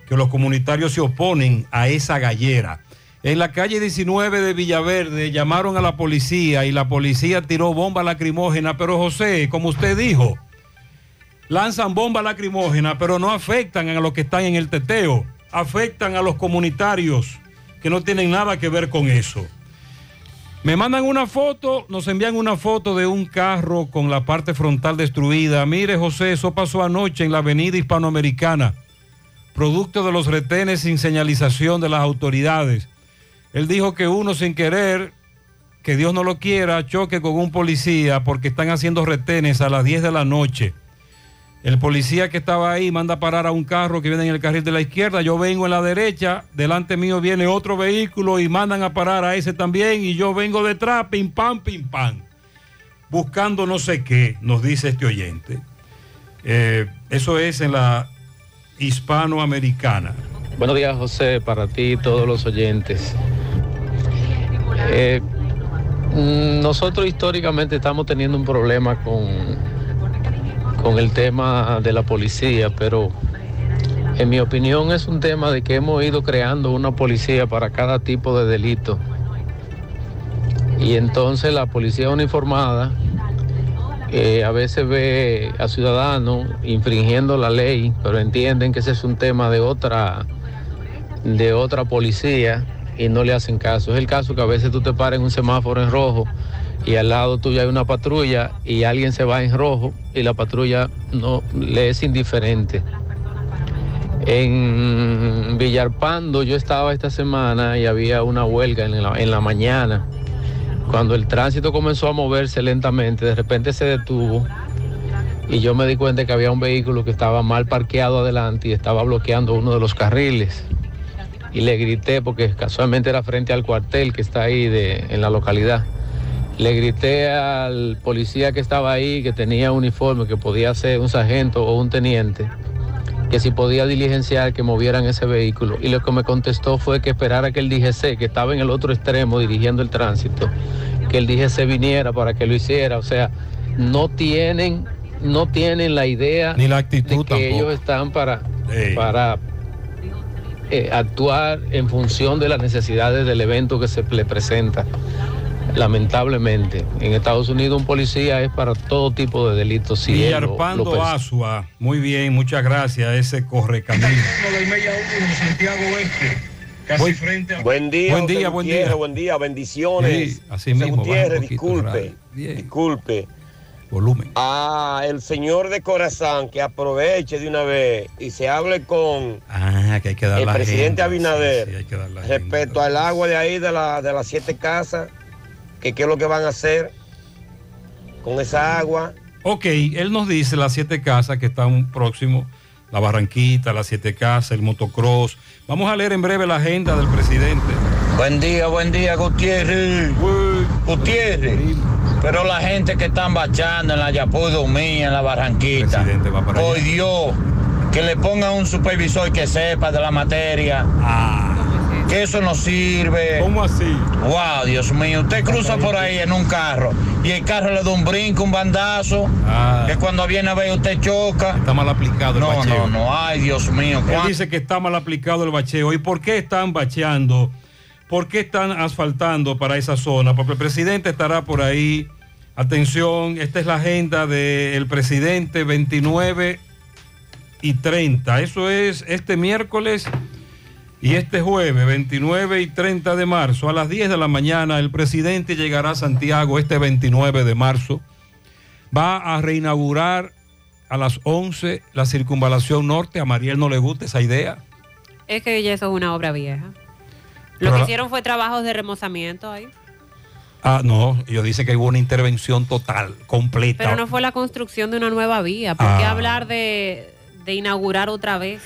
Que los comunitarios se oponen a esa gallera. En la calle 19 de Villaverde llamaron a la policía y la policía tiró bomba lacrimógena, pero José, como usted dijo, lanzan bomba lacrimógena, pero no afectan a los que están en el teteo, afectan a los comunitarios que no tienen nada que ver con eso. Me mandan una foto, nos envían una foto de un carro con la parte frontal destruida. Mire, José, eso pasó anoche en la avenida hispanoamericana, producto de los retenes sin señalización de las autoridades. Él dijo que uno sin querer, que Dios no lo quiera, choque con un policía porque están haciendo retenes a las 10 de la noche. El policía que estaba ahí manda parar a un carro que viene en el carril de la izquierda. Yo vengo en la derecha, delante mío viene otro vehículo y mandan a parar a ese también. Y yo vengo detrás, pim pam, pim pam. Buscando no sé qué, nos dice este oyente. Eh, eso es en la hispanoamericana. Buenos días, José, para ti y todos los oyentes. Eh, mm, nosotros históricamente estamos teniendo un problema con, con el tema de la policía, pero en mi opinión es un tema de que hemos ido creando una policía para cada tipo de delito. Y entonces la policía uniformada eh, a veces ve a ciudadanos infringiendo la ley, pero entienden que ese es un tema de otra, de otra policía y no le hacen caso. Es el caso que a veces tú te paras en un semáforo en rojo y al lado tuyo hay una patrulla y alguien se va en rojo y la patrulla no le es indiferente. En Villarpando yo estaba esta semana y había una huelga en la, en la mañana. Cuando el tránsito comenzó a moverse lentamente, de repente se detuvo y yo me di cuenta que había un vehículo que estaba mal parqueado adelante y estaba bloqueando uno de los carriles. Y le grité, porque casualmente era frente al cuartel que está ahí de, en la localidad. Le grité al policía que estaba ahí, que tenía uniforme, que podía ser un sargento o un teniente, que si podía diligenciar que movieran ese vehículo. Y lo que me contestó fue que esperara que el DGC, que estaba en el otro extremo dirigiendo el tránsito, que el DGC viniera para que lo hiciera. O sea, no tienen, no tienen la idea Ni la actitud de que tampoco. ellos están para, para eh, actuar en función de las necesidades del evento que se le presenta. Lamentablemente, en Estados Unidos un policía es para todo tipo de delitos. si él lo- lo Villarpando persigue. Asua. Muy bien, muchas gracias. Ese corre camino. Buen día, Buen día, buen día. buen día, bendiciones. Sí, así mismo, Gutiérrez, disculpe, disculpe. Volumen. Ah, el señor de corazón que aproveche de una vez y se hable con Ah, que hay que dar el la presidente agenda. Abinader Sí, sí, hay que dar la respecto al agua de ahí de, la, de las siete casas, que qué es lo que van a hacer con esa agua. Ok, él nos dice las siete casas que están próximos, la Barranquita, las siete casas, el motocross. Vamos a leer en breve la agenda del presidente. Buen día, buen día, Gutiérrez. Gutiérrez. Pero la gente que están bachando en la Yapú Mía, en la Barranquita. Por Dios, que le pongan un supervisor que sepa de la materia. Que eso no sirve. Ah. ¿Cómo así? Wow, Dios mío. Usted cruza por ahí en un carro y el carro le da un brinco, un bandazo. Que cuando viene a ver usted choca. Ah. Está mal aplicado el No, bacheo. no, no. Ay, Dios mío. Él ¿cuán- dice que está mal aplicado el bacheo. ¿Y por qué están bacheando? ¿Por qué están asfaltando para esa zona? Porque el presidente estará por ahí. Atención, esta es la agenda del presidente 29 y 30. Eso es este miércoles y este jueves 29 y 30 de marzo. A las 10 de la mañana el presidente llegará a Santiago este 29 de marzo. Va a reinaugurar a las 11 la circunvalación norte. A Mariel no le gusta esa idea. Es que ya eso es una obra vieja. Pero Lo que hicieron fue trabajos de remozamiento ahí. Ah, no, ellos dicen que hubo una intervención total, completa. Pero no fue la construcción de una nueva vía. ¿Por qué Ah. hablar de, de inaugurar otra vez?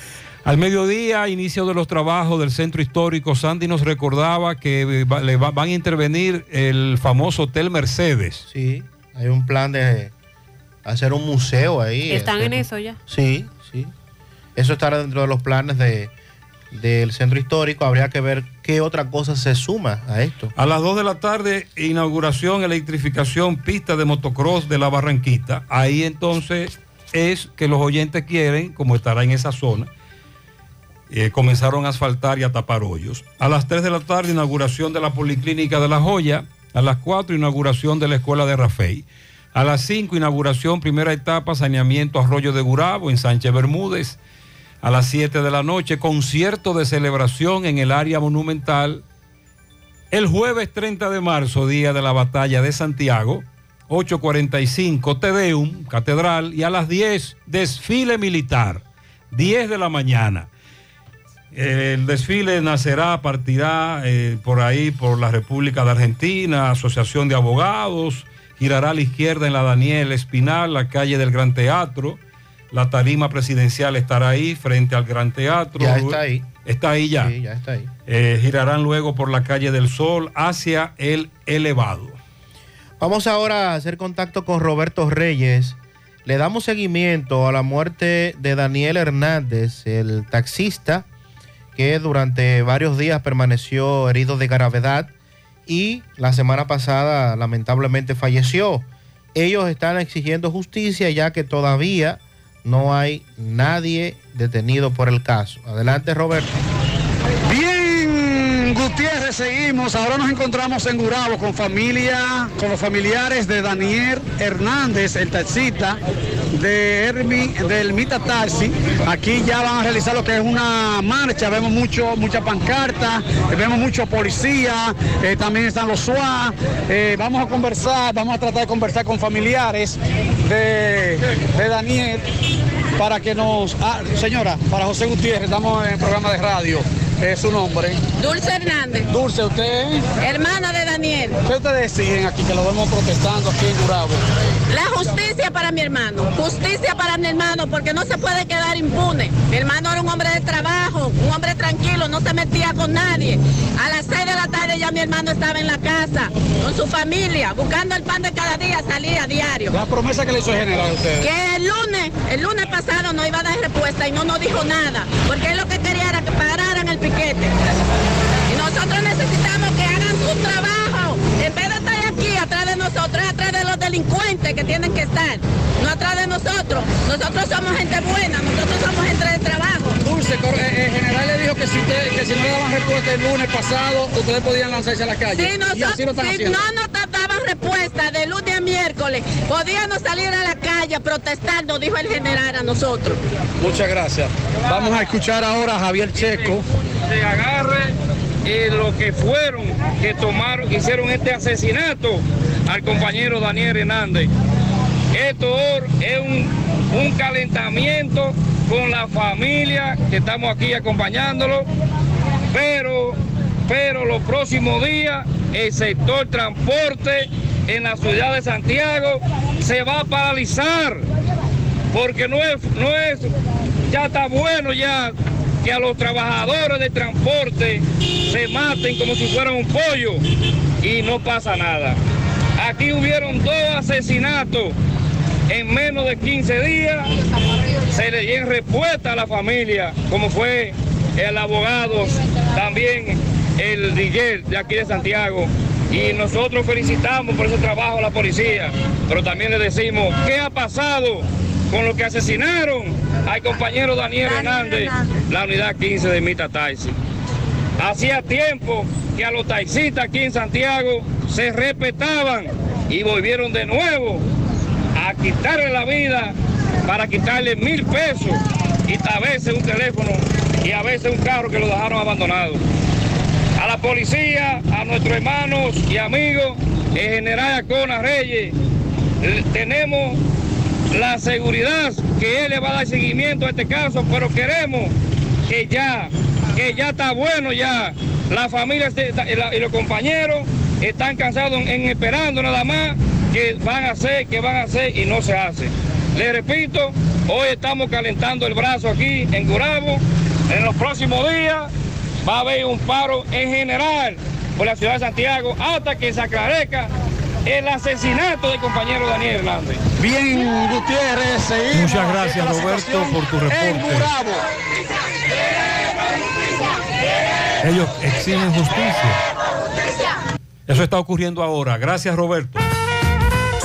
Al mediodía, inicio de los trabajos del centro histórico, Sandy nos recordaba que va- le va- van a intervenir el famoso Hotel Mercedes. Sí, hay un plan de hacer un museo ahí. Están en eso ya. Sí, sí. Eso estará dentro de los planes de, del centro histórico. Habría que ver qué otra cosa se suma a esto. A las 2 de la tarde, inauguración, electrificación, pista de motocross de la Barranquita. Ahí entonces es que los oyentes quieren, como estará en esa zona, eh, comenzaron a asfaltar y a tapar hoyos. A las 3 de la tarde, inauguración de la Policlínica de La Joya. A las 4, inauguración de la Escuela de Rafey. A las 5, inauguración, primera etapa, saneamiento Arroyo de Gurabo en Sánchez Bermúdez. A las 7 de la noche, concierto de celebración en el área monumental. El jueves 30 de marzo, día de la batalla de Santiago, 8.45, Tedeum, Catedral, y a las 10, desfile militar, 10 de la mañana. El desfile nacerá, partirá eh, por ahí, por la República de Argentina, Asociación de Abogados, girará a la izquierda en la Daniel Espinal, la calle del Gran Teatro. La tarima presidencial estará ahí, frente al Gran Teatro. Ya está ahí. Está ahí ya. Sí, ya está ahí. Eh, girarán luego por la calle del Sol hacia el elevado. Vamos ahora a hacer contacto con Roberto Reyes. Le damos seguimiento a la muerte de Daniel Hernández, el taxista que durante varios días permaneció herido de gravedad y la semana pasada lamentablemente falleció. Ellos están exigiendo justicia ya que todavía no hay nadie detenido por el caso. Adelante, Roberto. Bien, Seguimos. Ahora nos encontramos en Gurabo con familia, con los familiares de Daniel Hernández, el taxista de Hermi, del Mita Taxi. Aquí ya van a realizar lo que es una marcha. Vemos mucho, mucha pancarta, vemos mucho policía, eh, también están los SWAT. Eh, vamos a conversar, vamos a tratar de conversar con familiares de, de Daniel para que nos... Ah, señora, para José Gutiérrez, estamos en el programa de radio. Es su nombre. Dulce Hernández. Dulce, usted. Hermana de Daniel. ¿Qué ustedes exigen aquí que lo vemos protestando aquí en Gurabo? La justicia para mi hermano. Justicia para mi hermano porque no se puede quedar impune. Mi hermano era un hombre de trabajo, un hombre tranquilo, no se metía con nadie. A las 6 de la tarde ya mi hermano estaba en la casa con su familia, buscando el pan de cada día, salía a diario. La promesa que le hizo el general a ustedes. Que el lunes, el lunes pasado no iba a dar respuesta y no nos dijo nada, porque él lo que quería era que pararan el piquete. Y nosotros necesitamos que hagan su trabajo. En vez de estar aquí atrás de nosotros, atrás de los delincuentes que tienen que estar, atrás de nosotros. Nosotros somos gente buena, nosotros somos gente de trabajo. Dulce, cor- eh, el general le dijo que si, usted- que si no le daban respuesta el lunes pasado, ustedes podían lanzarse a la calle. Si, y nosotros, así lo están si haciendo. no nos daban respuesta de lunes a miércoles, podíamos salir a la calle protestando, dijo el general a nosotros. Muchas gracias. Vamos a escuchar ahora a Javier Checo. se agarre eh, lo que fueron que tomaron, hicieron este asesinato al compañero Daniel Hernández. Esto es un, un calentamiento con la familia que estamos aquí acompañándolo, pero, pero los próximos días el sector transporte en la ciudad de Santiago se va a paralizar porque no es, no es, ya está bueno ya que a los trabajadores de transporte se maten como si fueran un pollo y no pasa nada. Aquí hubieron dos asesinatos en menos de 15 días, se le dio respuesta a la familia, como fue el abogado, también el DJ de aquí de Santiago. Y nosotros felicitamos por ese trabajo a la policía, pero también le decimos, ¿qué ha pasado con los que asesinaron al compañero Daniel Hernández, la unidad 15 de Mita Taxi? Hacía tiempo que a los taxistas aquí en Santiago se respetaban y volvieron de nuevo a quitarle la vida para quitarle mil pesos y a veces un teléfono y a veces un carro que lo dejaron abandonado. A la policía, a nuestros hermanos y amigos, el general Acona Reyes, tenemos la seguridad que él le va a dar seguimiento a este caso, pero queremos que ya, que ya está bueno ya. La familia y los compañeros están cansados en esperando nada más que van a hacer, que van a hacer y no se hace. Le repito, hoy estamos calentando el brazo aquí en Gurabo. En los próximos días va a haber un paro en general por la ciudad de Santiago hasta que se aclarezca el asesinato del compañero Daniel Hernández. Bien, Gutiérrez, seguimos. Muchas gracias, Roberto, por tu en reporte. Gurabo. Ellos exigen justicia. Eso está ocurriendo ahora. Gracias, Roberto.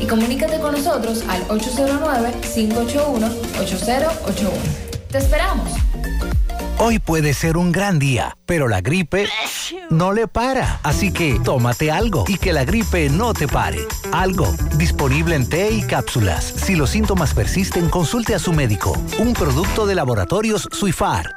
y comunícate con nosotros al 809-581-8081. ¡Te esperamos! Hoy puede ser un gran día, pero la gripe no le para. Así que tómate algo y que la gripe no te pare. Algo, disponible en té y cápsulas. Si los síntomas persisten, consulte a su médico. Un producto de laboratorios Suifar.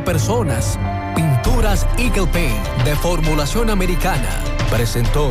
personas. Pinturas Eagle Paint de formulación americana presentó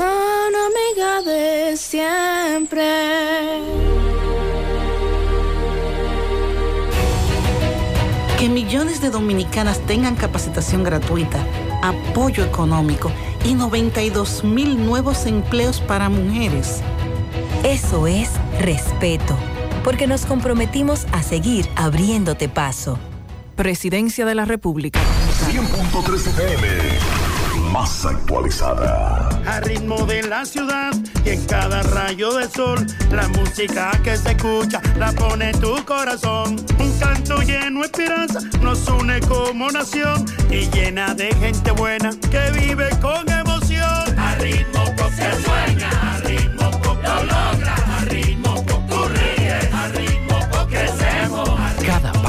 Mano amiga de siempre. Que millones de dominicanas tengan capacitación gratuita, apoyo económico y 92 mil nuevos empleos para mujeres. Eso es respeto, porque nos comprometimos a seguir abriéndote paso. Presidencia de la República. 100.3 FM. Más actualizada. A ritmo de la ciudad y en cada rayo de sol, la música que se escucha la pone tu corazón. Un canto lleno de esperanza nos une como nación y llena de gente buena que vive con emoción. A ritmo que sueña, a ritmo que lo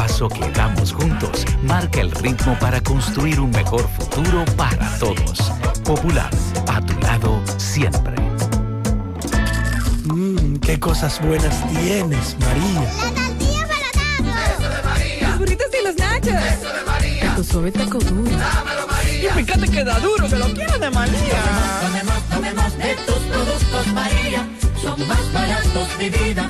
paso que damos juntos marca el ritmo para construir un mejor futuro para todos. Popular, a tu lado siempre. Mmm, qué cosas buenas tienes, María. La tortilla para Eso de María. Los burritos y los nachos. Eso de María. Tu suave taco duro. Dámelo, María. Y fíjate que da duro, que lo quiero de María. Tomemos, tomemos de tus productos, María. Son más baratos de vida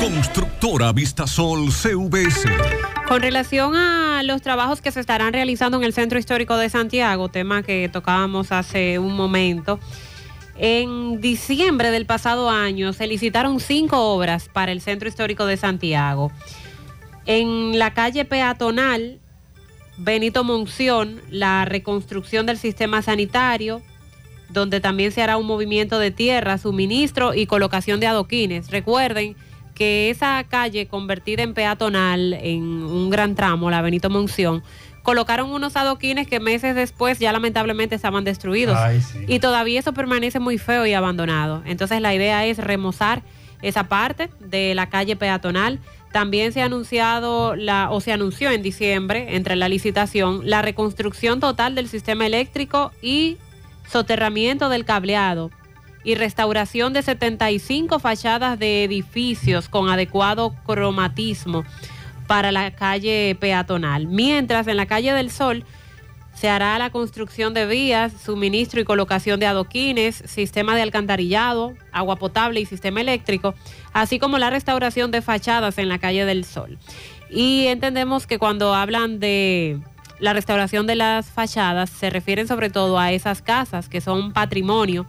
Constructora Vistasol CVS. Con relación a los trabajos que se estarán realizando en el Centro Histórico de Santiago, tema que tocábamos hace un momento, en diciembre del pasado año se licitaron cinco obras para el Centro Histórico de Santiago. En la calle peatonal Benito Monción, la reconstrucción del sistema sanitario, donde también se hará un movimiento de tierra, suministro y colocación de adoquines. Recuerden que esa calle convertida en peatonal en un gran tramo, la Benito Monción, colocaron unos adoquines que meses después ya lamentablemente estaban destruidos. Ay, sí. Y todavía eso permanece muy feo y abandonado. Entonces la idea es remozar esa parte de la calle peatonal. También se ha anunciado la, o se anunció en diciembre, entre la licitación, la reconstrucción total del sistema eléctrico y soterramiento del cableado y restauración de 75 fachadas de edificios con adecuado cromatismo para la calle peatonal. Mientras en la calle del Sol se hará la construcción de vías, suministro y colocación de adoquines, sistema de alcantarillado, agua potable y sistema eléctrico, así como la restauración de fachadas en la calle del Sol. Y entendemos que cuando hablan de la restauración de las fachadas se refieren sobre todo a esas casas que son patrimonio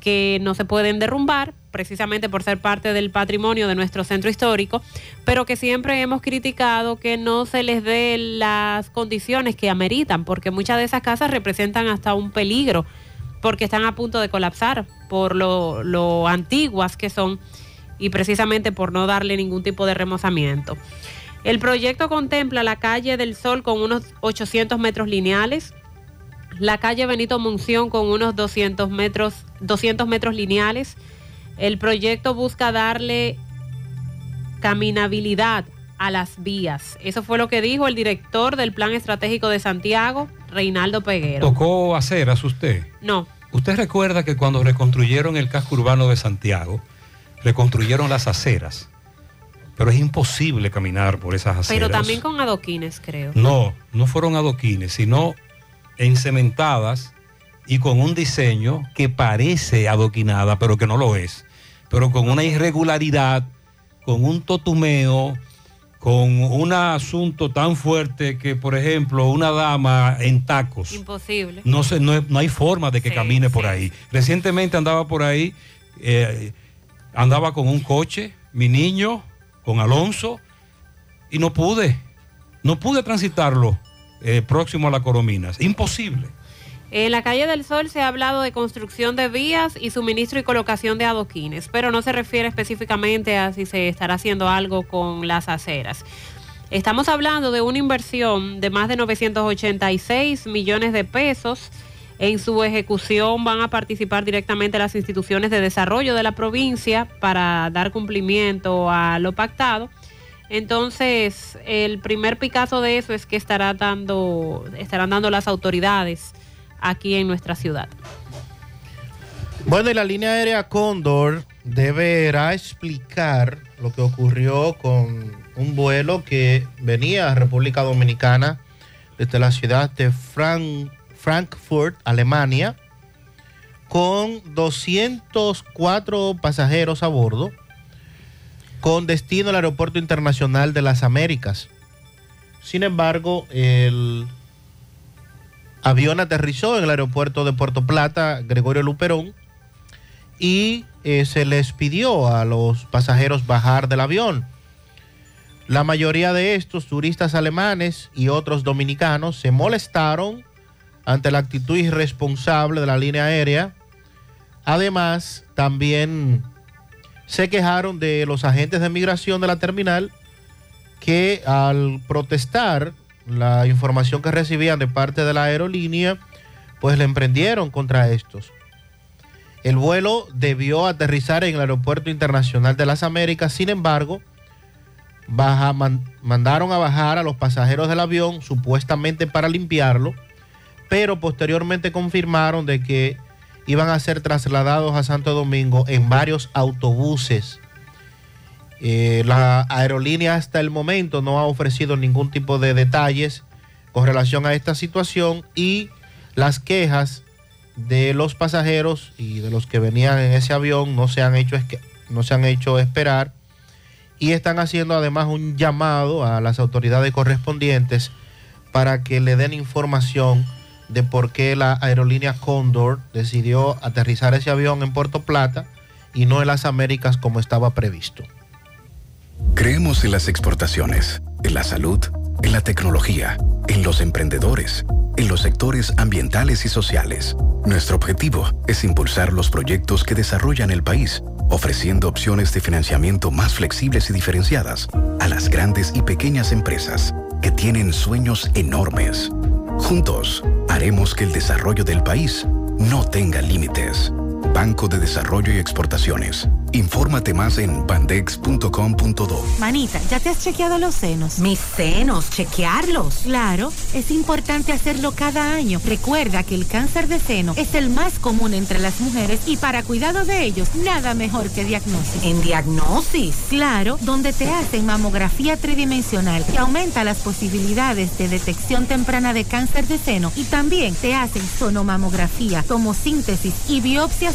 que no se pueden derrumbar precisamente por ser parte del patrimonio de nuestro centro histórico, pero que siempre hemos criticado que no se les dé las condiciones que ameritan, porque muchas de esas casas representan hasta un peligro, porque están a punto de colapsar por lo, lo antiguas que son y precisamente por no darle ningún tipo de remozamiento. El proyecto contempla la calle del Sol con unos 800 metros lineales, la calle Benito Monción con unos 200 metros, 200 metros lineales. El proyecto busca darle caminabilidad a las vías. Eso fue lo que dijo el director del Plan Estratégico de Santiago, Reinaldo Peguero. ¿Tocó aceras usted? No, ¿Usted recuerda que cuando reconstruyeron el casco urbano de Santiago, reconstruyeron las aceras? Pero es imposible caminar por esas aceras. pero también con adoquines, creo. No, no fueron adoquines, sino encementadas y con un diseño que parece adoquinada, pero que no lo es. Pero con una irregularidad, con un totumeo, con un asunto tan fuerte que, por ejemplo, una dama en tacos. Imposible. No, se, no, no hay forma de que camine por ahí. Recientemente andaba por ahí eh, andaba con un coche, mi niño, con Alonso, y no pude, no pude transitarlo eh, próximo a la Corominas. Imposible. En la calle del Sol se ha hablado de construcción de vías y suministro y colocación de adoquines, pero no se refiere específicamente a si se estará haciendo algo con las aceras. Estamos hablando de una inversión de más de 986 millones de pesos. En su ejecución van a participar directamente las instituciones de desarrollo de la provincia para dar cumplimiento a lo pactado. Entonces, el primer picazo de eso es que estará dando, estarán dando las autoridades aquí en nuestra ciudad. Bueno, y la línea aérea Cóndor deberá explicar lo que ocurrió con un vuelo que venía a República Dominicana desde la ciudad de Frank- Frankfurt, Alemania, con 204 pasajeros a bordo, con destino al Aeropuerto Internacional de las Américas. Sin embargo, el avión aterrizó en el aeropuerto de Puerto Plata, Gregorio Luperón, y eh, se les pidió a los pasajeros bajar del avión. La mayoría de estos turistas alemanes y otros dominicanos se molestaron ante la actitud irresponsable de la línea aérea. Además, también se quejaron de los agentes de migración de la terminal que al protestar la información que recibían de parte de la aerolínea, pues le emprendieron contra estos. El vuelo debió aterrizar en el Aeropuerto Internacional de las Américas, sin embargo, mandaron a bajar a los pasajeros del avión supuestamente para limpiarlo, pero posteriormente confirmaron de que iban a ser trasladados a Santo Domingo en varios autobuses. Eh, la aerolínea hasta el momento no ha ofrecido ningún tipo de detalles con relación a esta situación y las quejas de los pasajeros y de los que venían en ese avión no se han hecho, no se han hecho esperar y están haciendo además un llamado a las autoridades correspondientes para que le den información de por qué la aerolínea Condor decidió aterrizar ese avión en Puerto Plata y no en las Américas como estaba previsto. Creemos en las exportaciones, en la salud, en la tecnología, en los emprendedores, en los sectores ambientales y sociales. Nuestro objetivo es impulsar los proyectos que desarrollan el país, ofreciendo opciones de financiamiento más flexibles y diferenciadas a las grandes y pequeñas empresas que tienen sueños enormes. Juntos, haremos que el desarrollo del país no tenga límites. Banco de Desarrollo y Exportaciones. Infórmate más en bandex.com.do. Manita, ¿ya te has chequeado los senos? Mis senos, chequearlos. Claro, es importante hacerlo cada año. Recuerda que el cáncer de seno es el más común entre las mujeres y para cuidado de ellos, nada mejor que diagnosis. ¿En diagnosis? Claro, donde te hacen mamografía tridimensional que aumenta las posibilidades de detección temprana de cáncer de seno y también te hacen sonomamografía, tomosíntesis y biopsias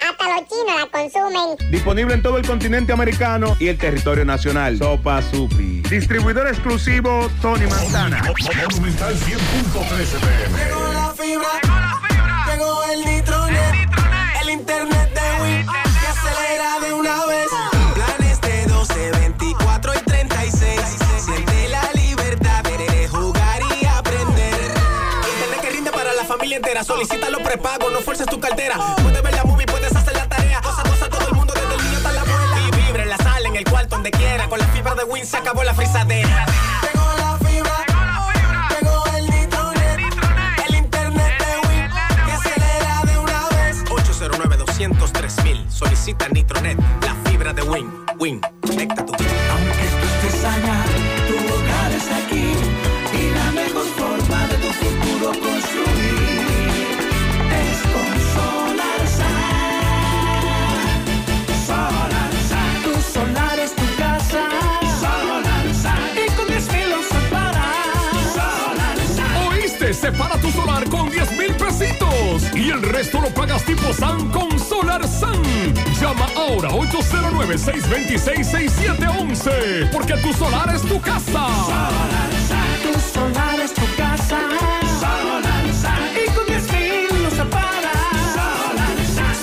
Hasta los chinos la consumen. Disponible en todo el continente americano y el territorio nacional. Sopa Supi. Distribuidor exclusivo Tony Montana. Monumental 100.13 pm. Llegó la fibra. Llegó el nitronet. El internet de Win. Que acelera de una vez. Planes de 12, 24 y 36. Siente la libertad de jugar y aprender. Internet que rinde para la familia entera. Solicita los prepagos, no fuerces tu cartera. De Win se acabó la frisadera. Llegó la fibra. Llegó el nitronet. El internet de Win. Que acelera de una vez. 809 203 mil. Solicita necesita Nitronet, la fibra de Win. Win, conecta Separa tu solar con 10 mil pesitos y el resto lo pagas tipo SAN con Solar Sun. Llama ahora 809-626-6711 porque tu solar es tu casa. Tu solar es tu casa. Solar Y con 10 mil lo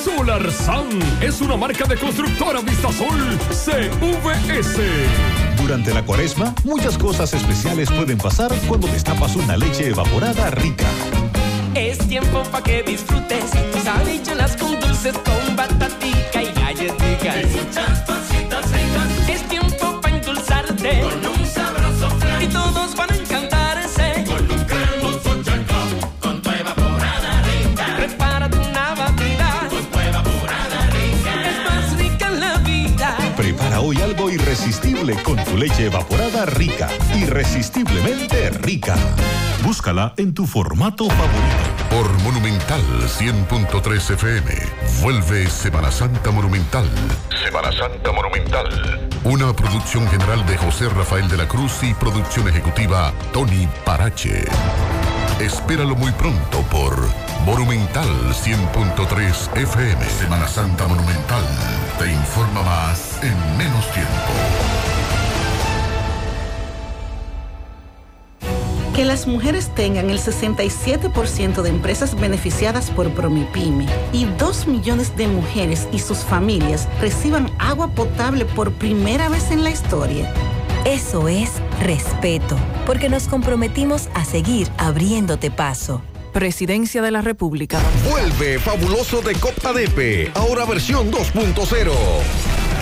Solar Sun es una marca de constructora Vistasol CVS. Durante la cuaresma, muchas cosas especiales pueden pasar cuando destapas una leche evaporada rica. Es tiempo para que disfrutes tus habichuelas con dulces, con batatica y galletitas. Y muchas cositas ricas. Es tiempo para endulzarte con un sabroso flan. Y todos van a encantarse con un cremoso checa, con tu evaporada rica. Prepárate una batida con tu evaporada rica. Es más rica en la vida. Prepara hoy algo irresistible con tu leche evaporada rica. Irresistiblemente rica. Búscala en tu formato favorito. Por Monumental 100.3 FM. Vuelve Semana Santa Monumental. Semana Santa Monumental. Una producción general de José Rafael de la Cruz y producción ejecutiva Tony Parache. Espéralo muy pronto por Monumental 100.3 FM. Semana Santa Monumental. Te informa más en menos tiempo. Que las mujeres tengan el 67% de empresas beneficiadas por Promipyme y 2 millones de mujeres y sus familias reciban agua potable por primera vez en la historia. Eso es respeto, porque nos comprometimos a seguir abriéndote paso. Presidencia de la República. Vuelve fabuloso de Copa Depe, ahora versión 2.0.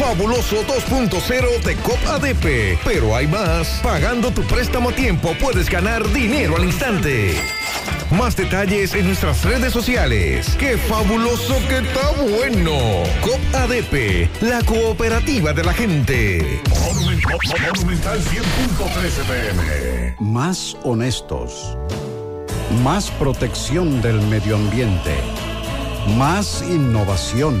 Fabuloso 2.0 de COP ADP. Pero hay más. Pagando tu préstamo a tiempo puedes ganar dinero al instante. Más detalles en nuestras redes sociales. ¡Qué fabuloso que está bueno! COP ADP, la cooperativa de la gente. Monumental 100.3 FM. Más honestos. Más protección del medio ambiente. Más innovación.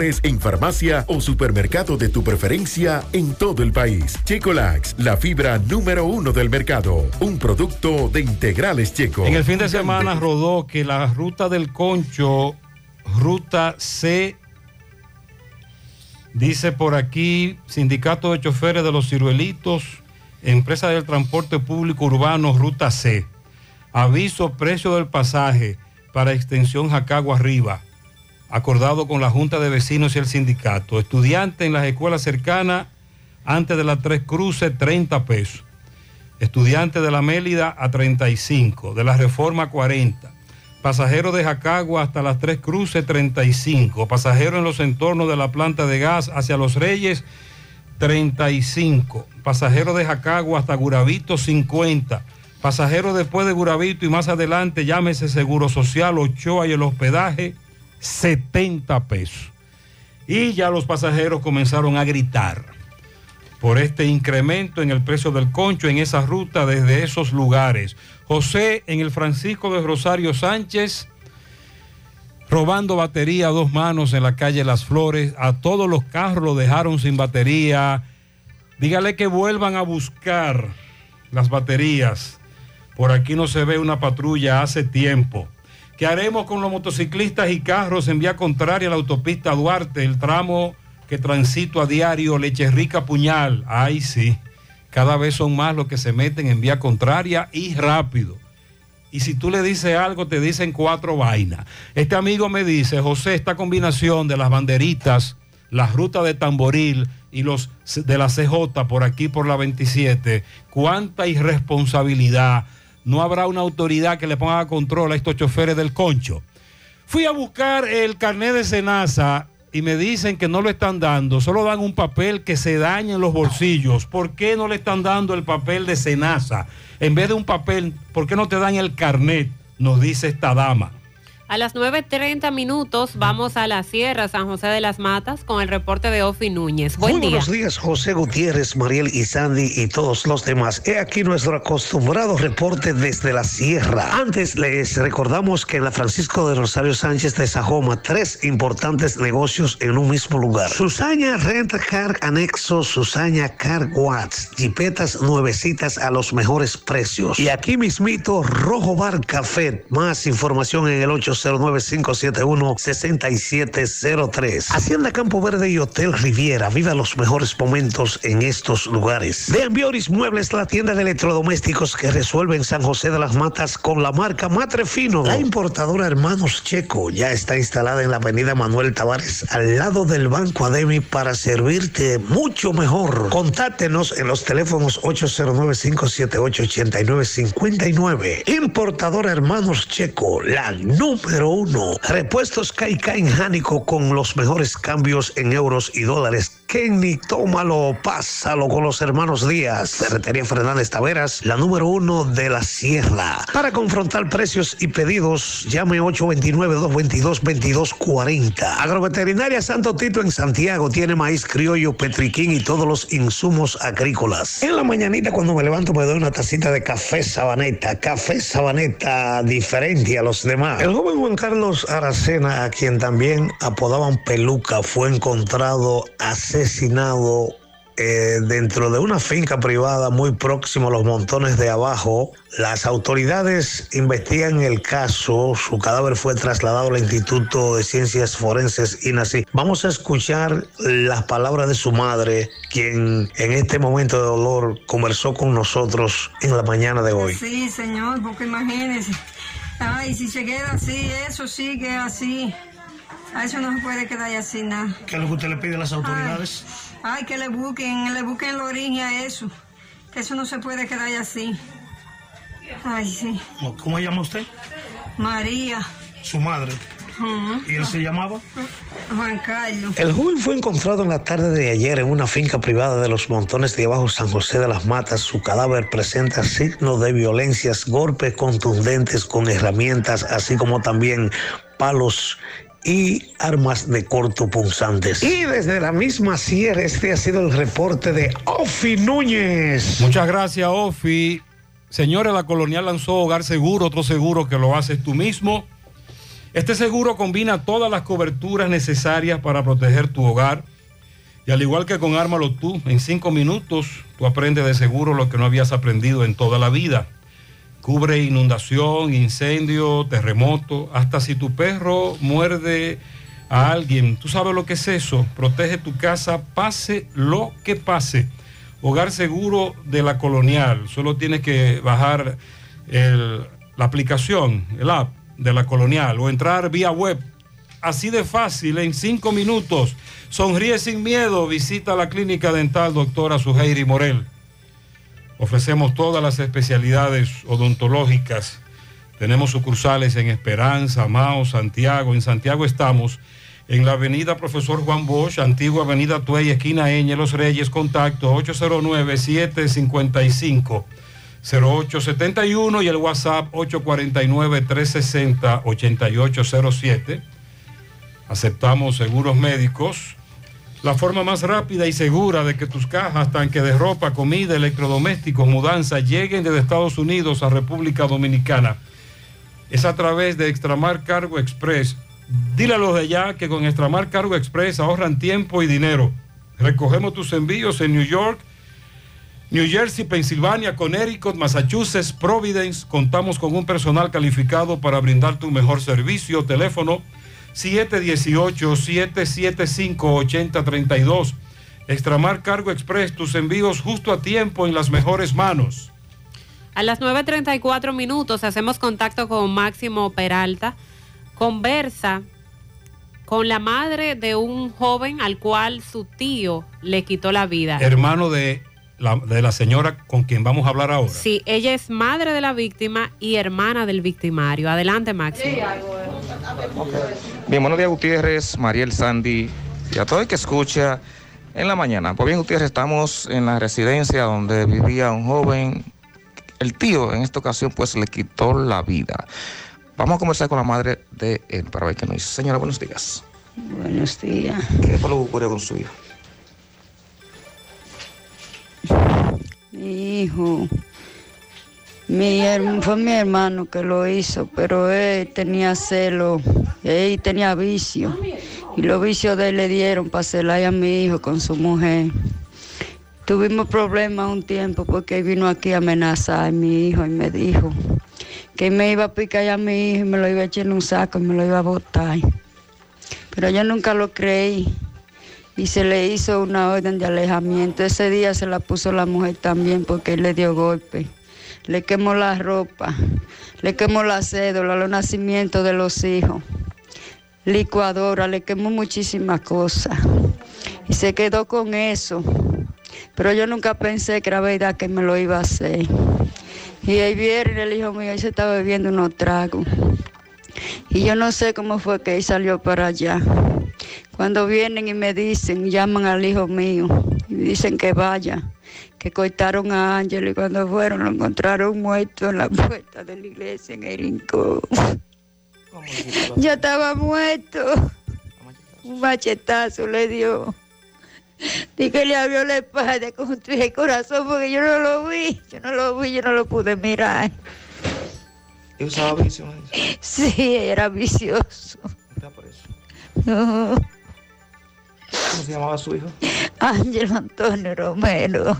en farmacia o supermercado de tu preferencia en todo el país. Checolax, la fibra número uno del mercado. Un producto de integrales checo. En el fin de semana rodó que la ruta del Concho, ruta C, dice por aquí, Sindicato de Choferes de los Ciruelitos, Empresa del Transporte Público Urbano, ruta C. Aviso precio del pasaje para extensión Jacagua arriba acordado con la Junta de Vecinos y el sindicato. Estudiante en las escuelas cercanas, antes de las Tres Cruces, 30 pesos. Estudiante de la Mélida a 35, de la Reforma 40. Pasajero de Jacagua hasta las Tres Cruces, 35. Pasajero en los entornos de la planta de gas hacia Los Reyes, 35. Pasajero de Jacagua hasta Guravito, 50. Pasajero después de Guravito y más adelante, llámese Seguro Social, Ochoa y el hospedaje, 70 pesos. Y ya los pasajeros comenzaron a gritar, por este incremento en el precio del concho en esa ruta desde esos lugares. José en el Francisco de Rosario Sánchez, robando batería a dos manos en la calle Las Flores. A todos los carros lo dejaron sin batería. Dígale que vuelvan a buscar las baterías. Por aquí no se ve una patrulla hace tiempo. ¿Qué haremos con los motociclistas y carros en vía contraria a la autopista Duarte, el tramo que transito a diario Leche Rica Puñal? Ay, sí. Cada vez son más los que se meten en vía contraria y rápido. Y si tú le dices algo, te dicen cuatro vainas. Este amigo me dice, José, esta combinación de las banderitas, las rutas de tamboril y los de la CJ por aquí por la 27, cuánta irresponsabilidad. No habrá una autoridad que le ponga control a estos choferes del concho. Fui a buscar el carnet de Senasa y me dicen que no lo están dando, solo dan un papel que se daña en los bolsillos. ¿Por qué no le están dando el papel de Senasa? En vez de un papel, ¿por qué no te dan el carnet? Nos dice esta dama. A las 9.30 minutos vamos a la Sierra San José de las Matas con el reporte de Ofi Núñez. Buen Muy día. buenos días, José Gutiérrez, Mariel y Sandy y todos los demás. He aquí nuestro acostumbrado reporte desde la Sierra. Antes les recordamos que en la Francisco de Rosario Sánchez de Sajoma, tres importantes negocios en un mismo lugar. Susaña Rent Car Anexo, Susaña Car Watts, jipetas nuevecitas a los mejores precios. Y aquí mismito, Rojo Bar Café. Más información en el 809-571-6703. Hacienda Campo Verde y Hotel Riviera. Viva los mejores momentos en estos lugares. De Ambioris Muebles, la tienda de electrodomésticos que resuelve en San José de las Matas con la marca Matre Fino. La importadora Hermanos Checo ya está instalada en la avenida Manuel Tavares, al lado del Banco Ademi, para servirte mucho mejor. Contáctenos en los teléfonos 809-578-8959. Importadora Hermanos Checo, la número uno. Repuestos Caica en Jánico con los mejores cambios en euros y dólares. Kenny, tómalo, pásalo con los hermanos Díaz. Ferretería Fernández Taveras, la número uno de la sierra. Para confrontar precios y pedidos, llame 829-222-2240. Agroveterinaria Santo Tito en Santiago tiene maíz criollo, petriquín y todos los insumos agrícolas. En la mañanita cuando me levanto me doy una tacita de café sabaneta. Café sabaneta diferente a los demás. El joven Juan Carlos Aracena, a quien también apodaban Peluca, fue encontrado asesinado eh, dentro de una finca privada muy próximo a los montones de abajo. Las autoridades investigan el caso. Su cadáver fue trasladado al Instituto de Ciencias Forenses INACI. Vamos a escuchar las palabras de su madre, quien en este momento de dolor conversó con nosotros en la mañana de hoy. Sí, señor, porque imagínese. Ay, si se queda así, eso sigue así. A eso no se puede quedar así nada. ¿Qué es lo que usted le pide a las autoridades? Ay, ay, que le busquen, le busquen el origen a eso. Que eso no se puede quedar así. Ay, sí. ¿Cómo- ¿Cómo se llama usted? María. Su madre. ¿Y él se llamaba? Juan Carlos. El joven fue encontrado en la tarde de ayer en una finca privada de los montones de abajo San José de las Matas. Su cadáver presenta signos de violencias, golpes contundentes con herramientas, así como también palos y armas de corto punzantes. Y desde la misma sierra, este ha sido el reporte de Ofi Núñez. Muchas gracias, Ofi. Señores, la colonial lanzó Hogar Seguro, otro seguro que lo haces tú mismo. Este seguro combina todas las coberturas necesarias para proteger tu hogar. Y al igual que con Ármalo tú, en cinco minutos tú aprendes de seguro lo que no habías aprendido en toda la vida. Cubre inundación, incendio, terremoto, hasta si tu perro muerde a alguien. ¿Tú sabes lo que es eso? Protege tu casa, pase lo que pase. Hogar seguro de la colonial. Solo tienes que bajar la aplicación, el app de la colonial o entrar vía web. Así de fácil, en cinco minutos. Sonríe sin miedo. Visita la clínica dental doctora Suheiri Morel. Ofrecemos todas las especialidades odontológicas. Tenemos sucursales en Esperanza, Mao, Santiago. En Santiago estamos en la avenida Profesor Juan Bosch, antigua avenida Tuey, esquina Eñe, Los Reyes, contacto 809-755-0871 y el WhatsApp 849-360-8807. Aceptamos seguros médicos La forma más rápida y segura de que tus cajas, tanque de ropa, comida, electrodomésticos, mudanza lleguen desde Estados Unidos a República Dominicana es a través de Extramar Cargo Express. Dile a los de allá que con Extramar Cargo Express ahorran tiempo y dinero. Recogemos tus envíos en New York, New Jersey, Pensilvania, Connecticut, Massachusetts, Providence. Contamos con un personal calificado para brindar tu mejor servicio. Teléfono 718-775-8032. Extramar Cargo Express, tus envíos justo a tiempo en las mejores manos. A las 9.34 minutos hacemos contacto con Máximo Peralta. Conversa con la madre de un joven al cual su tío le quitó la vida. Hermano de la, de la señora con quien vamos a hablar ahora. Sí, ella es madre de la víctima y hermana del victimario. Adelante, Máximo. Bien, buenos días Gutiérrez, Mariel Sandy y a todo el que escucha en la mañana. Pues bien, Gutiérrez, estamos en la residencia donde vivía un joven. El tío en esta ocasión pues le quitó la vida. Vamos a conversar con la madre de él para ver qué nos dice. Señora, buenos días. Buenos días. ¿Qué fue lo que ocurrió con su hijo? Mi hijo, mi, fue mi hermano que lo hizo, pero él tenía celo, él tenía vicio. Y los vicios de él le dieron para celar a mi hijo con su mujer. Tuvimos problemas un tiempo porque él vino aquí a amenazar a mi hijo y me dijo que me iba a picar a mi hijo y me lo iba a echar en un saco y me lo iba a botar. Pero yo nunca lo creí y se le hizo una orden de alejamiento. Ese día se la puso la mujer también porque él le dio golpe. Le quemó la ropa, le quemó la cédula, los nacimientos de los hijos, licuadora, le quemó muchísimas cosas. Y se quedó con eso. Pero yo nunca pensé que era verdad que me lo iba a hacer. Y el viernes el hijo mío se estaba bebiendo unos tragos. Y yo no sé cómo fue que él salió para allá. Cuando vienen y me dicen, llaman al hijo mío y dicen que vaya, que cortaron a Ángel y cuando fueron lo encontraron muerto en la puerta de la iglesia en el rincón. Ya estaba muerto. Un machetazo le dio. Y que le abrió la espalda con el corazón porque yo no lo vi, yo no lo vi, yo no lo pude mirar. ¿Y usaba dice? Sí, era vicioso. Está por eso. ¿Cómo se llamaba su hijo? Ángel Antonio Romero,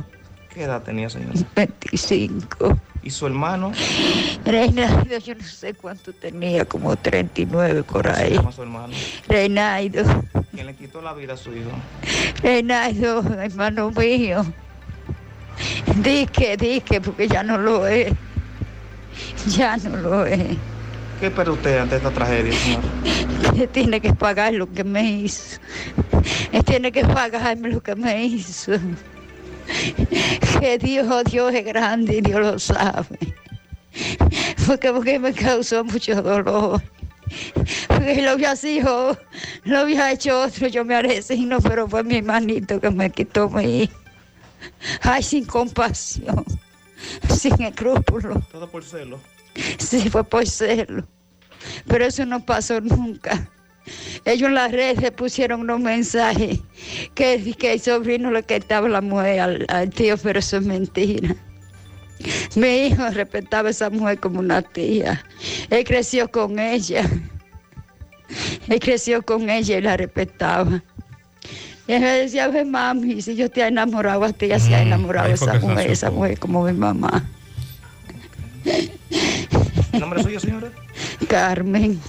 ¿Qué edad tenía, señor? 25. ¿Y su hermano? Reinaldo, yo no sé cuánto tenía, como 39 por ¿Cómo se ahí. llama su hermano? Reinaldo, ¿Quién le quitó la vida a su hijo? Reinaldo, hermano mío. Dique, dique, porque ya no lo es. Ya no lo es. ¿Qué espera usted ante esta tragedia, señor? Él tiene que pagar lo que me hizo. Él tiene que pagarme lo que me hizo. Que Dios, Dios es grande y Dios lo sabe. Porque, porque me causó mucho dolor. Porque lo había sido, lo había hecho otro, yo me arecino, pero fue mi hermanito que me quitó mi hijo. Ay, sin compasión, sin escrúpulos. Todo por celo. Sí, fue por serlo. Pero eso no pasó nunca. Ellos en las redes pusieron unos mensajes que, que el sobrino le quitaba la mujer al, al tío, pero eso es mentira. Mi hijo respetaba a esa mujer como una tía. Él creció con ella. Él creció con ella y la respetaba. Y él me decía, ve mami, si yo te he enamorado a ti, ya se ha enamorado ahí a fue esa mujer, esa mujer como mi mamá. ¿El nombre suyo, señora? Carmen.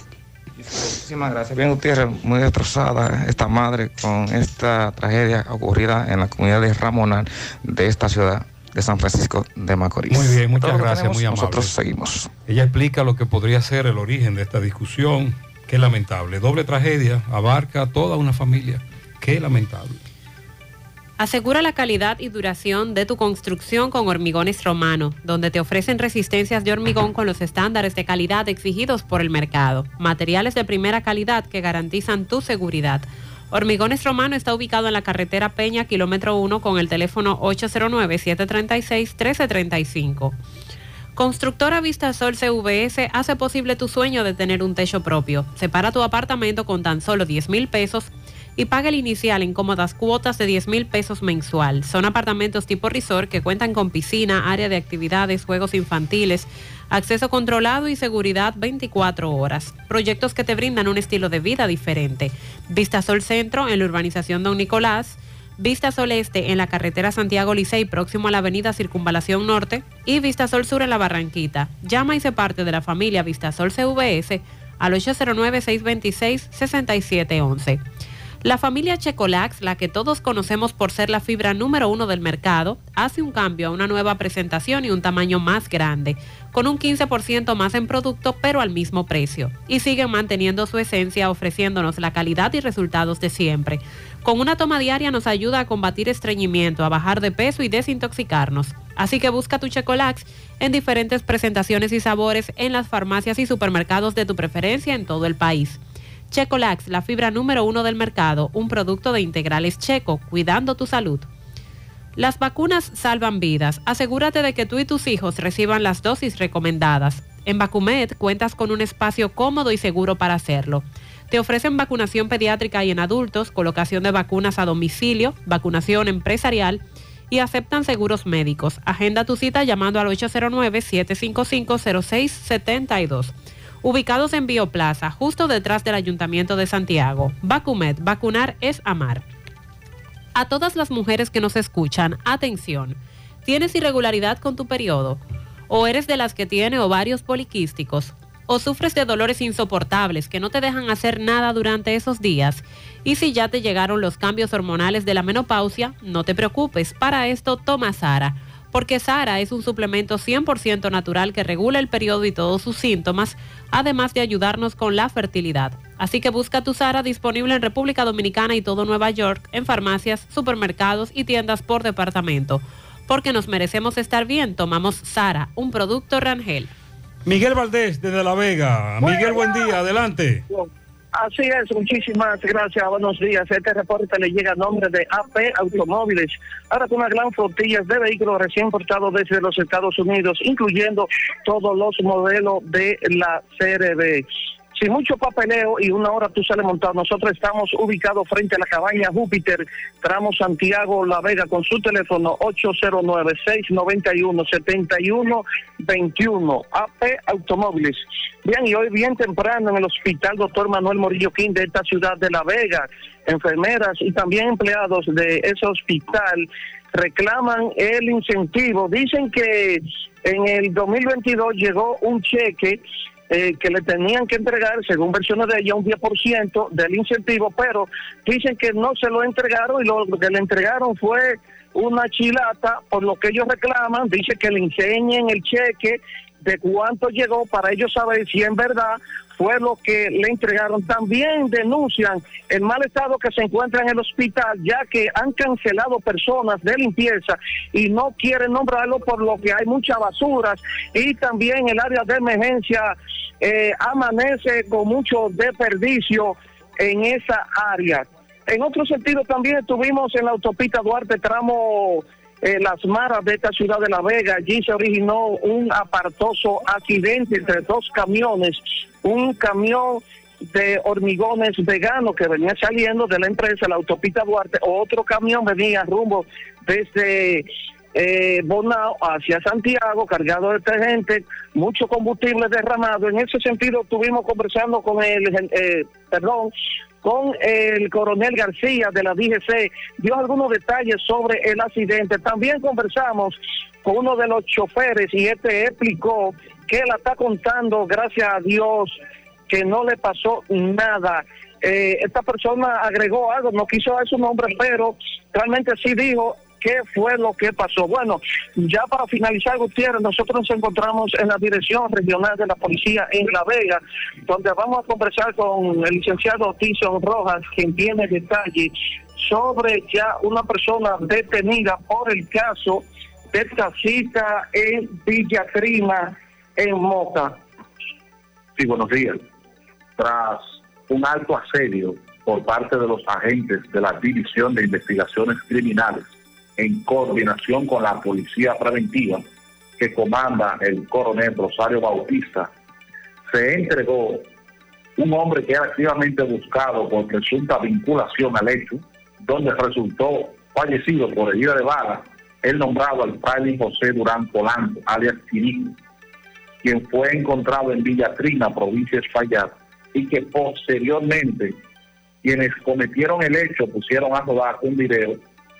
Muchísimas gracias. Bien, Gutiérrez, muy destrozada esta madre con esta tragedia ocurrida en la comunidad de Ramonal de esta ciudad de San Francisco de Macorís. Muy bien, muchas gracias, tenemos, muy amable. Nosotros seguimos. Ella explica lo que podría ser el origen de esta discusión. Qué lamentable. Doble tragedia abarca a toda una familia. Qué lamentable. Asegura la calidad y duración de tu construcción con Hormigones Romano, donde te ofrecen resistencias de hormigón con los estándares de calidad exigidos por el mercado. Materiales de primera calidad que garantizan tu seguridad. Hormigones Romano está ubicado en la carretera Peña, kilómetro 1, con el teléfono 809-736-1335. Constructora Vistasol CVS hace posible tu sueño de tener un techo propio. Separa tu apartamento con tan solo 10 mil pesos y paga el inicial en cómodas cuotas de 10 mil pesos mensual. Son apartamentos tipo resort que cuentan con piscina, área de actividades, juegos infantiles, acceso controlado y seguridad 24 horas. Proyectos que te brindan un estilo de vida diferente. Vista Sol Centro en la urbanización Don Nicolás. Vista Sol Este en la carretera Santiago Licey, próximo a la avenida Circunvalación Norte, y Vista Sol Sur en la Barranquita. Llama y se parte de la familia Vista Sol CVS al 809-626-6711. La familia Checolax, la que todos conocemos por ser la fibra número uno del mercado, hace un cambio a una nueva presentación y un tamaño más grande, con un 15% más en producto pero al mismo precio. Y siguen manteniendo su esencia ofreciéndonos la calidad y resultados de siempre. Con una toma diaria nos ayuda a combatir estreñimiento, a bajar de peso y desintoxicarnos. Así que busca tu Checolax en diferentes presentaciones y sabores en las farmacias y supermercados de tu preferencia en todo el país. Checolax, la fibra número uno del mercado, un producto de integrales checo, cuidando tu salud. Las vacunas salvan vidas. Asegúrate de que tú y tus hijos reciban las dosis recomendadas. En Vacumed cuentas con un espacio cómodo y seguro para hacerlo. Te ofrecen vacunación pediátrica y en adultos, colocación de vacunas a domicilio, vacunación empresarial y aceptan seguros médicos. Agenda tu cita llamando al 809-755-0672 ubicados en Bioplaza, justo detrás del Ayuntamiento de Santiago. Vacumet, vacunar es amar. A todas las mujeres que nos escuchan, atención. ¿Tienes irregularidad con tu periodo? ¿O eres de las que tiene ovarios poliquísticos? ¿O sufres de dolores insoportables que no te dejan hacer nada durante esos días? Y si ya te llegaron los cambios hormonales de la menopausia, no te preocupes, para esto toma Sara porque Sara es un suplemento 100% natural que regula el periodo y todos sus síntomas, además de ayudarnos con la fertilidad. Así que busca tu Sara disponible en República Dominicana y todo Nueva York, en farmacias, supermercados y tiendas por departamento. Porque nos merecemos estar bien, tomamos Sara, un producto Rangel. Miguel Valdés desde La Vega. Miguel, buen día, adelante. Así es, muchísimas gracias, buenos días. Este reporte le llega a nombre de AP Automóviles. Ahora con una gran flotilla de vehículos recién importados desde los Estados Unidos, incluyendo todos los modelos de la CRB. Sin mucho papeleo y una hora tú sales montado. Nosotros estamos ubicados frente a la cabaña Júpiter, tramo Santiago La Vega, con su teléfono 809-691-7121. AP Automóviles. Bien, y hoy bien temprano en el hospital doctor Manuel Morillo King de esta ciudad de La Vega, enfermeras y también empleados de ese hospital reclaman el incentivo. Dicen que en el 2022 llegó un cheque eh, que le tenían que entregar, según versiones de ella, un 10% del incentivo, pero dicen que no se lo entregaron y lo que le entregaron fue una chilata, por lo que ellos reclaman, dice que le enseñen el cheque de cuánto llegó para ellos saber si en verdad fue lo que le entregaron. También denuncian el mal estado que se encuentra en el hospital, ya que han cancelado personas de limpieza y no quieren nombrarlo por lo que hay muchas basuras y también el área de emergencia eh, amanece con mucho desperdicio en esa área. En otro sentido, también estuvimos en la autopista Duarte, tramo eh, Las Maras de esta ciudad de La Vega. Allí se originó un apartoso accidente entre dos camiones. Un camión de hormigones veganos que venía saliendo de la empresa, la autopista Duarte, otro camión venía rumbo desde eh, Bonao hacia Santiago, cargado de gente, mucho combustible derramado. En ese sentido, estuvimos conversando con el, eh, perdón, con el coronel García de la DGC, dio algunos detalles sobre el accidente. También conversamos con uno de los choferes y este explicó que él está contando, gracias a Dios, que no le pasó nada. Eh, esta persona agregó algo, no quiso dar su nombre, pero realmente sí dijo qué fue lo que pasó. Bueno, ya para finalizar, Gutiérrez, nosotros nos encontramos en la Dirección Regional de la Policía en La Vega, donde vamos a conversar con el licenciado Tison Rojas, quien tiene detalles sobre ya una persona detenida por el caso de esta cita en Villa Crima, en Moca. Sí, buenos días. Tras un alto asedio por parte de los agentes de la División de Investigaciones Criminales en coordinación con la Policía Preventiva que comanda el coronel Rosario Bautista, se entregó un hombre que era activamente buscado por presunta vinculación al hecho, donde resultó fallecido por herida de bala, el nombrado al fraile José Durán Polanco, alias Quirico, quien fue encontrado en Villa Trina, provincia de Espaillat, y que posteriormente quienes cometieron el hecho pusieron a rodar un video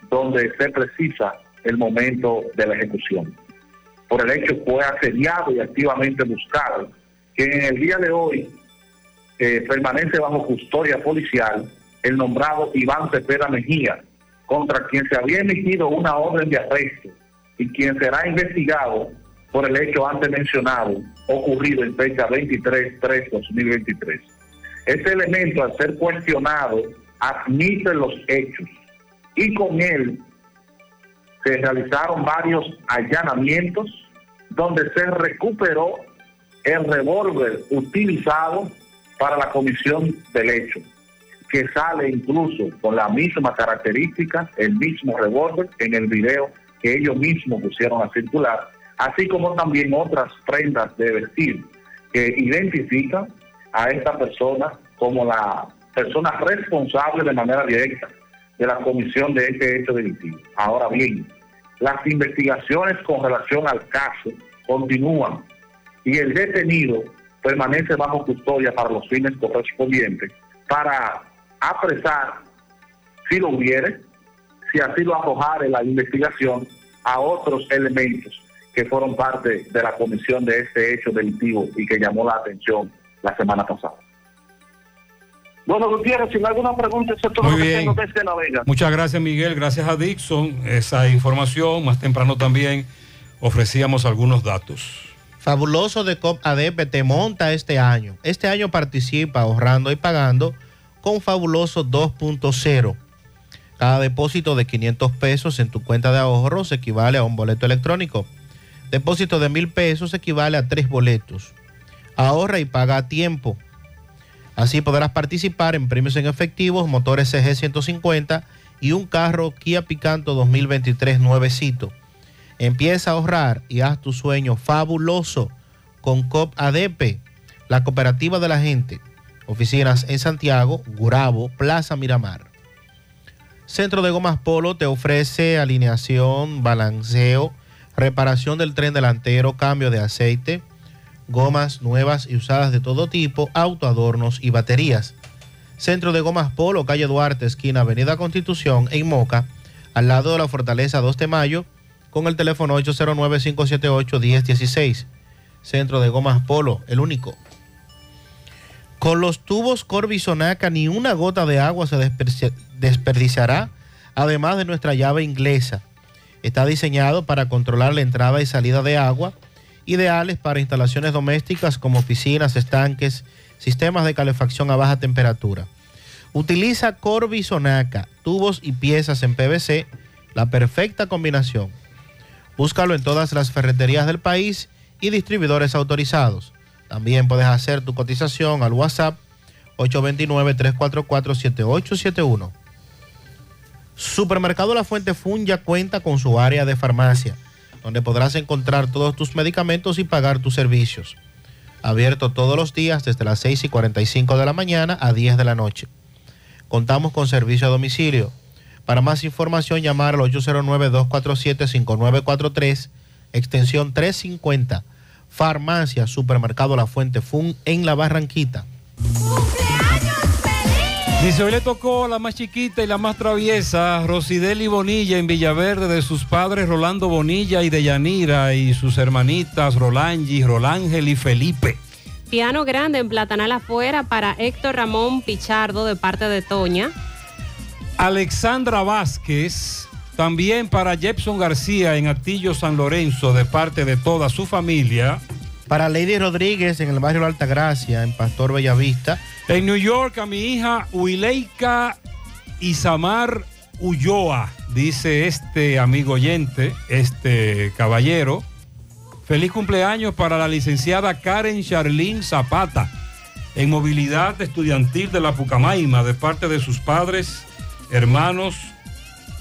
donde se precisa el momento de la ejecución. Por el hecho fue asediado y activamente buscado, que en el día de hoy eh, permanece bajo custodia policial el nombrado Iván Cepeda Mejía, contra quien se había emitido una orden de arresto y quien será investigado por el hecho antes mencionado ocurrido en fecha 23-3-2023. Este elemento, al ser cuestionado, admite los hechos y con él se realizaron varios allanamientos donde se recuperó el revólver utilizado para la comisión del hecho, que sale incluso con la misma característica, el mismo revólver en el video que ellos mismos pusieron a circular, así como también otras prendas de vestir que identifican a esta persona como la persona responsable de manera directa de la comisión de este hecho delictivo. Ahora bien, las investigaciones con relación al caso continúan y el detenido permanece bajo custodia para los fines correspondientes para apresar, si lo hubiere, si así lo arrojare la investigación, a otros elementos que fueron parte de la comisión de este hecho delictivo y que llamó la atención la semana pasada. Bueno, Gutiérrez, sin alguna pregunta, eso es todo Muy lo que bien. tengo desde La Vega. Muchas gracias, Miguel. Gracias a Dixon. Esa información, más temprano también ofrecíamos algunos datos. Fabuloso de COP ADP te monta este año. Este año participa ahorrando y pagando con Fabuloso 2.0. Cada depósito de 500 pesos en tu cuenta de ahorros equivale a un boleto electrónico. Depósito de 1000 pesos equivale a tres boletos. Ahorra y paga a tiempo. Así podrás participar en premios en efectivos, motores CG 150 y un carro Kia Picanto 2023 nuevecito. Empieza a ahorrar y haz tu sueño fabuloso con COP ADP, la cooperativa de la gente. Oficinas en Santiago, Gurabo, Plaza Miramar. Centro de Gomas Polo te ofrece alineación, balanceo, reparación del tren delantero, cambio de aceite, gomas nuevas y usadas de todo tipo, autoadornos y baterías. Centro de Gomas Polo, calle Duarte, esquina Avenida Constitución, en Moca, al lado de la Fortaleza 2 de Mayo, con el teléfono 809-578-1016. Centro de Gomas Polo, el único. Con los tubos Corbisonaca ni una gota de agua se desperdiciará, además de nuestra llave inglesa. Está diseñado para controlar la entrada y salida de agua, ideales para instalaciones domésticas como piscinas, estanques, sistemas de calefacción a baja temperatura. Utiliza Corbisonaca, tubos y piezas en PVC, la perfecta combinación. Búscalo en todas las ferreterías del país y distribuidores autorizados. También puedes hacer tu cotización al WhatsApp 829-344-7871. Supermercado La Fuente Fun ya cuenta con su área de farmacia, donde podrás encontrar todos tus medicamentos y pagar tus servicios. Abierto todos los días desde las 6 y 45 de la mañana a 10 de la noche. Contamos con servicio a domicilio. Para más información, llamar al 809-247-5943, extensión 350. Farmacia Supermercado La Fuente Fun en La Barranquita. Dice, hoy le tocó la más chiquita y la más traviesa, Rosideli Bonilla en Villaverde, de sus padres Rolando Bonilla y de Yanira, y sus hermanitas Rolangi, Rolángel y Felipe. Piano grande en Platanal afuera para Héctor Ramón Pichardo de parte de Toña. Alexandra Vázquez, también para Jepson García en Atillo San Lorenzo, de parte de toda su familia. Para Lady Rodríguez en el barrio La Altagracia, en Pastor Bellavista. En New York a mi hija Huileika Isamar Ulloa, dice este amigo oyente, este caballero. Feliz cumpleaños para la licenciada Karen Charlene Zapata en movilidad estudiantil de la Pucamaima de parte de sus padres, hermanos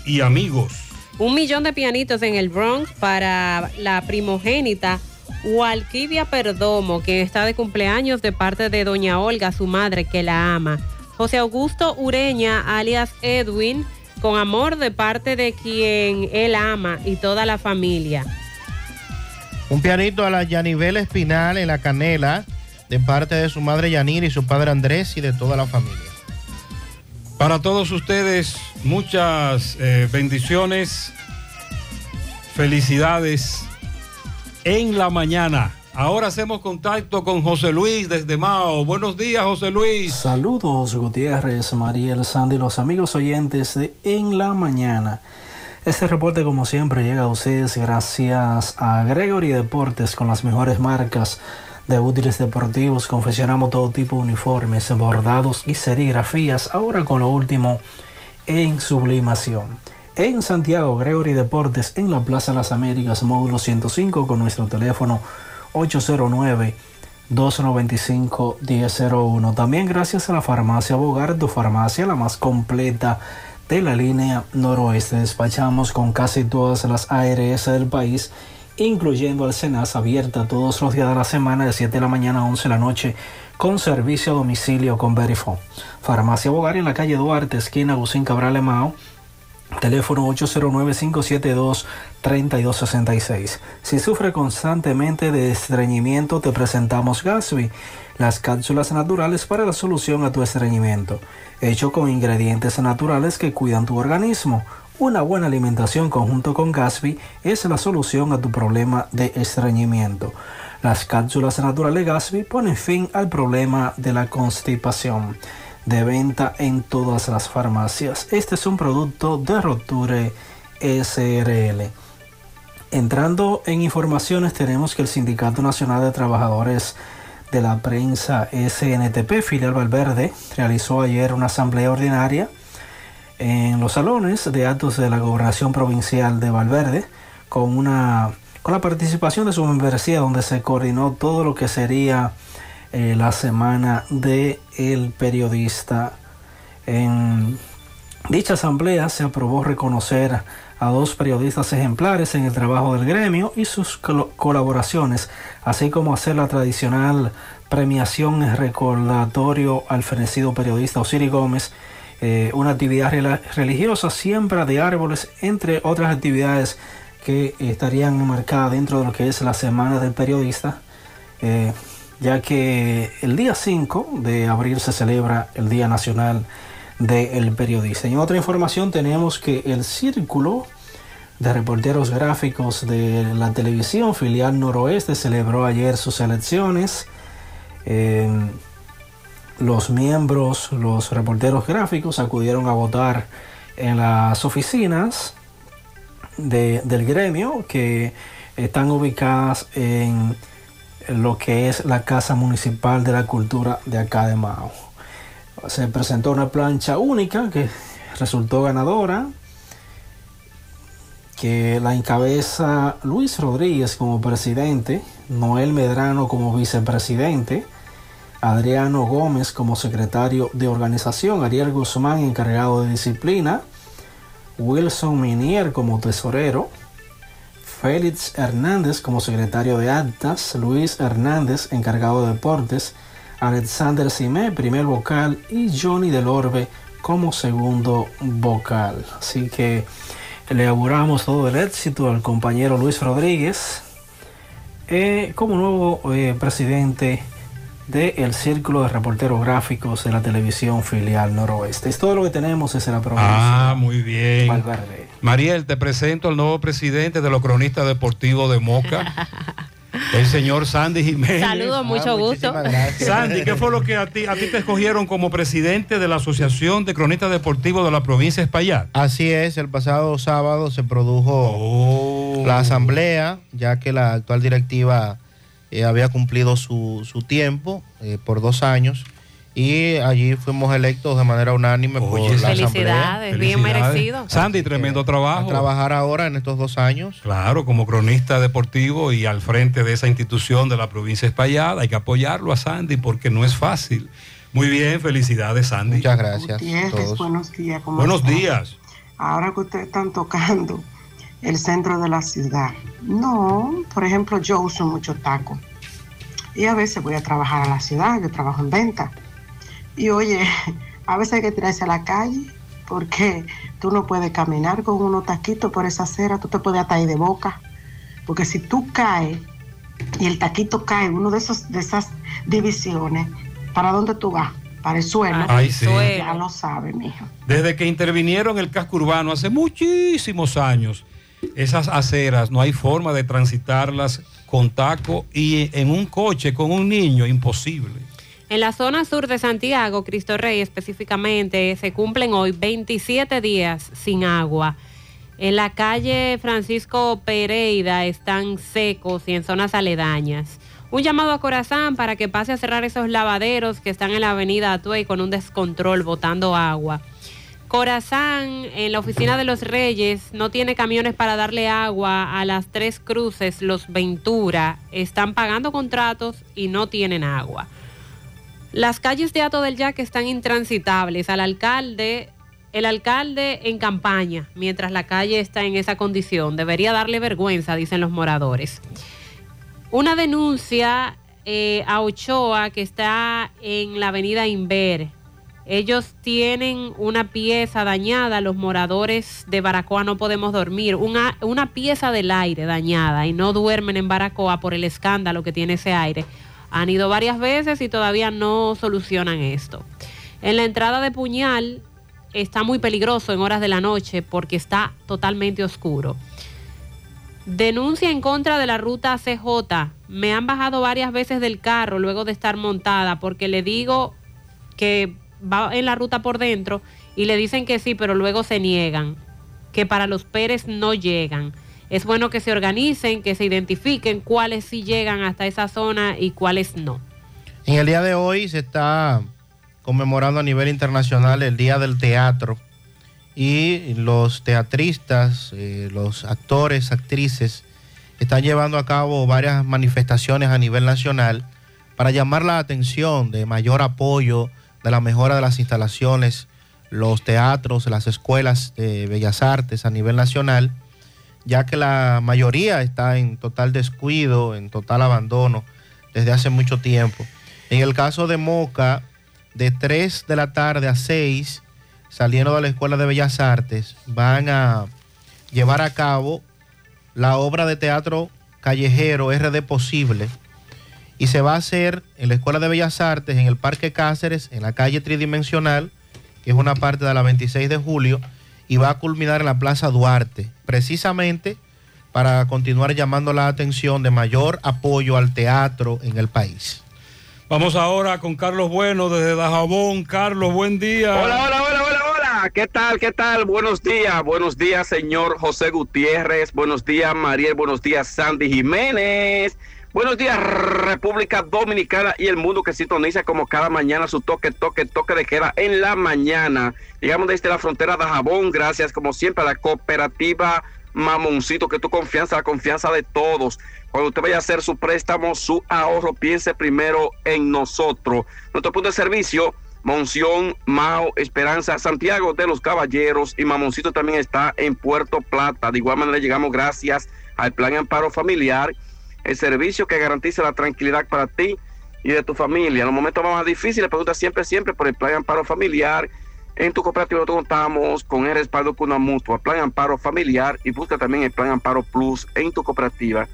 y amigos. Un millón de pianitos en el Bronx para la primogénita Walquivia Perdomo, que está de cumpleaños de parte de doña Olga, su madre, que la ama. José Augusto Ureña, alias Edwin, con amor de parte de quien él ama y toda la familia. Un pianito a la Yanivel Espinal en la canela, de parte de su madre Yanir y su padre Andrés y de toda la familia. Para todos ustedes, muchas eh, bendiciones, felicidades en la mañana. Ahora hacemos contacto con José Luis desde Mao. Buenos días, José Luis. Saludos, Gutiérrez, Mariel, Sandy, los amigos oyentes de En la Mañana. Este reporte, como siempre, llega a ustedes gracias a Gregory Deportes con las mejores marcas de útiles deportivos. Confeccionamos todo tipo de uniformes, bordados y serigrafías. Ahora con lo último en sublimación. En Santiago, Gregory Deportes, en la Plaza Las Américas, módulo 105, con nuestro teléfono 809-295-1001. También gracias a la farmacia Bogar, tu farmacia la más completa de la línea noroeste. Despachamos con casi todas las ARS del país, incluyendo al Cenas, abierta todos los días de la semana de 7 de la mañana a 11 de la noche con servicio a domicilio con Verifone. Farmacia Bogar en la calle Duarte, esquina Agustín Cabral Emao. Teléfono 809-572-3266. Si sufre constantemente de estreñimiento, te presentamos Gasby, las cápsulas naturales para la solución a tu estreñimiento, hecho con ingredientes naturales que cuidan tu organismo. Una buena alimentación conjunto con Gasby es la solución a tu problema de estreñimiento. Las cápsulas naturales Gasby ponen fin al problema de la constipación de venta en todas las farmacias. Este es un producto de Roture SRL. Entrando en informaciones, tenemos que el Sindicato Nacional de Trabajadores de la Prensa SNTP, filial Valverde, realizó ayer una asamblea ordinaria en los salones de actos de la Gobernación Provincial de Valverde con una con la participación de su membresía donde se coordinó todo lo que sería eh, la semana de el periodista. En dicha asamblea se aprobó reconocer a dos periodistas ejemplares en el trabajo del gremio y sus colaboraciones, así como hacer la tradicional premiación recordatorio al fenecido periodista Osiri Gómez, eh, una actividad religiosa, siembra de árboles, entre otras actividades que estarían marcadas dentro de lo que es la semana del periodista. Eh, ya que el día 5 de abril se celebra el Día Nacional del Periodista. Y en otra información tenemos que el Círculo de Reporteros Gráficos de la Televisión Filial Noroeste celebró ayer sus elecciones. los miembros, los reporteros gráficos acudieron a votar en las oficinas del gremio que están ubicadas en lo que es la Casa Municipal de la Cultura de acá de Mao. Se presentó una plancha única que resultó ganadora, que la encabeza Luis Rodríguez como presidente, Noel Medrano como vicepresidente, Adriano Gómez como secretario de organización, Ariel Guzmán encargado de disciplina, Wilson Minier como tesorero, Félix Hernández como secretario de actas, Luis Hernández encargado de deportes, Alexander Simé primer vocal y Johnny Delorbe como segundo vocal. Así que le auguramos todo el éxito al compañero Luis Rodríguez eh, como nuevo eh, presidente del Círculo de Reporteros Gráficos de la televisión filial noroeste. Es todo lo que tenemos desde la provincia. Ah, muy bien. Valverde. Mariel, te presento al nuevo presidente de los cronistas deportivos de Moca. El señor Sandy Jiménez. Saludos, mucho gusto. Sandy, ¿qué fue lo que a ti, a ti te escogieron como presidente de la Asociación de Cronistas Deportivos de la provincia de Espaillat? Así es, el pasado sábado se produjo la asamblea, ya que la actual directiva eh, había cumplido su, su tiempo eh, por dos años y allí fuimos electos de manera unánime por la Felicidades, asamblea. bien merecido. Sandy, tremendo trabajo. A trabajar ahora en estos dos años. Claro, como cronista deportivo y al frente de esa institución de la provincia de Espaillat, hay que apoyarlo a Sandy porque no es fácil. Muy bien, felicidades Sandy. Muchas gracias. Buenos días. ¿cómo Buenos están? días. Ahora que ustedes están tocando el centro de la ciudad. No, por ejemplo, yo uso mucho taco. Y a veces voy a trabajar a la ciudad, yo trabajo en venta. Y oye, a veces hay que tirarse a la calle porque tú no puedes caminar con unos taquitos por esa acera, tú te puedes atar de boca. Porque si tú caes y el taquito cae en uno de, esos, de esas divisiones, ¿para dónde tú vas? Para el suelo. Ay, sí. Ya lo sabes, mijo. Desde que intervinieron el casco urbano hace muchísimos años, esas aceras no hay forma de transitarlas con taco y en un coche con un niño, imposible. En la zona sur de Santiago, Cristo Rey específicamente, se cumplen hoy 27 días sin agua. En la calle Francisco Pereira están secos y en zonas aledañas. Un llamado a Corazán para que pase a cerrar esos lavaderos que están en la avenida Atuey con un descontrol botando agua. Corazán, en la oficina de los Reyes, no tiene camiones para darle agua a las tres cruces, los Ventura. Están pagando contratos y no tienen agua. Las calles de Ato del Yaque están intransitables. Al alcalde, el alcalde en campaña, mientras la calle está en esa condición. Debería darle vergüenza, dicen los moradores. Una denuncia eh, a Ochoa que está en la avenida Inver. Ellos tienen una pieza dañada, los moradores de Baracoa no podemos dormir, una, una pieza del aire dañada y no duermen en Baracoa por el escándalo que tiene ese aire. Han ido varias veces y todavía no solucionan esto. En la entrada de Puñal está muy peligroso en horas de la noche porque está totalmente oscuro. Denuncia en contra de la ruta CJ. Me han bajado varias veces del carro luego de estar montada porque le digo que va en la ruta por dentro y le dicen que sí, pero luego se niegan, que para los Pérez no llegan. Es bueno que se organicen, que se identifiquen cuáles sí llegan hasta esa zona y cuáles no. En el día de hoy se está conmemorando a nivel internacional el Día del Teatro y los teatristas, eh, los actores, actrices, están llevando a cabo varias manifestaciones a nivel nacional para llamar la atención de mayor apoyo de la mejora de las instalaciones, los teatros, las escuelas de bellas artes a nivel nacional, ya que la mayoría está en total descuido, en total abandono desde hace mucho tiempo. En el caso de Moca, de 3 de la tarde a 6, saliendo de la Escuela de Bellas Artes, van a llevar a cabo la obra de teatro callejero RD Posible y se va a hacer en la Escuela de Bellas Artes, en el Parque Cáceres, en la calle tridimensional, que es una parte de la 26 de julio, y va a culminar en la Plaza Duarte, precisamente para continuar llamando la atención de mayor apoyo al teatro en el país. Vamos ahora con Carlos Bueno desde Dajabón. Carlos, buen día. Hola, hola, hola, hola, hola. ¿Qué tal? ¿Qué tal? Buenos días. Buenos días, señor José Gutiérrez. Buenos días, Mariel. Buenos días, Sandy Jiménez. Buenos días, República Dominicana y el mundo que sintoniza como cada mañana su toque, toque, toque de queda en la mañana. Llegamos desde la frontera de Jabón, gracias como siempre a la cooperativa Mamoncito, que tu confianza, la confianza de todos. Cuando usted vaya a hacer su préstamo, su ahorro, piense primero en nosotros. Nuestro punto de servicio, Monción, Mao, Esperanza, Santiago de los Caballeros y Mamoncito también está en Puerto Plata. De igual manera llegamos gracias al Plan Amparo Familiar el servicio que garantiza la tranquilidad para ti y de tu familia. En los momentos más difíciles, pregunta siempre, siempre por el Plan Amparo Familiar. En tu cooperativa nosotros contamos con el respaldo con una mutua, Plan Amparo Familiar y busca también el Plan Amparo Plus en tu cooperativa.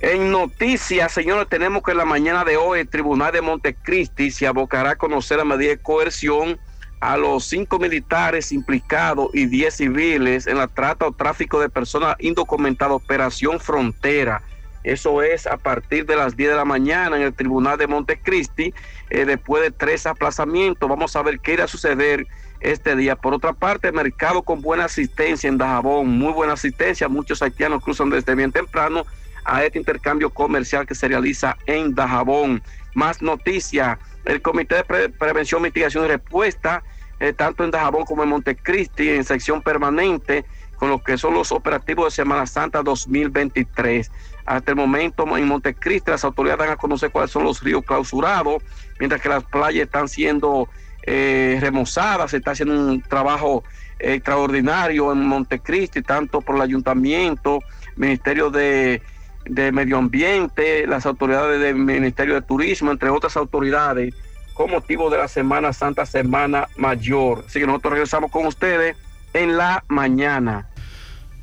En noticias, señores, tenemos que en la mañana de hoy el Tribunal de Montecristi se abocará a conocer la medida de coerción a los cinco militares implicados y diez civiles en la trata o tráfico de personas indocumentadas, Operación Frontera. Eso es a partir de las 10 de la mañana en el Tribunal de Montecristi, eh, después de tres aplazamientos. Vamos a ver qué irá a suceder este día. Por otra parte, mercado con buena asistencia en Dajabón, muy buena asistencia. Muchos haitianos cruzan desde bien temprano a este intercambio comercial que se realiza en Dajabón. Más noticias, el Comité de Prevención, Mitigación y Respuesta, eh, tanto en Dajabón como en Montecristi, en sección permanente, con lo que son los operativos de Semana Santa 2023. Hasta el momento en Montecristi las autoridades dan a conocer cuáles son los ríos clausurados, mientras que las playas están siendo eh, remozadas, se está haciendo un trabajo extraordinario en Montecristi, tanto por el ayuntamiento, Ministerio de, de Medio Ambiente, las autoridades del Ministerio de Turismo, entre otras autoridades, con motivo de la Semana Santa, Semana Mayor. Así que nosotros regresamos con ustedes en la mañana.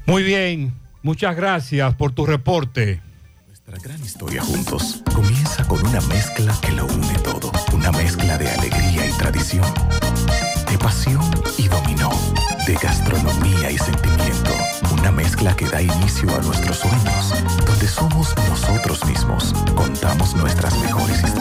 Muy bien, muchas gracias por tu reporte. Nuestra gran historia juntos comienza con una mezcla que lo une todo. Una mezcla de alegría y tradición, de pasión y dominó, de gastronomía y sentimiento. Una mezcla que da inicio a nuestros sueños, donde somos nosotros mismos, contamos nuestras mejores historias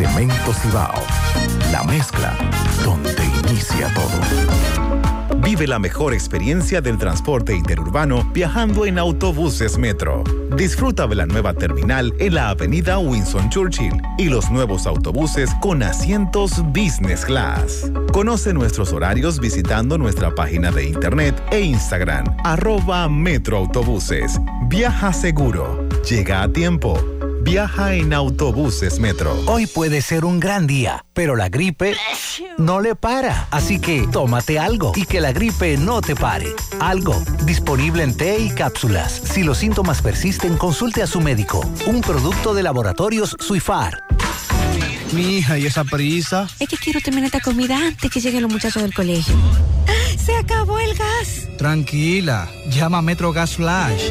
Cemento Cibao, la mezcla donde inicia todo. Vive la mejor experiencia del transporte interurbano viajando en autobuses Metro. Disfruta de la nueva terminal en la avenida Winston Churchill y los nuevos autobuses con asientos Business Class. Conoce nuestros horarios visitando nuestra página de internet e Instagram, arroba Metroautobuses. Viaja seguro. Llega a tiempo. Viaja en autobuses Metro. Hoy puede ser un gran día, pero la gripe no le para. Así que tómate algo y que la gripe no te pare. Algo, disponible en té y cápsulas. Si los síntomas persisten, consulte a su médico. Un producto de laboratorios Suifar. Mi hija, ¿y esa prisa? Es que quiero terminar esta comida antes que lleguen los muchachos del colegio. ¡Se acabó el gas! Tranquila, llama a Metro Gas Flash.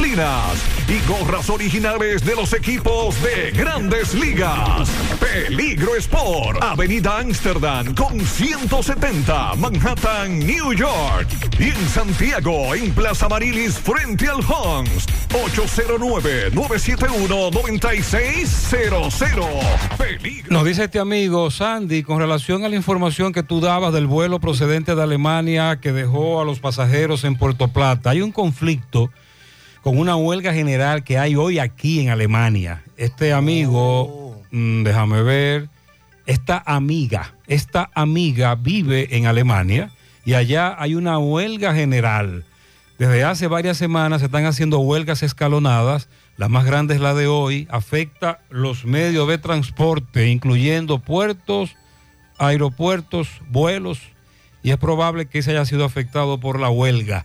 y gorras originales de los equipos de grandes ligas. Peligro Sport, Avenida Amsterdam con 170, Manhattan, New York. Y en Santiago, en Plaza Marilis, frente al Hans, 809-971-9600. Peligro. Nos dice este amigo Sandy, con relación a la información que tú dabas del vuelo procedente de Alemania que dejó a los pasajeros en Puerto Plata, hay un conflicto con una huelga general que hay hoy aquí en Alemania. Este amigo, mm, déjame ver, esta amiga, esta amiga vive en Alemania y allá hay una huelga general. Desde hace varias semanas se están haciendo huelgas escalonadas. La más grande es la de hoy. Afecta los medios de transporte, incluyendo puertos, aeropuertos, vuelos. Y es probable que se haya sido afectado por la huelga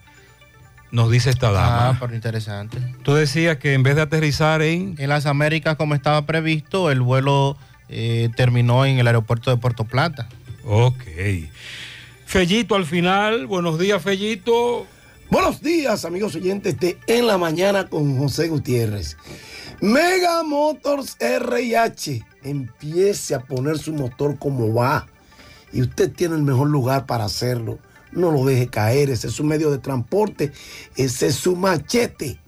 nos dice esta dama. Ah, pero interesante. Tú decías que en vez de aterrizar en... En las Américas, como estaba previsto, el vuelo eh, terminó en el aeropuerto de Puerto Plata. Ok. Fellito al final, buenos días Fellito. Buenos días amigos oyentes de En la Mañana con José Gutiérrez. Mega Motors RH empiece a poner su motor como va y usted tiene el mejor lugar para hacerlo no lo deje caer, ese es su medio de transporte, ese es su machete.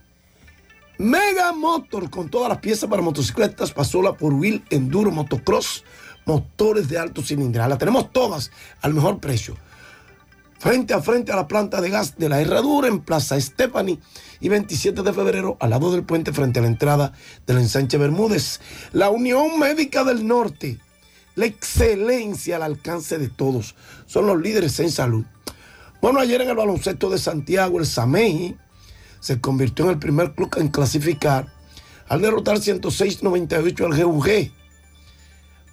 Mega Motor con todas las piezas para motocicletas, pasola por wheel, enduro, motocross, motores de alto cilindrada. Las tenemos todas al mejor precio. Frente a frente a la planta de gas de la Herradura en Plaza Stephanie y 27 de febrero al lado del puente frente a la entrada del ensanche Bermúdez. La Unión Médica del Norte. La excelencia al alcance de todos. Son los líderes en salud. Bueno, ayer en el baloncesto de Santiago, el Sameji se convirtió en el primer club en clasificar al derrotar 106-98 al GUG.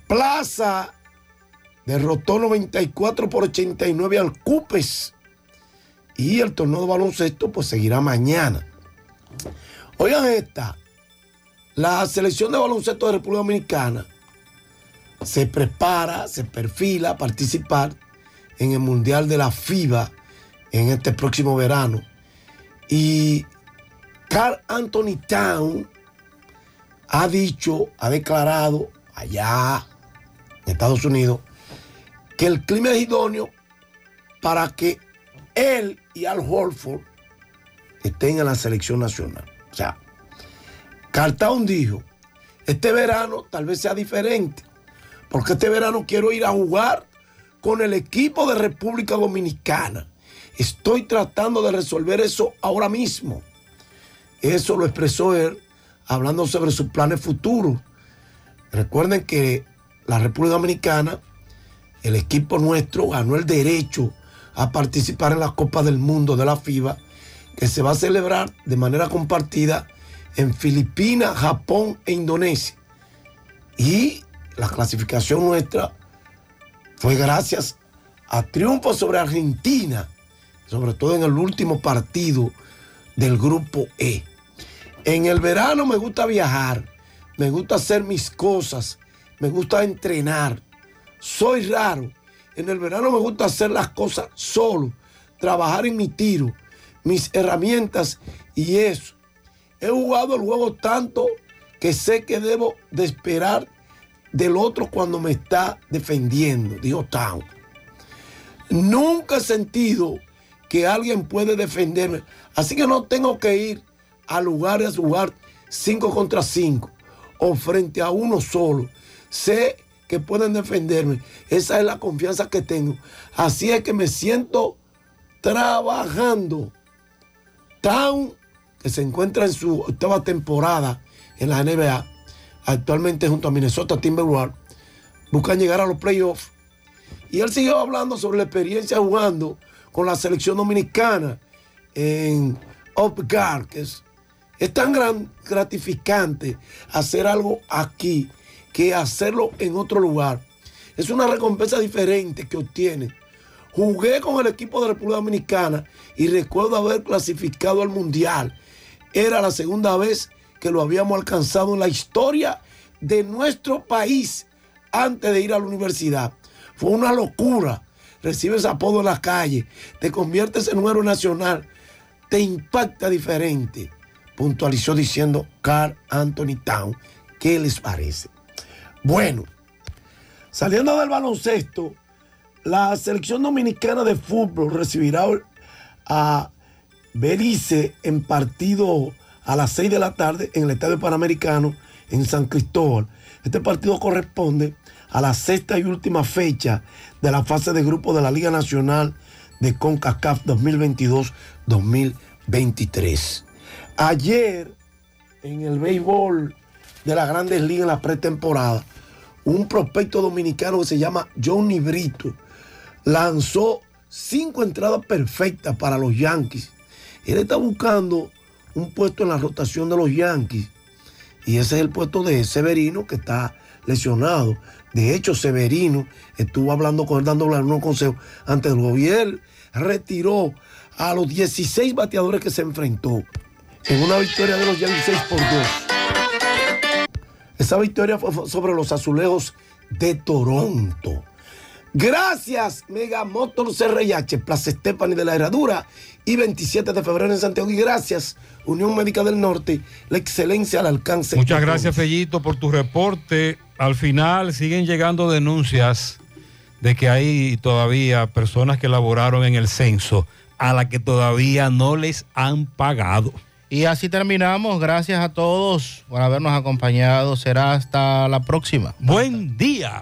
Plaza derrotó 94 por 89 al Cupes. Y el torneo de baloncesto pues seguirá mañana. Oigan esta. La selección de baloncesto de República Dominicana se prepara, se perfila a participar en el Mundial de la FIBA en este próximo verano. Y Carl Anthony Town ha dicho, ha declarado allá en Estados Unidos que el clima es idóneo para que él y Al Horford estén en la selección nacional. O sea, Carl Town dijo, este verano tal vez sea diferente, porque este verano quiero ir a jugar con el equipo de República Dominicana. Estoy tratando de resolver eso ahora mismo. Eso lo expresó él hablando sobre sus planes futuros. Recuerden que la República Dominicana, el equipo nuestro ganó el derecho a participar en la Copa del Mundo de la FIBA, que se va a celebrar de manera compartida en Filipinas, Japón e Indonesia. Y la clasificación nuestra fue gracias a triunfo sobre Argentina, sobre todo en el último partido del grupo E. En el verano me gusta viajar, me gusta hacer mis cosas, me gusta entrenar. Soy raro. En el verano me gusta hacer las cosas solo, trabajar en mi tiro, mis herramientas y eso. He jugado el juego tanto que sé que debo de esperar del otro cuando me está defendiendo, dijo Town. Nunca he sentido que alguien puede defenderme, así que no tengo que ir a lugares a jugar 5 contra 5 o frente a uno solo. Sé que pueden defenderme. Esa es la confianza que tengo. Así es que me siento trabajando. Town, que se encuentra en su octava temporada en la NBA, actualmente junto a Minnesota Timberwolves, buscan llegar a los playoffs. Y él siguió hablando sobre la experiencia jugando con la selección dominicana en Upgard, que es, es tan gran, gratificante hacer algo aquí que hacerlo en otro lugar. Es una recompensa diferente que obtiene. Jugué con el equipo de República Dominicana y recuerdo haber clasificado al Mundial. Era la segunda vez que lo habíamos alcanzado en la historia de nuestro país antes de ir a la universidad. Fue una locura. Recibes apodo en la calle, te conviertes en un héroe nacional, te impacta diferente. Puntualizó diciendo Carl Anthony Town. ¿Qué les parece? Bueno, saliendo del baloncesto, la selección dominicana de fútbol recibirá a Belice en partido a las 6 de la tarde en el Estadio Panamericano en San Cristóbal. Este partido corresponde a la sexta y última fecha de la fase de grupo de la Liga Nacional de CONCACAF 2022-2023. Ayer, en el béisbol de las grandes ligas en la pretemporada, un prospecto dominicano que se llama Johnny Brito lanzó cinco entradas perfectas para los Yankees. Él está buscando un puesto en la rotación de los Yankees. Y ese es el puesto de Severino que está lesionado. De hecho, Severino estuvo hablando con él, dándole unos consejos antes del gobierno. Retiró a los 16 bateadores que se enfrentó en una victoria de los Yankees 6 por 2. Esa victoria fue sobre los azulejos de Toronto. Gracias, Mega Motors RIH, Plaza Estefani de la Herradura y 27 de febrero en Santiago. Y gracias, Unión Médica del Norte, la excelencia al alcance. Muchas gracias, Fellito, por tu reporte. Al final siguen llegando denuncias de que hay todavía personas que laboraron en el censo a la que todavía no les han pagado. Y así terminamos. Gracias a todos por habernos acompañado. Será hasta la próxima. Buen día.